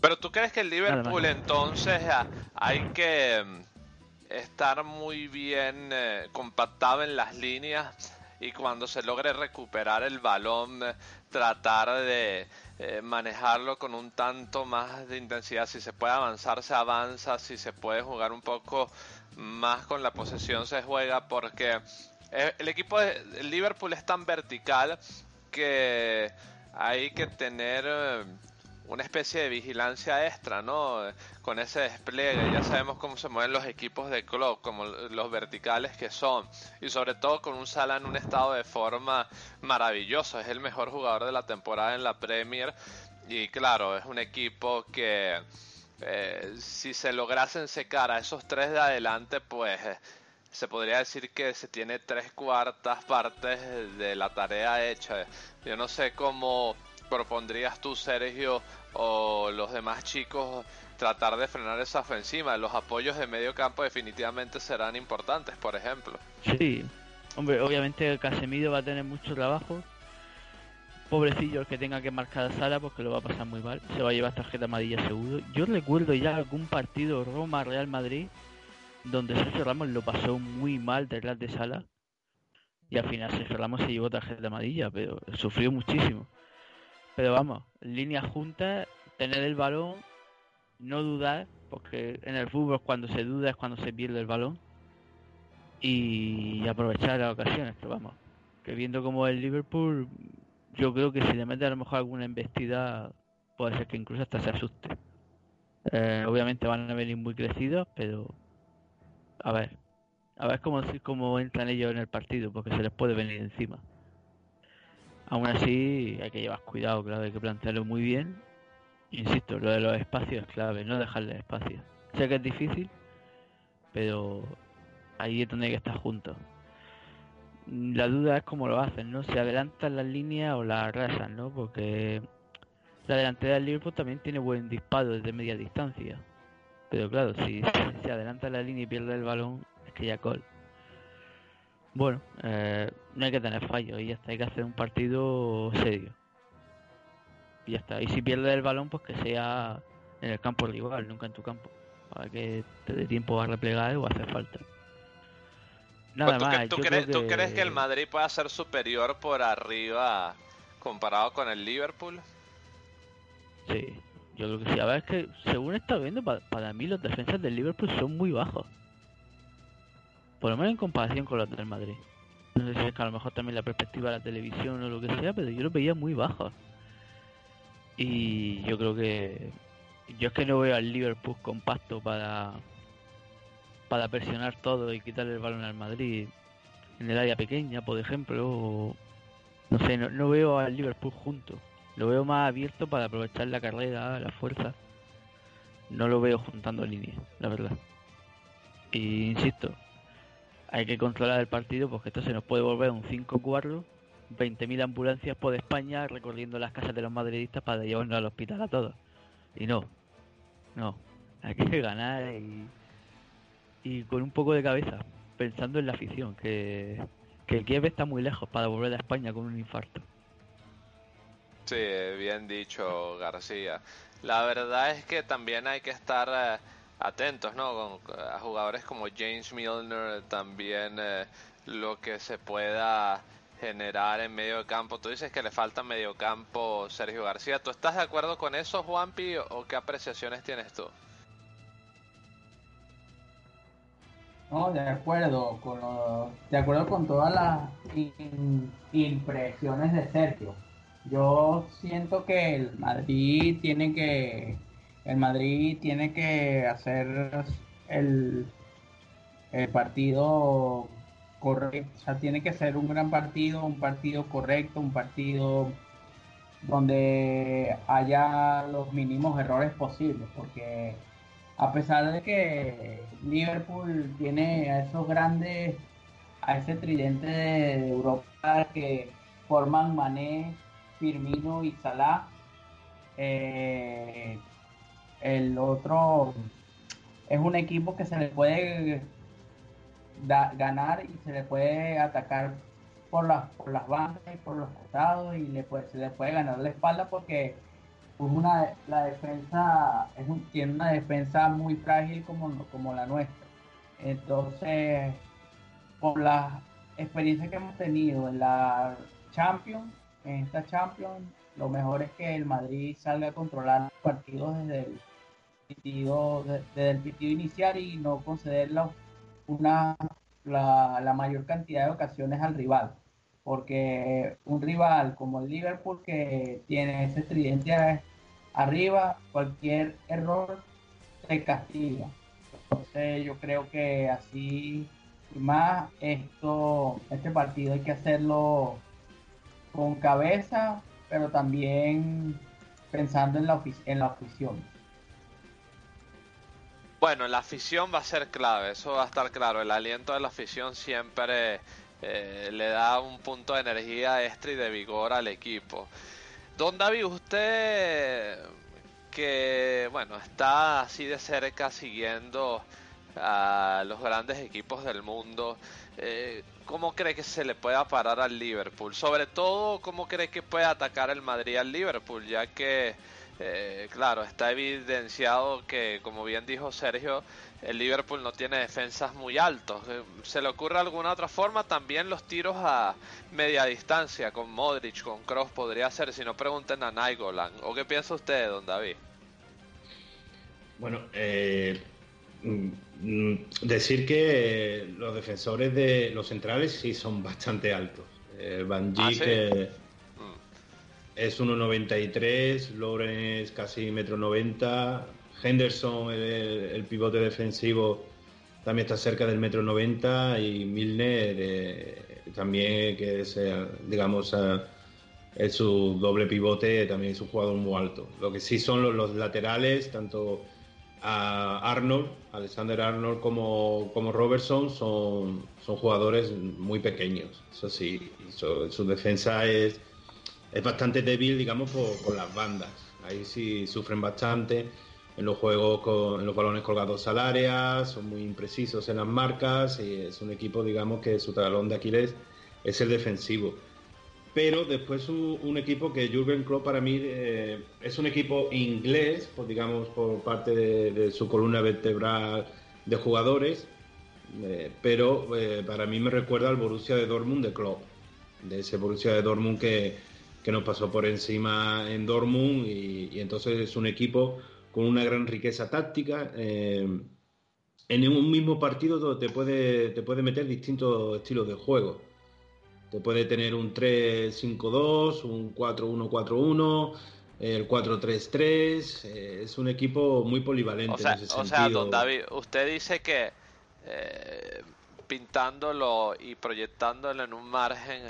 S5: Pero tú crees que el Liverpool entonces ah, hay que mm, estar muy bien eh, compactado en las líneas y cuando se logre recuperar el balón eh, tratar de eh, manejarlo con un tanto más de intensidad. Si se puede avanzar, se avanza. Si se puede jugar un poco más con la posesión, se juega porque eh, el equipo de Liverpool es tan vertical que hay que tener eh, una especie de vigilancia extra, ¿no? Con ese despliegue, ya sabemos cómo se mueven los equipos de club, como los verticales que son, y sobre todo con un Salah en un estado de forma maravilloso, es el mejor jugador de la temporada en la Premier, y claro, es un equipo que eh, si se lograsen secar a esos tres de adelante, pues eh, se podría decir que se tiene tres cuartas partes de la tarea hecha. Yo no sé cómo propondrías tú, Sergio, o los demás chicos tratar de frenar esa ofensiva. Los apoyos de medio campo definitivamente serán importantes, por ejemplo.
S9: Sí, hombre, obviamente Casemiro va a tener mucho trabajo. Pobrecillo el que tenga que marcar a Sala porque lo va a pasar muy mal. Se va a llevar tarjeta amarilla seguro. Yo recuerdo ya algún partido Roma-Real Madrid donde Sergio Ramos lo pasó muy mal detrás de Sala. Y al final Sergio Ramos se llevó tarjeta amarilla, pero sufrió muchísimo. Pero vamos, líneas juntas, tener el balón, no dudar, porque en el fútbol cuando se duda es cuando se pierde el balón y aprovechar las ocasiones, pero vamos, que viendo como el Liverpool, yo creo que si le mete a lo mejor alguna embestida, puede ser que incluso hasta se asuste. Eh, obviamente van a venir muy crecidos, pero a ver, a ver cómo, cómo entran ellos en el partido, porque se les puede venir encima. Aún así, hay que llevar cuidado, claro, hay que plantearlo muy bien. Insisto, lo de los espacios es clave, no dejarle espacio. Sé que es difícil, pero ahí es donde hay que estar juntos. La duda es cómo lo hacen, ¿no? Si adelantan las líneas o las arrasan, ¿no? Porque la delantera del Liverpool también tiene buen disparo desde media distancia. Pero claro, si se adelanta la línea y pierde el balón, es que ya gol. Bueno, eh, no hay que tener fallos y ya está, hay que hacer un partido serio. Y ya está. Y si pierde el balón, pues que sea en el campo rival, nunca en tu campo. Para que te dé tiempo a replegar o a hacer falta. Nada
S5: Pues, ¿tú,
S9: más.
S5: tú crees,
S9: creo
S5: tú crees que el Madrid pueda ser superior por arriba comparado con el Liverpool?
S9: Sí, yo creo que sí. A ver, es que según estado viendo, pa- para mí los defensas del Liverpool son muy bajos. Por lo menos en comparación con los del Madrid. No sé si es que a lo mejor también la perspectiva de la televisión o lo que sea, pero yo los veía muy bajos. Y yo creo que. Yo es que no veo al Liverpool compacto para. Para presionar todo y quitarle el balón al Madrid en el área pequeña, por ejemplo. o- no sé, no, no veo al Liverpool junto. Lo veo más abierto para aprovechar la carrera, la fuerza. No lo veo juntando líneas, la verdad. Y insisto, hay que controlar el partido porque esto se nos puede volver un 5-4, 20.000 ambulancias por España recorriendo las casas de los madridistas para llevarnos al hospital a todos. Y no, no, hay que ganar y, y con un poco de cabeza, pensando en la afición, que, que el Kiev está muy lejos para volver a España con un infarto.
S5: Sí, bien dicho García. La verdad es que también hay que estar eh, atentos, ¿no? Con, a jugadores como James Milner, también eh, lo que se pueda generar en medio de campo. Tú dices que le falta medio campo Sergio García. ¿Tú estás de acuerdo con eso, Juanpi, o qué apreciaciones tienes tú?
S8: No, de acuerdo con lo- de acuerdo con todas las impresiones de Sergio. Yo siento que el Madrid tiene que el Madrid tiene que hacer el, el partido correcto, o sea, tiene que ser un gran partido, un partido correcto, un partido donde haya los mínimos errores posibles, porque a pesar de que Liverpool tiene a esos grandes, a ese tridente de Europa que forman Mané, Firmino y Salah, eh, el otro es un equipo que se le puede da- ganar y se le puede atacar por las, por las bandas y por los costados y le puede, se le puede ganar la espalda porque pues una, la defensa es un- tiene una defensa muy frágil como, como la nuestra. Entonces, por la experiencia que hemos tenido en la Champions, en esta Champions, lo mejor es que el Madrid salga a controlar los partidos desde el pitido, de- desde el pitido inicial y no conceder la, una, la, la mayor cantidad de ocasiones al rival. Porque un rival como el Liverpool que tiene ese tridente arriba, cualquier error te castiga. Entonces yo creo que así y más esto, este partido hay que hacerlo con cabeza, pero también pensando en la, en la afición.
S5: Bueno, la afición va a ser clave, eso va a estar claro. El aliento de la afición siempre eh, le da un punto de energía extra y de vigor al equipo. Don David, usted que, bueno, está así de cerca siguiendo a los grandes equipos del mundo, eh, ¿cómo cree que se le pueda parar al Liverpool? Sobre todo, ¿cómo cree que puede atacar el Madrid al Liverpool? Ya que, eh, claro, está evidenciado que, como bien dijo Sergio, el Liverpool no tiene defensas muy altos. Eh, ¿Se le ocurre alguna otra forma? También los tiros a media distancia con Modric, con Cross podría ser, si no pregunten a Nainggolan. ¿O qué piensa usted, don David?
S7: Bueno, eh, mm, mm, decir que los defensores de los centrales sí son bastante altos. Eh, Van
S5: Ah, ¿sí?
S7: eh, es 1,93, Loren es casi 1,90 m, Henderson, el, pivote defensivo, también está cerca del 1,90 m y Milner eh, también, que es, eh, digamos, eh, su doble pivote, también es un jugador muy alto. Lo que sí son los, los laterales, tanto a Arnold, Alexander Arnold como, como Robertson son, son jugadores muy pequeños. Eso sí, su, su defensa es, es bastante débil, digamos, por, por las bandas. Ahí sí sufren bastante. En los juegos, con, en los balones colgados al área, son muy imprecisos en las marcas y es un equipo, digamos, que su talón de Aquiles es el defensivo. Pero después un, equipo que Jürgen Klopp para mí eh, es un equipo inglés, pues digamos por parte de, su columna vertebral de jugadores, eh, pero eh, para mí me recuerda al Borussia de Dortmund de Klopp, de ese Borussia de Dortmund que, que nos pasó por encima en Dortmund y entonces es un equipo con una gran riqueza táctica. eh, en un mismo partido te puede, te puede meter distintos estilos de juego. Te puede tener un 3-5-2, un 4-1-4-1, el 4-3-3, eh, es un equipo muy polivalente
S5: O sea,
S7: en ese
S5: o sea, don David, usted dice que eh, pintándolo y proyectándolo en un margen,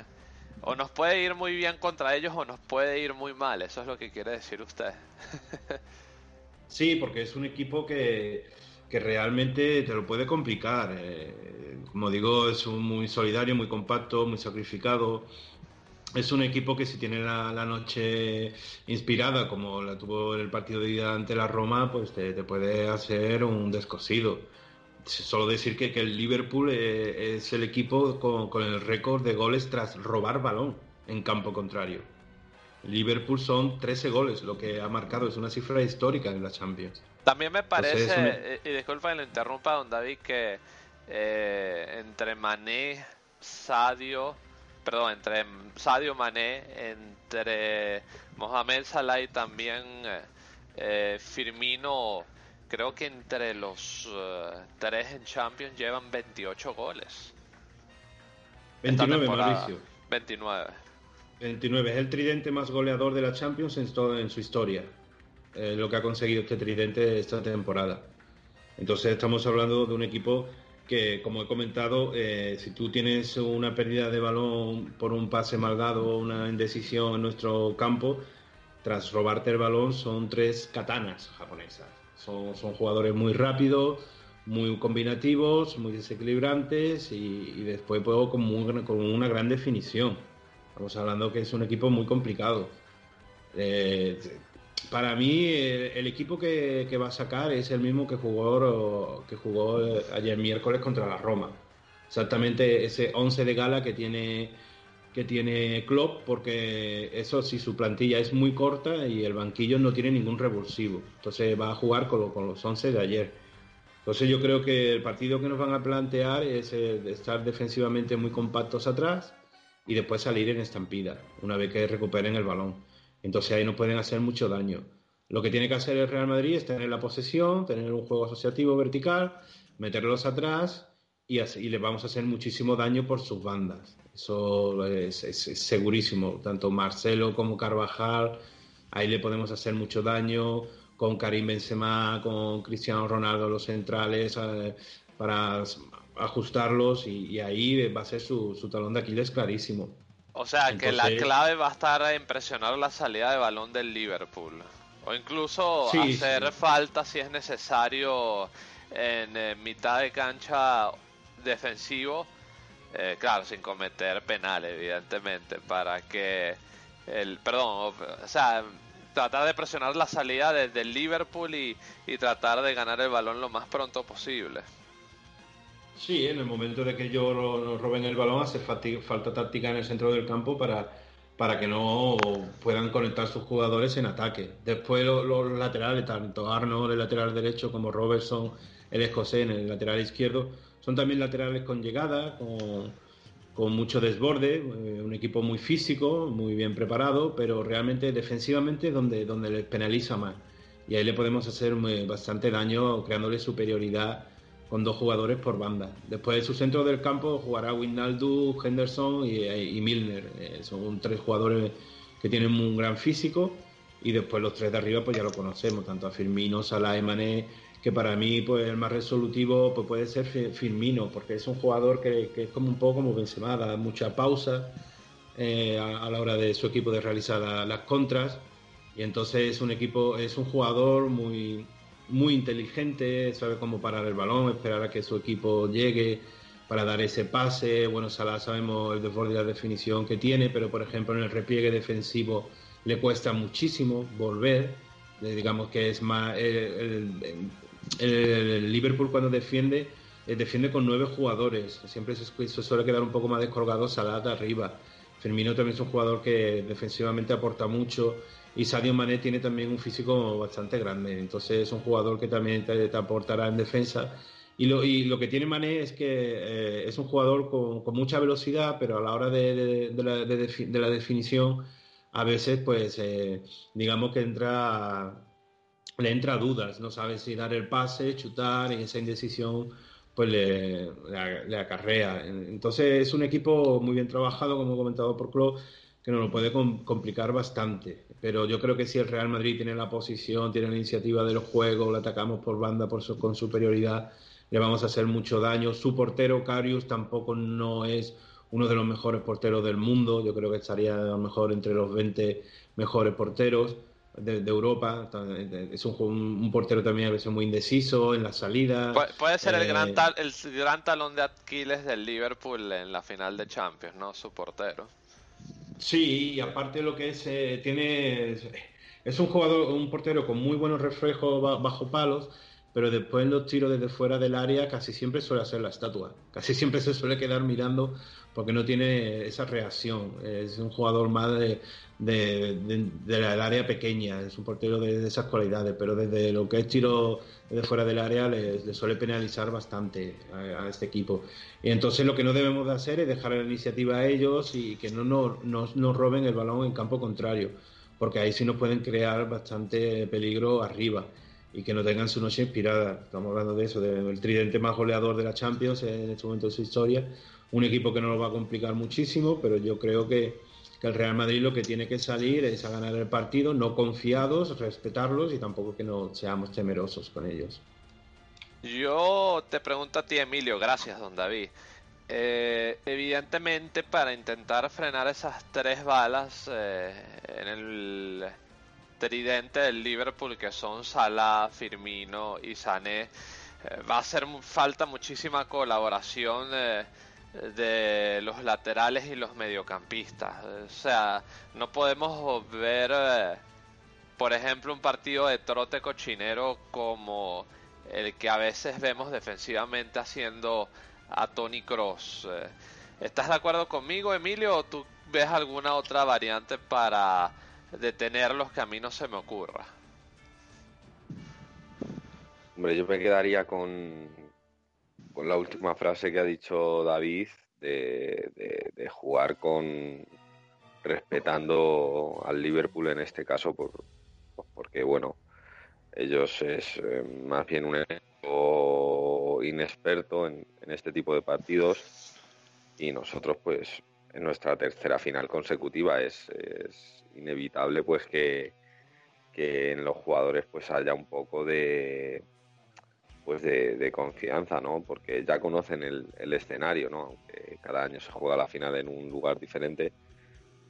S5: o nos puede ir muy bien contra ellos o nos puede ir muy mal. Eso es lo que quiere decir usted.
S7: Sí, porque es un equipo que, que realmente te lo puede complicar. eh, como digo, es un muy solidario, muy compacto, muy sacrificado. Es un equipo que si tiene la, noche inspirada, como la tuvo en el partido de ida ante la Roma, pues te, te puede hacer un descosido. Solo decir que, que el Liverpool eh, es el equipo con, con el récord de goles tras robar balón en campo contrario. Liverpool son 13 goles, lo que ha marcado es una cifra histórica en la Champions.
S5: También me parece,
S7: un-
S5: eh, y disculpa que lo interrumpa, don David, que eh, entre Mané, Sadio, perdón, entre Sadio Mané, entre Mohamed Salah y también eh, Firmino, creo que entre los eh, tres en Champions llevan 28 goles. Esta
S7: 29,
S5: temporada.
S7: Mauricio.
S5: 29.
S7: 29. Es el tridente más goleador de la Champions en, todo, su historia. Eh, lo que ha conseguido este tridente esta temporada. Entonces estamos hablando de un equipo que, como he comentado, eh, si tú tienes una pérdida de balón por un pase mal dado, una indecisión en nuestro campo, tras robarte el balón son tres katanas japonesas. Son, jugadores muy rápidos, muy combinativos, muy desequilibrantes y, después pues, con una gran definición. Estamos hablando que es un equipo muy complicado. Eh, para mí, el, equipo que, va a sacar es el mismo que jugó, que jugó ayer miércoles contra la Roma. Exactamente ese 11 de gala que tiene, que tiene Klopp, porque eso sí, su plantilla es muy corta y el banquillo no tiene ningún revulsivo. Entonces va a jugar con, lo- con los 11 de ayer. Entonces yo creo que el partido que nos van a plantear es eh, estar defensivamente muy compactos atrás y después salir en estampida, una vez que recuperen el balón. Entonces ahí no pueden hacer mucho daño. Lo que tiene que hacer el Real Madrid es tener la posesión, tener un juego asociativo vertical, meterlos atrás y, así- les vamos a hacer muchísimo daño por sus bandas. Eso es, es- es segurísimo. Tanto Marcelo como Carvajal, ahí le podemos hacer mucho daño. Con Karim Benzema, con Cristiano Ronaldo, los centrales, eh, para ajustarlos y, y ahí va a ser su, su talón de Aquiles clarísimo.
S5: O sea, que la clave va a estar en presionar la salida de balón del Liverpool. O incluso
S7: Sí,
S5: hacer
S7: sí.
S5: falta si es necesario en eh, mitad de cancha defensivo. Eh, claro, sin cometer penal, evidentemente, para que el. Perdón, o, o sea, tratar de presionar la salida desde el Liverpool y, y tratar de ganar el balón lo más pronto posible.
S7: Sí, en el momento de que ellos nos roben el balón hace falta táctica en el centro del campo para, para que no puedan conectar sus jugadores en ataque. Después lo- los laterales, tanto Arnold, el lateral derecho, como Robertson, el escocés, en el lateral izquierdo, son también laterales con llegada, con, mucho desborde, eh, un equipo muy físico, muy bien preparado, pero realmente defensivamente donde, donde les penaliza más. Y ahí le podemos hacer muy- bastante daño creándole superioridad con dos jugadores por banda. Después de su centro del campo jugará Wijnaldum, Henderson y, Milner. Eh, son tres jugadores que tienen un gran físico y después los tres de arriba pues ya lo conocemos, tanto a Firmino, Salah y Mané, que para mí pues el más resolutivo pues puede ser Fi- Firmino, porque es un jugador que, es como un poco como Benzema, da mucha pausa eh, a, la hora de su equipo de realizar la- las contras y entonces es un equipo, es un jugador muy, muy inteligente, sabe cómo parar el balón, esperar a que su equipo llegue para dar ese pase. Bueno, Salah sabemos el desborde y la definición que tiene, pero por ejemplo en el repliegue defensivo le cuesta muchísimo volver. Eh, Digamos que es más. El, el- Liverpool cuando defiende, eh, defiende con nueve jugadores. Siempre se, se suele quedar un poco más descolgado Salah de arriba. Firmino también es un jugador que defensivamente aporta mucho y Sadio Mané tiene también un físico bastante grande. Entonces es un jugador que también te, aportará en defensa. Y lo, y lo que tiene Mané es que eh, es un jugador con, con mucha velocidad, pero a la hora de, de- la, de la definición, a veces, pues, eh, digamos que entra, le entra dudas, no sabe si dar el pase, chutar, esa indecisión, pues le, acarrea. Entonces es un equipo muy bien trabajado, como he comentado por Klopp, que nos lo puede complicar bastante. Pero yo creo que si el Real Madrid tiene la posición, tiene la iniciativa de los juegos, le atacamos por banda por con superioridad, le vamos a hacer mucho daño. Su portero, Carius, tampoco no es uno de los mejores porteros del mundo. Yo creo que estaría a lo mejor entre los 20 mejores porteros de, Europa. Es un, un, portero también a veces muy indeciso en la salida.
S5: puede ser el, gran eh, el gran talón de Aquiles del Liverpool en la final de Champions, ¿no? Su portero.
S7: Sí, y aparte lo que es, eh, tiene, es un jugador, un portero con muy buenos reflejos bajo palos, pero después en los tiros desde fuera del área casi siempre suele hacer la estatua, casi siempre se suele quedar mirando porque no tiene esa reacción, es un jugador más de, de, del área pequeña, es un portero de, esas cualidades, pero desde lo que es tiro de fuera del área le, suele penalizar bastante a, este equipo. Y entonces lo que no debemos de hacer es dejar la iniciativa a ellos y que no nos, roben el balón en campo contrario, porque ahí sí nos pueden crear bastante peligro arriba y que no tengan su noche inspirada. Estamos hablando de eso, del tridente más goleador de la Champions en este momento de su historia. Un equipo que no lo va a complicar muchísimo, pero yo creo que, que el Real Madrid lo que tiene que salir es a ganar el partido, no confiados, respetarlos y tampoco que no seamos temerosos con ellos.
S5: Yo te pregunto a ti, Emilio, gracias, don David. Eh, evidentemente, para intentar frenar esas tres balas eh, en el tridente del Liverpool, que son Salah, Firmino y Sané, eh, va a hacer falta muchísima colaboración de los laterales y los mediocampistas. O sea, no podemos ver, eh, por ejemplo, un partido de trote cochinero como el que a veces vemos defensivamente haciendo a Tony Cross. Eh, ¿Estás de acuerdo conmigo, Emilio, o tú ves alguna otra variante para detenerlos que a mí no se me ocurra?
S6: Hombre, yo me quedaría con, con la última frase que ha dicho David de, jugar con respetando al Liverpool en este caso por, porque bueno ellos es eh, más bien un equipo inexperto en, este tipo de partidos. Y nosotros pues en nuestra tercera final consecutiva es, es inevitable pues que, que en los jugadores pues haya un poco de pues de, confianza, ¿no? Porque ya conocen el, escenario, ¿no? Aunque cada año se juega la final en un lugar diferente,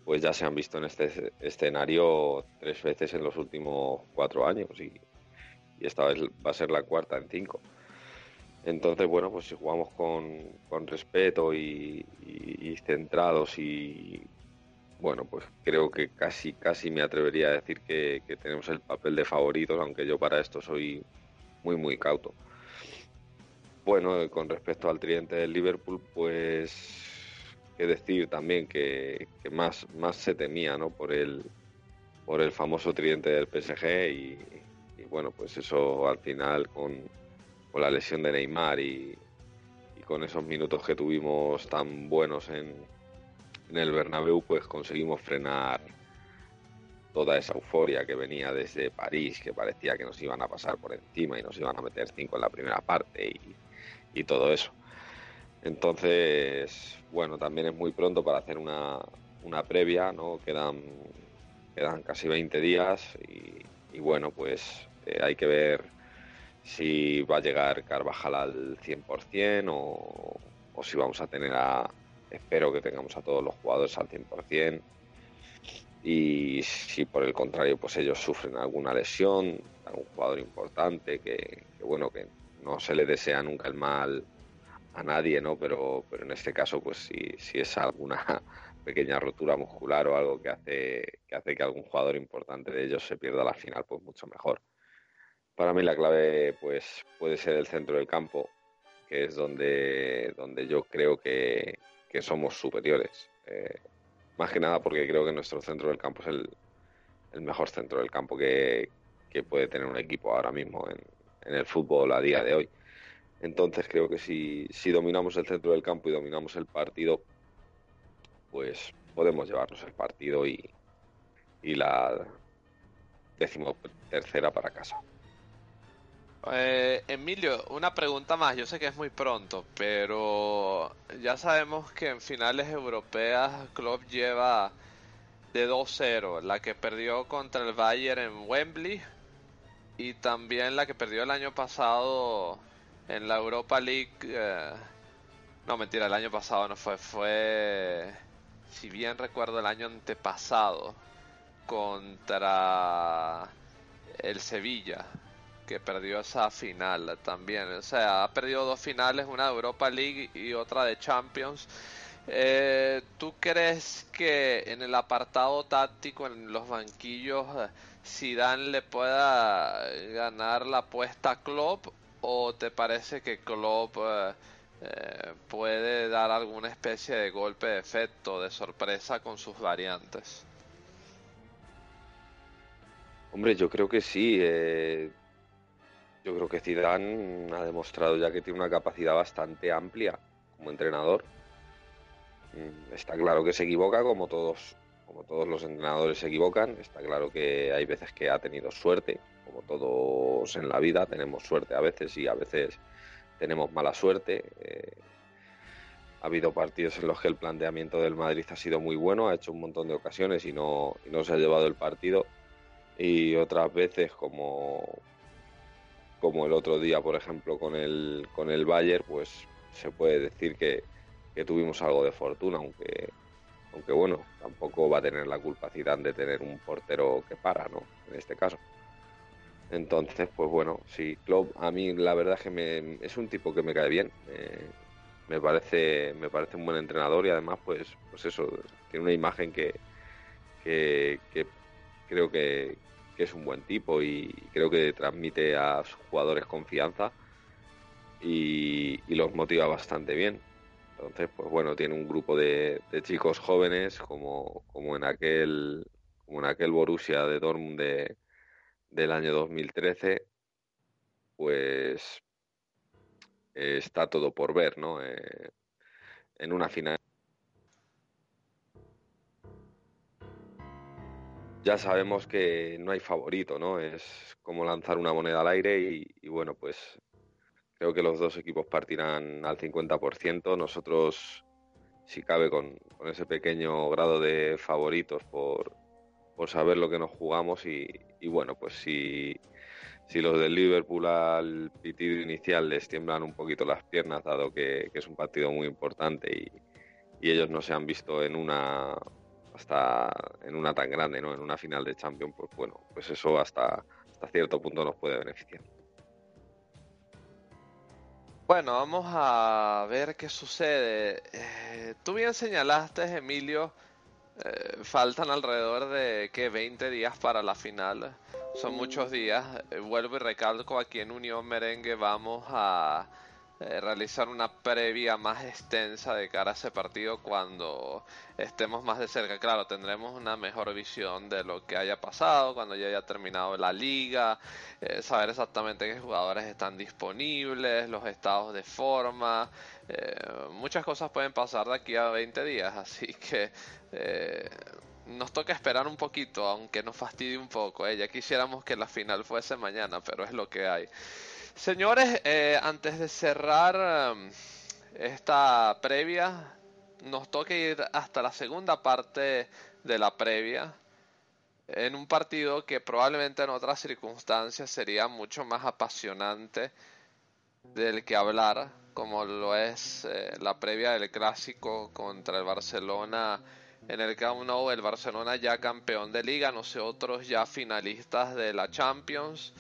S6: pues ya se han visto en este escenario tres veces en los últimos cuatro años y, esta vez va a ser la cuarta en cinco. Entonces, bueno, pues si jugamos con, respeto y, centrados y, bueno, pues creo que casi, casi me atrevería a decir que tenemos el papel de favoritos, aunque yo para esto soy muy, muy cauto. Bueno, con respecto al tridente del Liverpool, pues que decir también que, más, más se temía ¿no? por, el, por el famoso tridente del PSG y, bueno, pues eso al final con, con la lesión de Neymar y, con esos minutos que tuvimos tan buenos en, el Bernabéu, pues conseguimos frenar toda esa euforia que venía desde París, que parecía que nos iban a pasar por encima y nos iban a meter cinco en la primera parte todo eso. Entonces, bueno, también es muy pronto para hacer una, una previa, ¿no? Quedan, quedan casi 20 días y, bueno, pues eh, hay que ver si va a llegar Carvajal al 100% o, o si vamos a tener a, espero que tengamos a todos los jugadores al 100% y si por el contrario pues ellos sufren alguna lesión, algún jugador importante que, bueno que no se le desea nunca el mal a nadie, ¿no? Pero, pero en este caso pues si, si es alguna pequeña rotura muscular o algo que hace que hace que algún jugador importante de ellos se pierda la final, pues mucho mejor. Para mí la clave pues puede ser el centro del campo, que es donde, donde yo creo que, que somos superiores. Eh, más que nada porque creo que nuestro centro del campo es el, mejor centro del campo que, puede tener un equipo ahora mismo en, el fútbol a día de hoy. Entonces creo que si, si dominamos el centro del campo y dominamos el partido, pues podemos llevarnos el partido y, y la décimo tercera para casa.
S5: Eh, Emilio, una pregunta más. Yo sé que es muy pronto, pero ya sabemos que en finales europeas Klopp lleva de 2-0, la que perdió contra el Bayern en Wembley y también la que perdió el año pasado en la Europa League. eh, no, mentira, el año pasado no fue, fue, si bien recuerdo, el año antepasado contra el Sevilla, que perdió esa final también. O sea, ha perdido dos finales, una de Europa League y otra de Champions. Eh, ¿Tú crees que en el apartado táctico, en los banquillos, Zidane le pueda ganar la apuesta a Klopp o te parece que Klopp eh, eh, puede dar alguna especie de golpe de efecto, de sorpresa con sus variantes?
S6: Hombre, yo creo que sí. eh, yo creo que Zidane ha demostrado ya que tiene una capacidad bastante amplia como entrenador. Mm, Está claro que se equivoca, como todos, como todos los entrenadores se equivocan. Está claro que hay veces que ha tenido suerte, como todos en la vida tenemos suerte a veces y a veces tenemos mala suerte. Eh, ha habido partidos en los que el planteamiento del Madrid ha sido muy bueno, ha hecho un montón de ocasiones y no, y no se ha llevado el partido. Y otras veces, como, como el otro día, por ejemplo, con el, con el Bayern, pues se puede decir que, que tuvimos algo de fortuna, aunque, aunque bueno, tampoco va a tener la culpa de tener un portero que para, ¿no? En este caso. Entonces, pues bueno, sí, Klopp a mí la verdad es que me, es un tipo que me cae bien. me parece me parece un buen entrenador y además pues pues eso tiene una imagen que que, que creo que, es un buen tipo y creo que transmite a sus jugadores confianza y los motiva bastante bien. Entonces, pues bueno, tiene un grupo de, chicos jóvenes como, como en aquel como en aquel Borussia de Dortmund de, del año 2013, pues está todo por ver, ¿no? Eh, en una final. Ya sabemos que no hay favorito, ¿no? Es como lanzar una moneda al aire y bueno, pues creo que los dos equipos partirán al 50%. Nosotros, si cabe, con, ese pequeño grado de favoritos por, por saber lo que nos jugamos y, y bueno, pues si, si los del Liverpool al pitido inicial les tiemblan un poquito las piernas, dado que, que es un partido muy importante y, y ellos no se han visto en una hasta en una tan grande, ¿no? En una final de Champions, pues bueno, pues eso hasta, hasta cierto punto nos puede beneficiar.
S5: Bueno, vamos a ver qué sucede. Eh, tú bien señalaste, Emilio, eh, faltan alrededor de que 20 días para la final. Son muchos días. Eh, vuelvo y recalco, aquí en Unión Merengue vamos a eh, realizar una previa más extensa de cara a ese partido cuando estemos más de cerca. Claro, tendremos una mejor visión de lo que haya pasado, cuando ya haya terminado la liga, eh, saber exactamente qué jugadores están disponibles, los estados de forma. eh, muchas cosas pueden pasar de aquí a 20 días, así que eh, nos toca esperar un poquito, aunque nos fastidie un poco. Ya quisiéramos que la final fuese mañana, pero es lo que hay. Señores, eh, antes de cerrar um, esta previa, nos toca ir hasta la segunda parte de la previa. En un partido que probablemente en otras circunstancias sería mucho más apasionante del que hablar, como lo es eh, la previa del clásico contra el Barcelona en el Camp Nou, el Barcelona ya campeón de liga, nosotros ya finalistas de la Champions,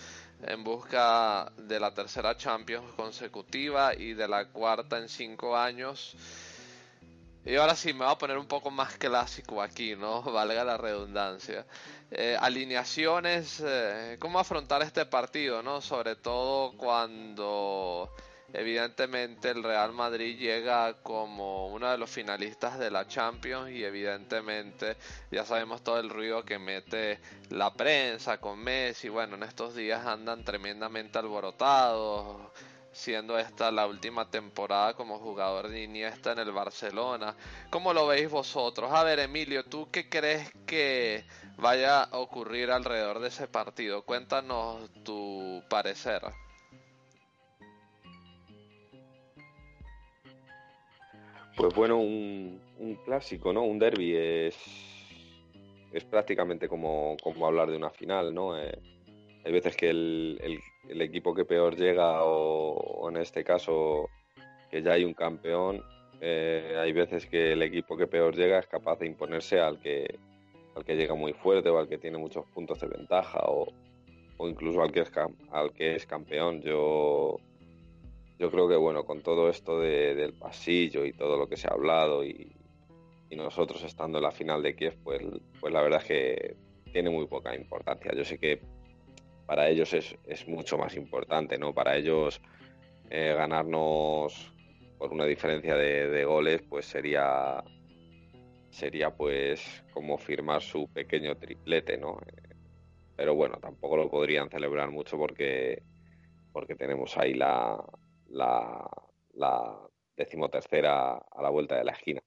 S5: en busca de la tercera Champions consecutiva y de la cuarta en cinco años. Y ahora sí, me voy a poner un poco más clásico aquí, ¿no? Valga la redundancia. Eh, alineaciones, eh, cómo afrontar este partido, ¿no? Sobre todo cuando evidentemente el Real Madrid llega como uno de los finalistas de la Champions y evidentemente ya sabemos todo el ruido que mete la prensa con Messi. Bueno, en estos días andan tremendamente alborotados siendo esta la última temporada como jugador de Iniesta en el Barcelona. ¿Cómo lo veis vosotros? A ver, Emilio, ¿tú qué crees que vaya a ocurrir alrededor de ese partido? Cuéntanos tu parecer.
S6: Pues bueno, un, clásico, ¿no? Un derby es, es prácticamente como, como hablar de una final, ¿no? Eh, hay veces que el, el- equipo que peor llega, o, en este caso que ya hay un campeón, eh, hay veces que el equipo que peor llega es capaz de imponerse al que, al que llega muy fuerte o al que tiene muchos puntos de ventaja o, o incluso al que es, al que es campeón. Yo, yo creo que bueno, con todo esto de- del pasillo y todo lo que se ha hablado y, nosotros estando en la final de Kiev, pues, pues la verdad es que tiene muy poca importancia. Yo sé que para ellos es, es mucho más importante, ¿no? Para ellos eh, ganarnos por una diferencia de, de goles, pues sería sería pues como firmar su pequeño triplete, ¿no? Pero bueno, tampoco lo podrían celebrar mucho porque porque tenemos ahí la la, decimotercera a la vuelta de la esquina.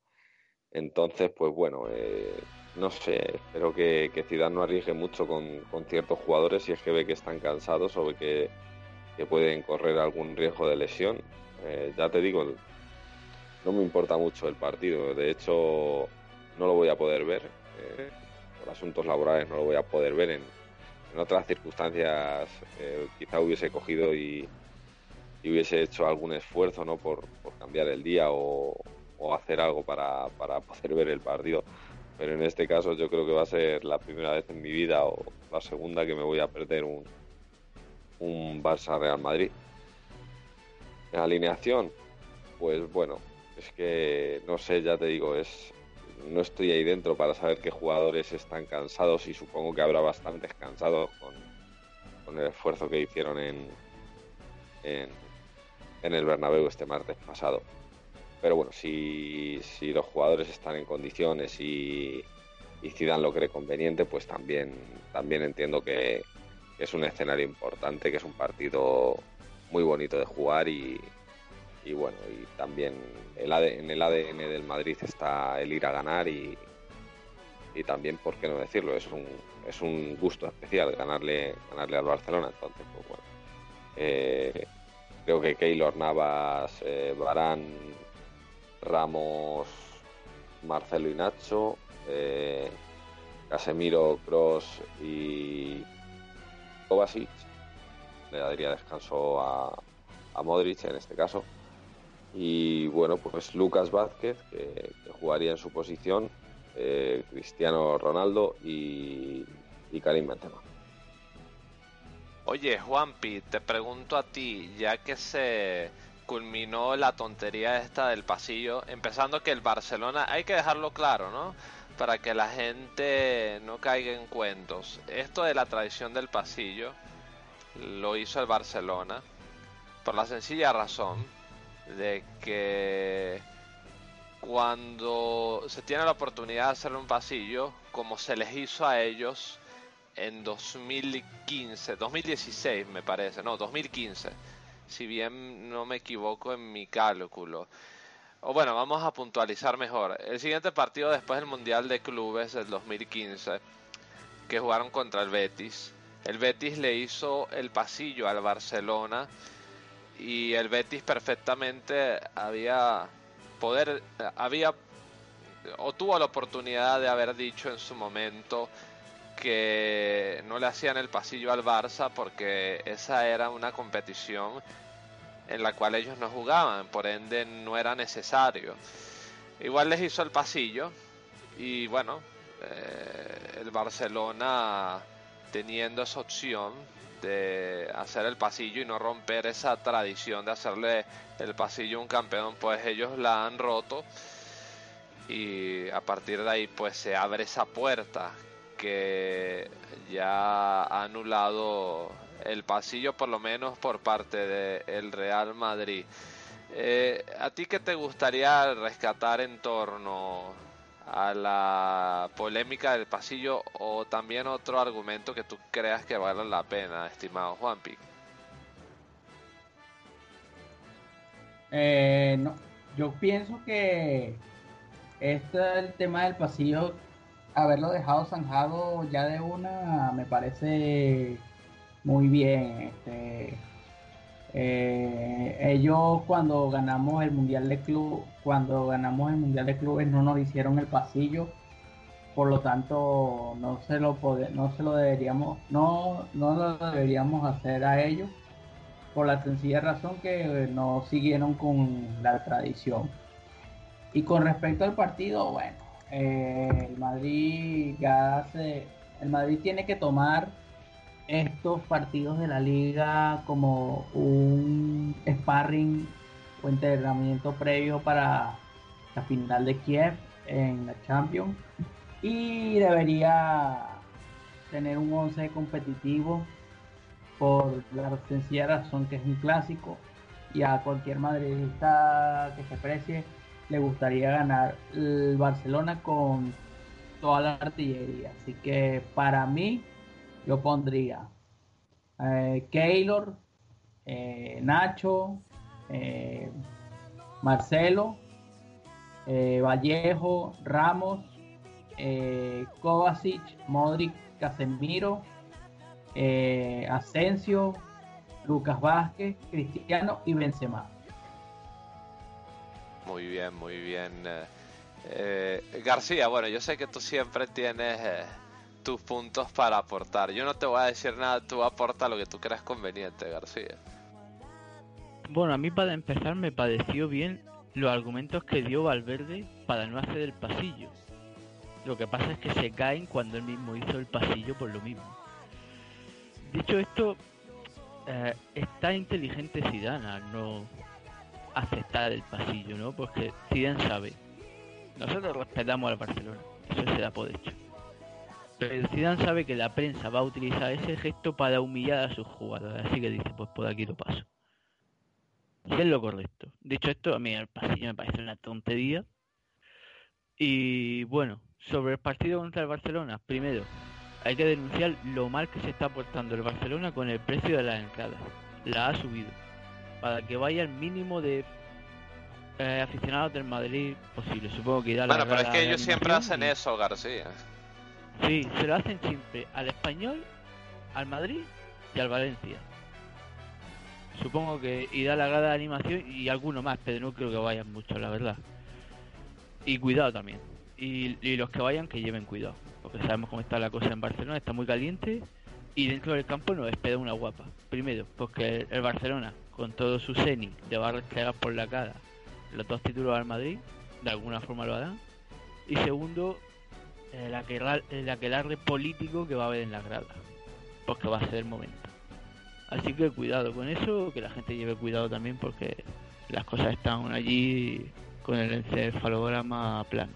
S6: Entonces, pues bueno, eh, no sé, espero que, que Zidane no arriesgue mucho con, con ciertos jugadores si es que ve que están cansados o ve que, que pueden correr algún riesgo de lesión. Eh, ya te digo, no me importa mucho el partido, de hecho no lo voy a poder ver, eh, por asuntos laborales no lo voy a poder ver en, en otras circunstancias eh, quizá hubiese cogido y, y hubiese hecho algún esfuerzo ¿no? por, por cambiar el día o, hacer algo para, para poder ver el partido. Pero en este caso yo creo que va a ser la primera vez en mi vida o la segunda que me voy a perder un, un Barça Real Madrid. En alineación, pues bueno, es que no sé, ya te digo, es no estoy ahí dentro para saber qué jugadores están cansados y supongo que habrá bastantes cansados con, con el esfuerzo que hicieron en, en, en el Bernabéu este martes pasado. Pero bueno, si, si los jugadores están en condiciones y, y Zidane lo cree conveniente, pues también, también entiendo que, es un escenario importante, que es un partido muy bonito de jugar y, y bueno, y también el AD en el ADN del Madrid está el ir a ganar y, y también, ¿por qué no decirlo? Es un, es un gusto especial ganarle, ganarle al Barcelona, entonces, pues bueno. eh, creo que Keylor Navas, eh, Barán, Ramos, Marcelo y Nacho, eh, Casemiro, Cross y Kovacic. Le daría descanso a, a Modric en este caso. Y bueno, pues Lucas Vázquez, que, jugaría en su posición, eh, Cristiano Ronaldo y, y Karim Benzema.
S5: Oye, Juanpi, te pregunto a ti, ya que se culminó la tontería esta del pasillo, empezando que el Barcelona, hay que dejarlo claro, ¿no? Para que la gente no caiga en cuentos. Esto de la tradición del pasillo lo hizo el Barcelona por la sencilla razón de que cuando se tiene la oportunidad de hacer un pasillo, como se les hizo a ellos en 2015, 2016 me parece, no, 2015, si bien no me equivoco en mi cálculo. O bueno, vamos a puntualizar mejor. El siguiente partido después del Mundial de Clubes del 2015, que jugaron contra el Betis, el Betis le hizo el pasillo al Barcelona y el Betis perfectamente había poder había o tuvo la oportunidad de haber dicho en su momento que no le hacían el pasillo al Barça porque esa era una competición en la cual ellos no jugaban, por ende no era necesario. Igual les hizo el pasillo y bueno, eh, el Barcelona teniendo esa opción de hacer el pasillo y no romper esa tradición de hacerle el pasillo a un campeón, pues ellos la han roto y a partir de ahí pues se abre esa puerta que ya ha anulado el pasillo por lo menos por parte del Real Madrid. Eh, ¿A ti qué te gustaría rescatar en torno a la polémica del pasillo o también otro argumento que tú creas que vale la pena, estimado Juanpi?
S8: Eh, no, yo pienso que este el tema del pasillo, haberlo dejado zanjado ya de una, me parece muy bien. Este, eh, ellos cuando ganamos el mundial de club, cuando ganamos el mundial de clubes no nos hicieron el pasillo por lo tanto no se lo pode- no se lo deberíamos no no lo deberíamos hacer a ellos por la sencilla razón que no siguieron con la tradición y con respecto al partido bueno eh, el Madrid ya se el Madrid tiene que tomar estos partidos de la liga como un sparring o entrenamiento previo para la final de Kiev en la Champions. Y debería tener un 11 competitivo por la sencilla razón que es un clásico. Y a cualquier madridista que se precie le gustaría ganar el Barcelona con toda la artillería así que para mí yo pondría eh, Keylor, eh, Nacho, eh, Marcelo, eh, Vallejo, Ramos, Kovacic, Modric, Casemiro, Asensio, Lucas Vázquez, Cristiano y Benzema.
S5: Muy bien, muy bien. eh, eh, García, bueno, yo sé que tú siempre tienes eh, tus puntos para aportar. Yo no te voy a decir nada, tú aporta lo que tú creas conveniente, García.
S9: Bueno, a mí para empezar me pareció bien los argumentos que dio Valverde para no hacer el pasillo. Lo que pasa es que se caen cuando él mismo hizo el pasillo por lo mismo. Dicho esto, está inteligente Zidane no aceptar el pasillo, ¿no? Porque Zidane sabe. Nosotros respetamos al Barcelona, eso se da por hecho. Pero Zidane sabe que la prensa va a utilizar ese gesto para humillar a sus jugadores, así que dice, pues por aquí lo paso. Y es lo correcto. Dicho esto, a mí el pasillo me parece una tontería. Y bueno, sobre el partido contra el Barcelona, primero, hay que denunciar lo mal que se está portando el Barcelona con el precio de las entradas. La ha subido. Para que vaya el mínimo de eh, aficionados del Madrid posible. Supongo que irá
S5: Bueno, pero es que ellos siempre hacen
S9: y-
S5: eso, García.
S9: Sí, se lo hacen siempre al español, al Madrid y al Valencia. Supongo que irá la grada de animación y alguno más, pero no creo que vayan muchos, la verdad. Y cuidado también. Y, y los que vayan, que lleven cuidado. Porque sabemos cómo está la cosa en Barcelona, está muy caliente. Y dentro del campo nos espera una guapa. Primero, porque el, el Barcelona, con todo su seni, le va a restregar por la cara los dos títulos al Madrid. De alguna forma lo hará. Y segundo, el aquelarre, el aquelarre político que va a haber en la grada. Porque va a ser el momento. Así que cuidado con eso, que la gente lleve cuidado también porque las cosas están allí con el encefalograma plano.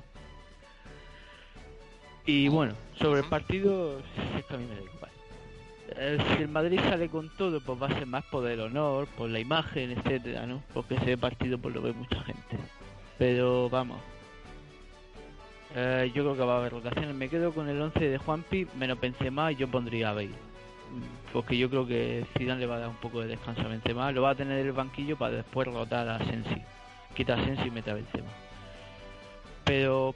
S9: Y bueno, sobre el partido, es que a mí me da igual. Eh, si el Madrid sale con todo, pues va a ser más por el honor, por la imagen, etcétera, ¿no? Porque ese partido pues lo ve mucha gente. Pero vamos, eh, yo creo que va a haber rotaciones. Me quedo con el 11 de Juanpi, menos Benzema y yo pondría a Bale. Porque yo creo que Zidane le va a dar un poco de descanso a Benzema. Lo va a tener en el banquillo para después rotar a Sensi. Quita a Sensi y mete a Benzema. Pero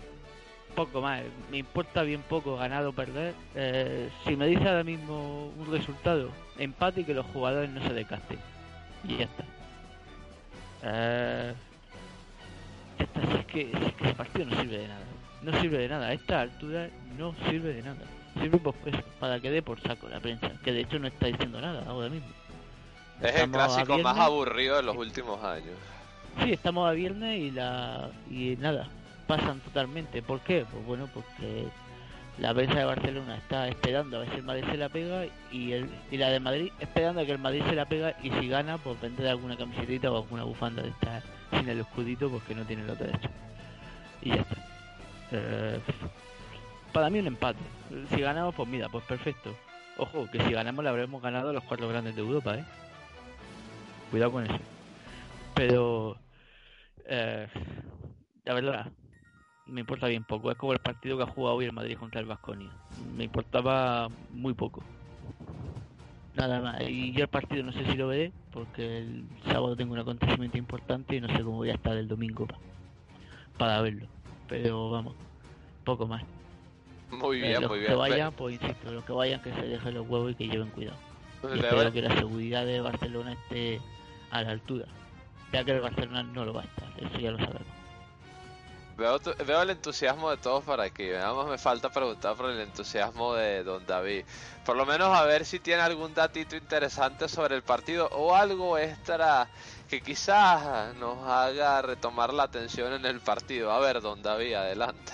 S9: poco más. Me importa bien poco ganar o perder. Eh, si me dice ahora mismo un resultado, empate y que los jugadores no se desgasten. Y ya está. Eh, ya está, si es que, si es que el partido no sirve de nada. No sirve de nada. A esta altura no sirve de nada. Sirve pues, pues, para que dé por saco la prensa. Que de hecho no está diciendo nada ahora mismo.
S5: Es el
S9: Estamos
S5: clásico más aburrido de los últimos años.
S9: Sí, estamos a viernes y la y nada, pasan totalmente. ¿Por qué? Pues bueno, porque la prensa de Barcelona está esperando a ver si el Madrid se la pega y el y la de Madrid esperando a que el Madrid se la pega y si gana pues vender alguna camisetita o alguna bufanda de esta sin el escudito porque no tiene los derechos. Y ya está. Eh, para mí un empate. Si ganamos pues mira, pues perfecto. Ojo, que si ganamos le habremos ganado a los cuatro grandes de Europa, ¿eh? Cuidado con eso. Pero eh, la verdad, me importa bien poco. Es como el partido que ha jugado hoy el Madrid contra el Vasconia. Me importaba muy poco. Nada más. Y yo el partido no sé si lo veré, porque el sábado tengo un acontecimiento importante y no sé cómo voy a estar el domingo pa- para verlo. Pero vamos, poco más.
S5: Muy
S9: Eh,
S5: bien,
S9: los
S5: muy
S9: que
S5: bien.
S9: vayan, pues insisto, los que vayan que se dejen los huevos y que lleven cuidado. Y
S5: Le
S9: espero que la seguridad de Barcelona esté a la altura. Ya que el Barcelona no lo va a estar, eso ya lo sabemos.
S5: Veo, tu- veo el entusiasmo de todos por aquí. Más me falta preguntar por el entusiasmo de Don David. Por lo menos a ver si tiene algún datito interesante sobre el partido o algo extra que quizás nos haga retomar la atención en el partido. A ver, Don David, adelante.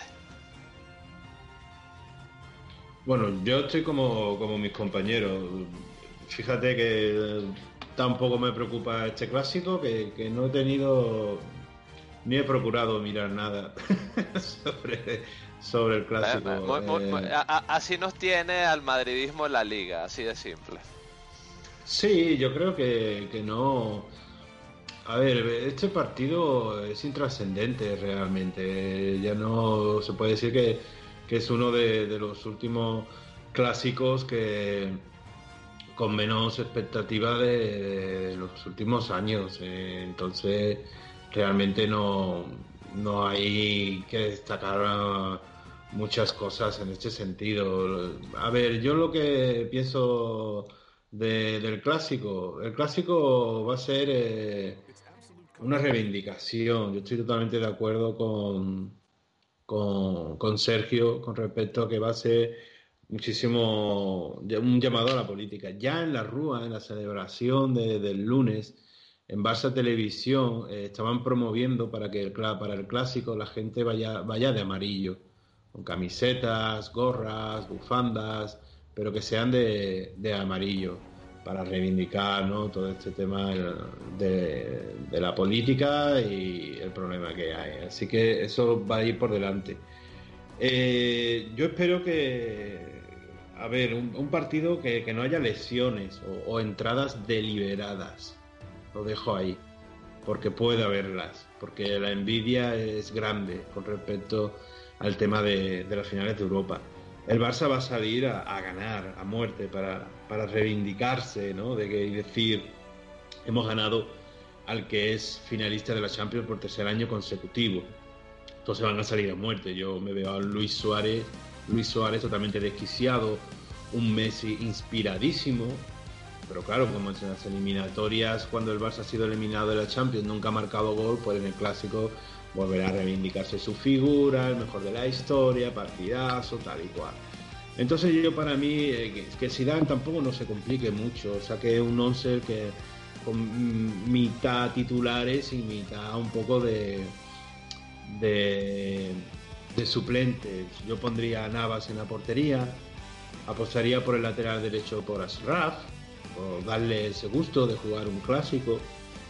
S7: Bueno, yo estoy como, como mis compañeros. Fíjate que tampoco me preocupa este clásico, que, que no he tenido ni he procurado mirar nada sobre, sobre el clásico.
S5: Eh, muy- muy-
S7: Eh,
S5: muy- a- a- así nos tiene al madridismo en la liga, así de simple.
S7: Sí, yo creo que, que no. A ver, este partido es intrascendente realmente. Ya no se puede decir que, que es uno de, de los últimos clásicos que con menos expectativa de, de los últimos años. Eh, Entonces, realmente no, no hay que destacar ah, muchas cosas en este sentido. A ver, yo lo que pienso de- del clásico, el clásico va a ser eh, una reivindicación. Yo estoy totalmente de acuerdo con, con, con Sergio con respecto a que va a ser muchísimo un llamado a la política. Ya en la Rúa, en la celebración de- del lunes, en Barça Televisión eh, estaban promoviendo para que el, para el clásico la gente vaya, vaya de amarillo, con camisetas, gorras, bufandas, pero que sean de, de amarillo, para reivindicar ¿no? todo este tema de, de la política y el problema que hay. Así que eso va a ir por delante. Eh, yo espero que, a ver, un, partido que, que no haya lesiones o entradas deliberadas. Lo dejo ahí, porque puede haberlas, porque la envidia es grande con respecto al tema de, de las finales de Europa. El Barça va a salir a, a ganar, a muerte, para, para reivindicarse, ¿no? De que y decir, hemos ganado al que es finalista de la Champions por tercer año consecutivo. Entonces van a salir a muerte. Yo me veo a Luis Suárez, Luis Suárez totalmente desquiciado, un Messi inspiradísimo, pero claro, como en las eliminatorias, cuando el Barça ha sido eliminado de la Champions, nunca ha marcado gol, pues en el clásico volverá a reivindicarse su figura, el mejor de la historia, partidazo, tal y cual. Entonces yo para mí, eh, que, Zidane tampoco no se complique mucho, o sea que un once que con mitad titulares y mitad un poco de, de, suplentes. Yo pondría Navas en la portería, apostaría por el lateral derecho por Asraf, por darle ese gusto de jugar un clásico,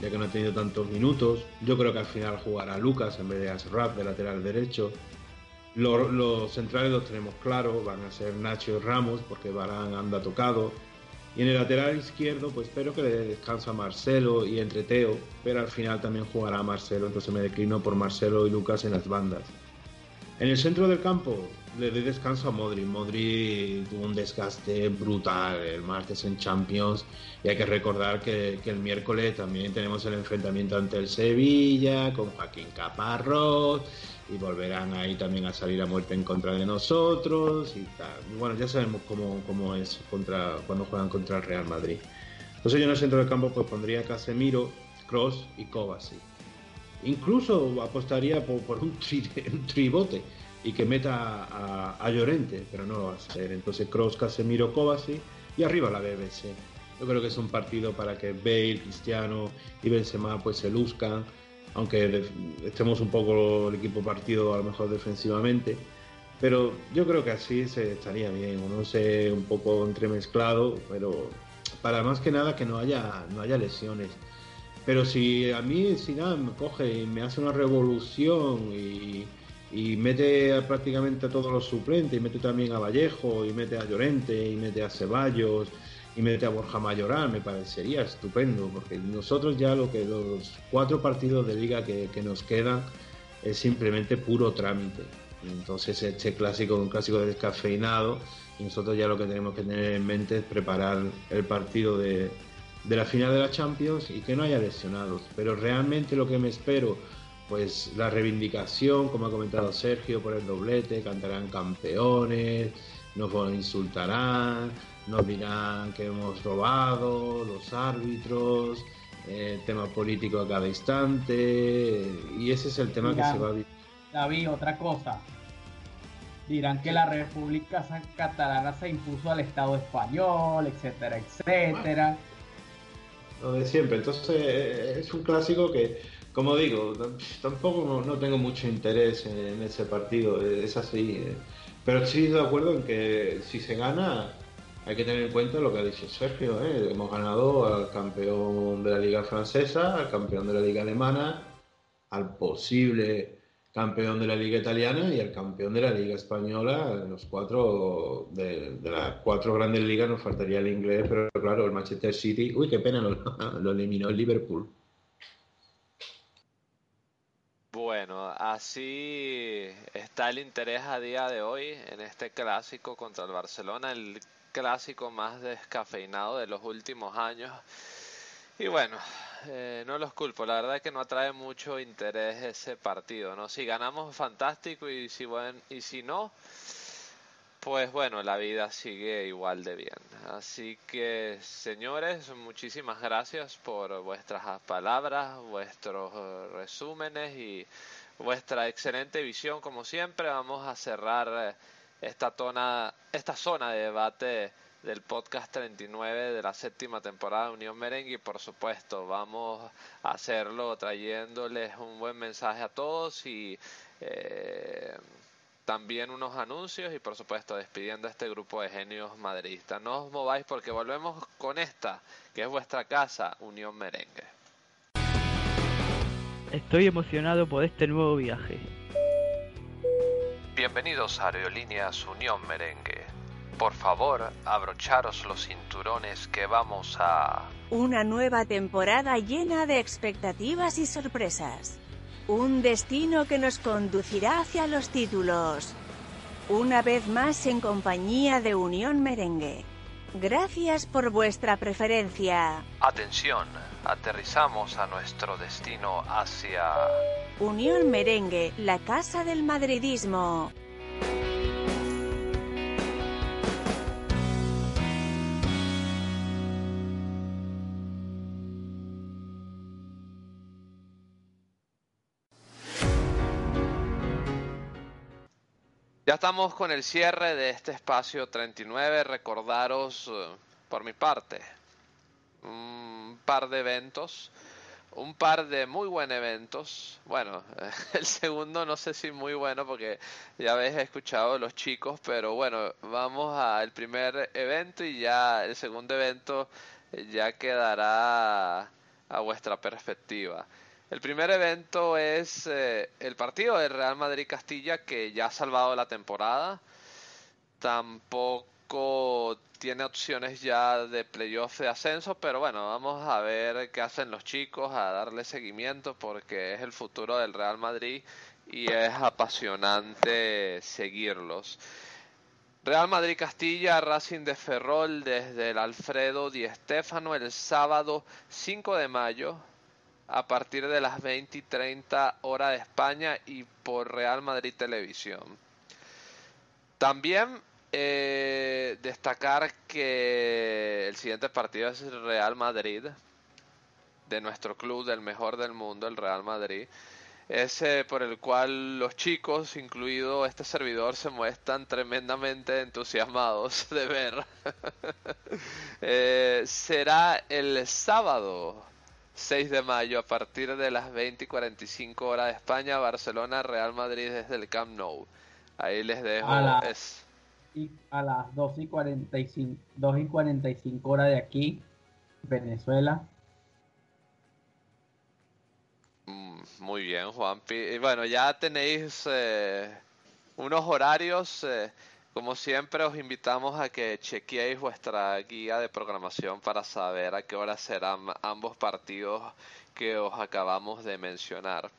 S7: ya que no ha tenido tantos minutos. Yo creo que al final jugará Lucas en vez de Asraf de lateral derecho. Los, centrales los tenemos claros, van a ser Nacho y Ramos, porque Barán anda tocado. Y en el lateral izquierdo, pues espero que le descansa Marcelo y entre Teo, pero al final también jugará Marcelo, entonces me declino por Marcelo y Lucas en las bandas. En el centro del campo le doy descanso a Modri. Modri tuvo un desgaste brutal el martes en Champions y hay que recordar que, que el miércoles también tenemos el enfrentamiento ante el Sevilla con Joaquín Caparrós y volverán ahí también a salir a muerte en contra de nosotros y bueno, ya sabemos cómo, cómo es contra, cuando juegan contra el Real Madrid. Entonces yo en el centro del campo pues pondría Casemiro, Cross y Kovacic. Incluso apostaría por, por un, un tribote y que meta a, Llorente, pero no lo va a hacer. Entonces Cross, Casemiro, Kovacic y arriba la BBC. Yo creo que es un partido para que Bale, Cristiano y Benzema pues se luzcan, aunque estemos un poco el equipo partido a lo mejor defensivamente. Pero yo creo que así se estaría bien, no sé, un poco entremezclado, pero para más que nada que no haya, no haya lesiones. Pero si a mí Zidane me coge y me hace una revolución y, y mete prácticamente a todos los suplentes, y mete también a Vallejo, y mete a Llorente, y mete a Ceballos, y mete a Borja Mayoral, me parecería estupendo, porque nosotros ya lo que los cuatro partidos de liga que, que nos quedan es simplemente puro trámite. Entonces este clásico un clásico descafeinado y nosotros ya lo que tenemos que tener en mente es preparar el partido de, de la final de la Champions y que no haya lesionados. Pero realmente lo que me espero, pues la reivindicación, como ha comentado Sergio, por el doblete, cantarán campeones, nos insultarán, nos dirán que hemos robado, los árbitros, eh, tema político a cada instante, y ese es el tema que se va a vivir.
S8: David, otra cosa. Dirán que la República Catalana se impuso al Estado español, etcétera, etcétera.
S7: Lo de siempre. Entonces eh, es un clásico que, como digo, tampoco no, tengo mucho interés en, ese partido. Es así. Eh. Pero sí de acuerdo en que si se gana, hay que tener en cuenta lo que ha dicho Sergio. ¿eh? Hemos ganado al campeón de la Liga Francesa, al campeón de la Liga Alemana, al posible campeón de la Liga Italiana y el campeón de la Liga Española. Los cuatro, de, las cuatro grandes ligas nos faltaría el inglés, pero claro, el Manchester City, uy, qué pena, lo eliminó el Liverpool.
S5: Bueno, así está el interés a día de hoy en este clásico contra el Barcelona, el clásico más descafeinado de los últimos años. Y bueno, eh, no los culpo, la verdad es que no atrae mucho interés ese partido, ¿no? Si ganamos, fantástico, y si, bueno, y si no, pues bueno, la vida sigue igual de bien. Así que, señores, muchísimas gracias por vuestras palabras, vuestros eh, resúmenes y vuestra excelente visión, como siempre. Vamos a cerrar eh, esta, tona, esta zona de debate del podcast 39 de la séptima temporada de Unión Merengue y por supuesto vamos a hacerlo trayéndoles un buen mensaje a todos y eh, también unos anuncios y por supuesto despidiendo a este grupo de genios madridistas. No os mováis porque volvemos con esta, que es vuestra casa, Unión Merengue.
S9: Estoy emocionado por este nuevo viaje.
S5: Bienvenidos a Aerolíneas Unión Merengue por favor, abrocharos los cinturones que vamos a...
S15: Una nueva temporada llena de expectativas y sorpresas. Un destino que nos conducirá hacia los títulos. Una vez más en compañía de Unión Merengue. Gracias por vuestra preferencia.
S5: Atención, aterrizamos a nuestro destino hacia...
S15: Unión Merengue, la casa del madridismo.
S5: Estamos con el cierre de este espacio 39. Recordaros, eh, por mi parte, un par de eventos, un par de muy buenos eventos. Bueno, el segundo no sé si muy bueno porque ya habéis escuchado los chicos, pero bueno, vamos al primer evento y ya el segundo evento ya quedará a vuestra perspectiva. El primer evento es eh, el partido del Real Madrid-Castilla que ya ha salvado la temporada. Tampoco tiene opciones ya de playoff de ascenso, pero bueno, vamos a ver qué hacen los chicos, a darle seguimiento porque es el futuro del Real Madrid y es apasionante seguirlos. Real Madrid Castilla, Racing de Ferrol desde el Alfredo Di Stéfano el sábado 5 de mayo a partir de las 20 y 30 hora de España y por Real Madrid Televisión. También eh, destacar que el siguiente partido es el Real Madrid, de nuestro club, del mejor del mundo, el Real Madrid. Ese por el cual los chicos, incluido este servidor, se muestran tremendamente entusiasmados de ver. Eh, será el sábado 6 de mayo a partir de las 20 y 45 horas de España, Barcelona, Real Madrid desde el Camp Nou. Ahí les dejo.
S8: A, es... y a las 2 y, 45, 2 y 45 horas de aquí, Venezuela.
S5: Mm, muy bien, Juanpi. Y bueno, ya tenéis eh, unos horarios. Eh, como siempre, os invitamos a que chequeéis vuestra guía de programación para saber a qué hora serán ambos partidos que os acabamos de mencionar.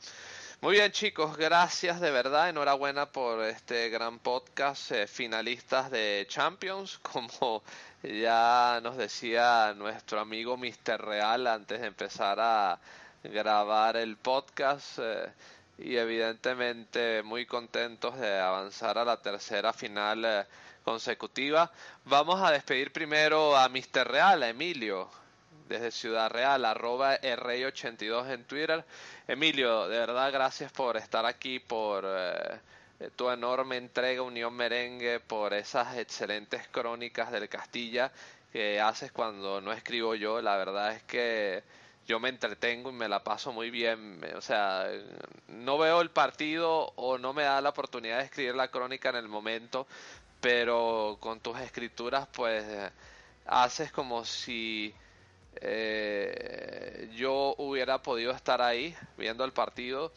S5: Muy bien chicos, gracias de verdad, enhorabuena por este gran podcast, eh, finalistas de Champions, como ya nos decía nuestro amigo Mr. Real antes de empezar a grabar el podcast. Eh, y evidentemente muy contentos de avanzar a la tercera final eh, consecutiva. Vamos a despedir primero a Mr. Real, a Emilio, desde Ciudad Real, arroba rey82 en Twitter. Emilio, de verdad gracias por estar aquí, por eh, tu enorme entrega Unión Merengue, por esas excelentes crónicas del Castilla que haces cuando no escribo yo. La verdad es que yo me entretengo y me la paso muy bien. O sea, no veo el partido o no me da la oportunidad de escribir la crónica en el momento, pero con tus escrituras pues haces como si eh, yo hubiera podido estar ahí viendo el partido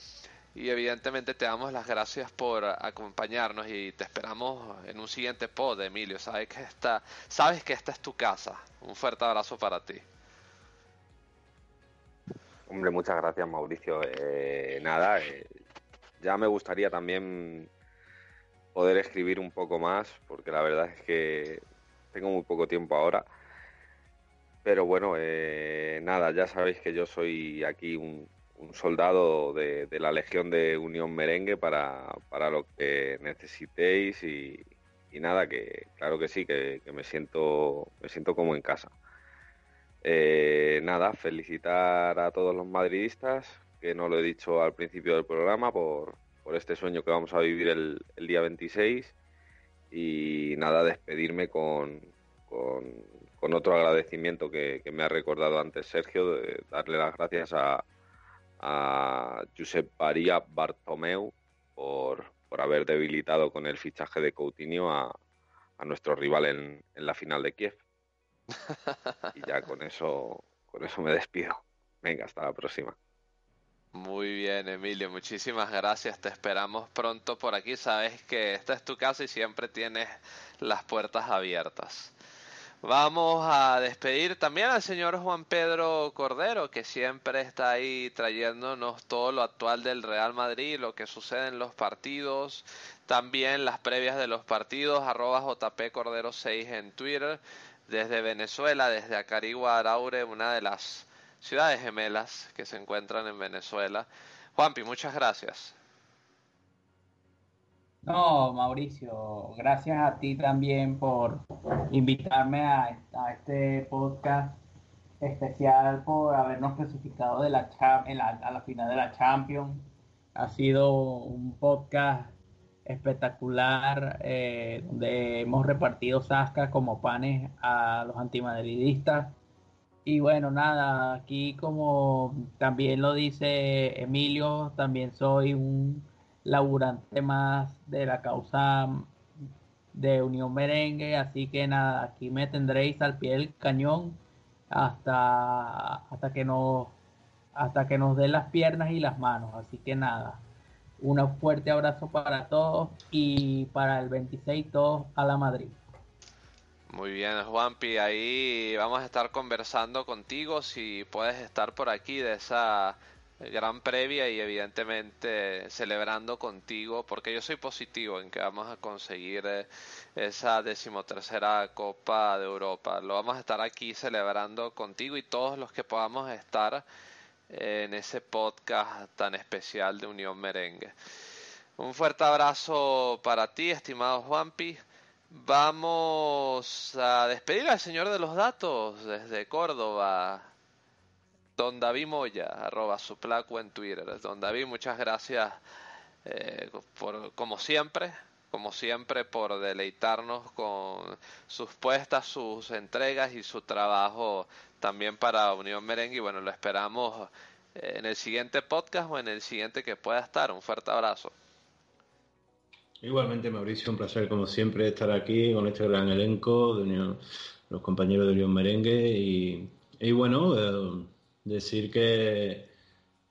S5: y evidentemente te damos las gracias por acompañarnos y te esperamos en un siguiente pod, Emilio. Sabes que esta, sabes que esta es tu casa. Un fuerte abrazo para ti.
S6: Hombre, muchas gracias Mauricio. Eh, nada, eh, ya me gustaría también poder escribir un poco más, porque la verdad es que tengo muy poco tiempo ahora. Pero bueno, eh, nada, ya sabéis que yo soy aquí un, soldado de, la Legión de Unión Merengue para, para lo que necesitéis y, nada, que claro que sí, que, que me siento me siento como en casa. Eh, nada, felicitar a todos los madridistas, que no lo he dicho al principio del programa, por, este sueño que vamos a vivir el, día 26. Y nada, despedirme con, otro agradecimiento que, me ha recordado antes Sergio, de darle las gracias a, Josep María Bartomeu por, haber debilitado con el fichaje de Coutinho a, nuestro rival en la final de Kiev y ya con eso, con eso me despido. Venga, hasta la próxima.
S5: Muy bien, Emilio, muchísimas gracias. Te esperamos pronto por aquí. Sabes que esta es tu casa y siempre tienes las puertas abiertas. Vamos a despedir también al señor Juan Pedro Cordero, que siempre está ahí trayéndonos todo lo actual del Real Madrid, lo que sucede en los partidos, también las previas de los partidos, arroba JP Cordero 6 en Twitter desde Venezuela, desde Acarigua, Araure, una de las ciudades gemelas que se encuentran en Venezuela. Juanpi, muchas gracias.
S8: No, Mauricio, gracias a ti también por invitarme a, este podcast especial, por habernos clasificado de la, a la final de la Champions. Ha sido un podcast espectacular eh, donde hemos repartido sascas como panes a los antimadridistas. Y bueno, nada, aquí como también lo dice Emilio, también soy un laburante más de la causa de Unión Merengue, así que nada, aquí me tendréis al pie del cañón hasta, hasta que nos hasta que nos den las piernas y las manos, así que nada, un fuerte abrazo para todos y para el 26 todos a la Madrid.
S5: Muy bien, Juanpi, ahí vamos a estar conversando contigo si puedes estar por aquí de esa gran previa y evidentemente celebrando contigo porque yo soy positivo en que vamos a conseguir eh, esa decimotercera Copa de Europa. Lo vamos a estar aquí celebrando contigo y todos los que podamos estar en ese podcast tan especial de Unión Merengue. Un fuerte abrazo para ti, estimado Juanpi. Vamos a despedir al señor de los datos desde Córdoba, don David Moya, arroba su placo en Twitter. Don David, muchas gracias eh, por, como siempre, como siempre, por deleitarnos con sus puestas, sus entregas y su trabajo también para Unión Merengue. Y bueno, lo esperamos eh, en el siguiente podcast o en el siguiente que pueda estar. Un fuerte abrazo.
S7: Igualmente, Mauricio, un placer como siempre estar aquí con este gran elenco de los compañeros de Unión Merengue y, y bueno, eh, decir que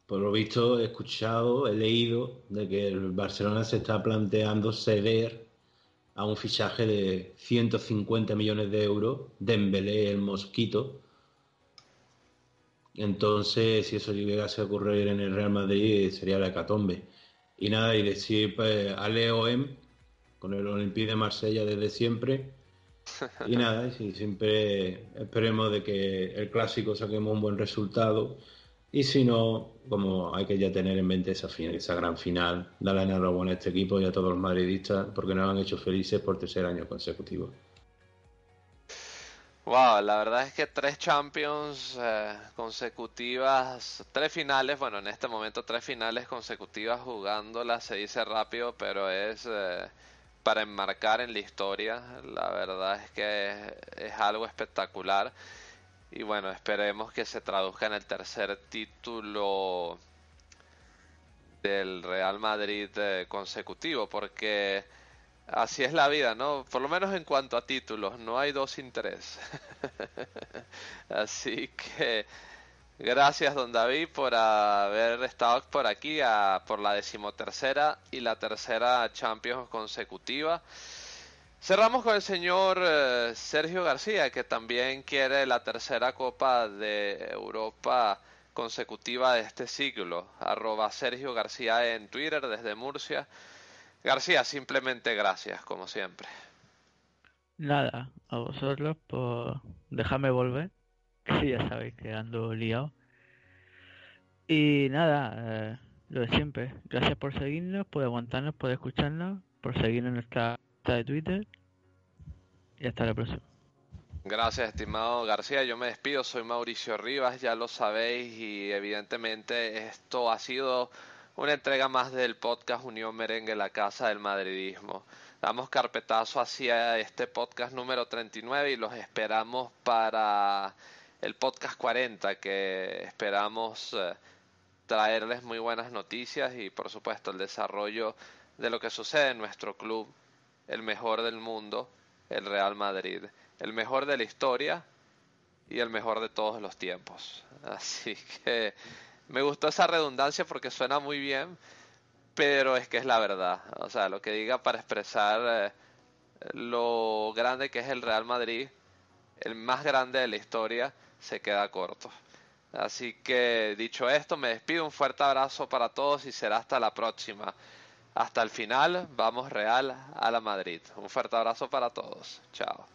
S7: por lo visto he escuchado, he leído de que el Barcelona se está planteando ceder a un fichaje de 150 millones de euros, Dembélé el Mosquito. Entonces, si eso llegase a ocurrir en el Real Madrid, sería la hecatombe. Y nada, y decir pues, a Leo M, con el Olympique de Marsella desde siempre. Y nada, y siempre esperemos de que el clásico saquemos un buen resultado y si no, como hay que ya tener en mente esa, esa gran final, darle enhorabuena a este equipo y a todos los madridistas porque nos han hecho felices por tercer año consecutivo.
S5: Wow, la verdad es que tres Champions eh, consecutivas, tres finales, bueno, en este momento tres finales consecutivas jugándolas se dice rápido, pero es eh, para enmarcar en la historia. La verdad es que es, algo espectacular. Y bueno, esperemos que se traduzca en el tercer título del Real Madrid eh, consecutivo, porque Así es la vida, ¿no? Por lo menos en cuanto a títulos, no hay dos interés. Así que gracias, don David, por haber estado por aquí por la decimotercera y la tercera Champions consecutiva. Cerramos con el señor eh, Sergio García, que también quiere la tercera Copa de Europa consecutiva de este siglo. Arroba Sergio García en Twitter desde Murcia. García, simplemente gracias, como siempre.
S9: Nada, a vosotros por dejarme volver, que ya sabéis que ando liado. Y nada, eh, lo de siempre. Gracias por seguirnos, por aguantarnos, por escucharnos, por seguirnos en nuestra de Twitter. Y hasta la próxima.
S5: Gracias, estimado García. Yo me despido. Soy Mauricio Rivas, ya lo sabéis. Y evidentemente esto ha sido una entrega más del podcast Unión Merengue, la casa del madridismo. Damos carpetazo hacia este podcast número 39 y los esperamos para el podcast 40, que esperamos eh, traerles muy buenas noticias y por supuesto el desarrollo de lo que sucede en nuestro club, el mejor del mundo, el Real Madrid, el mejor de la historia y el mejor de todos los tiempos. Así que me gustó esa redundancia porque suena muy bien, pero es que es la verdad. O sea, lo que diga para expresar eh, lo grande que es el Real Madrid, el más grande de la historia, se queda corto. Así que dicho esto, me despido. Un fuerte abrazo para todos y será hasta la próxima. Hasta el final, vamos Real a la Madrid. Un fuerte abrazo para todos. Chao.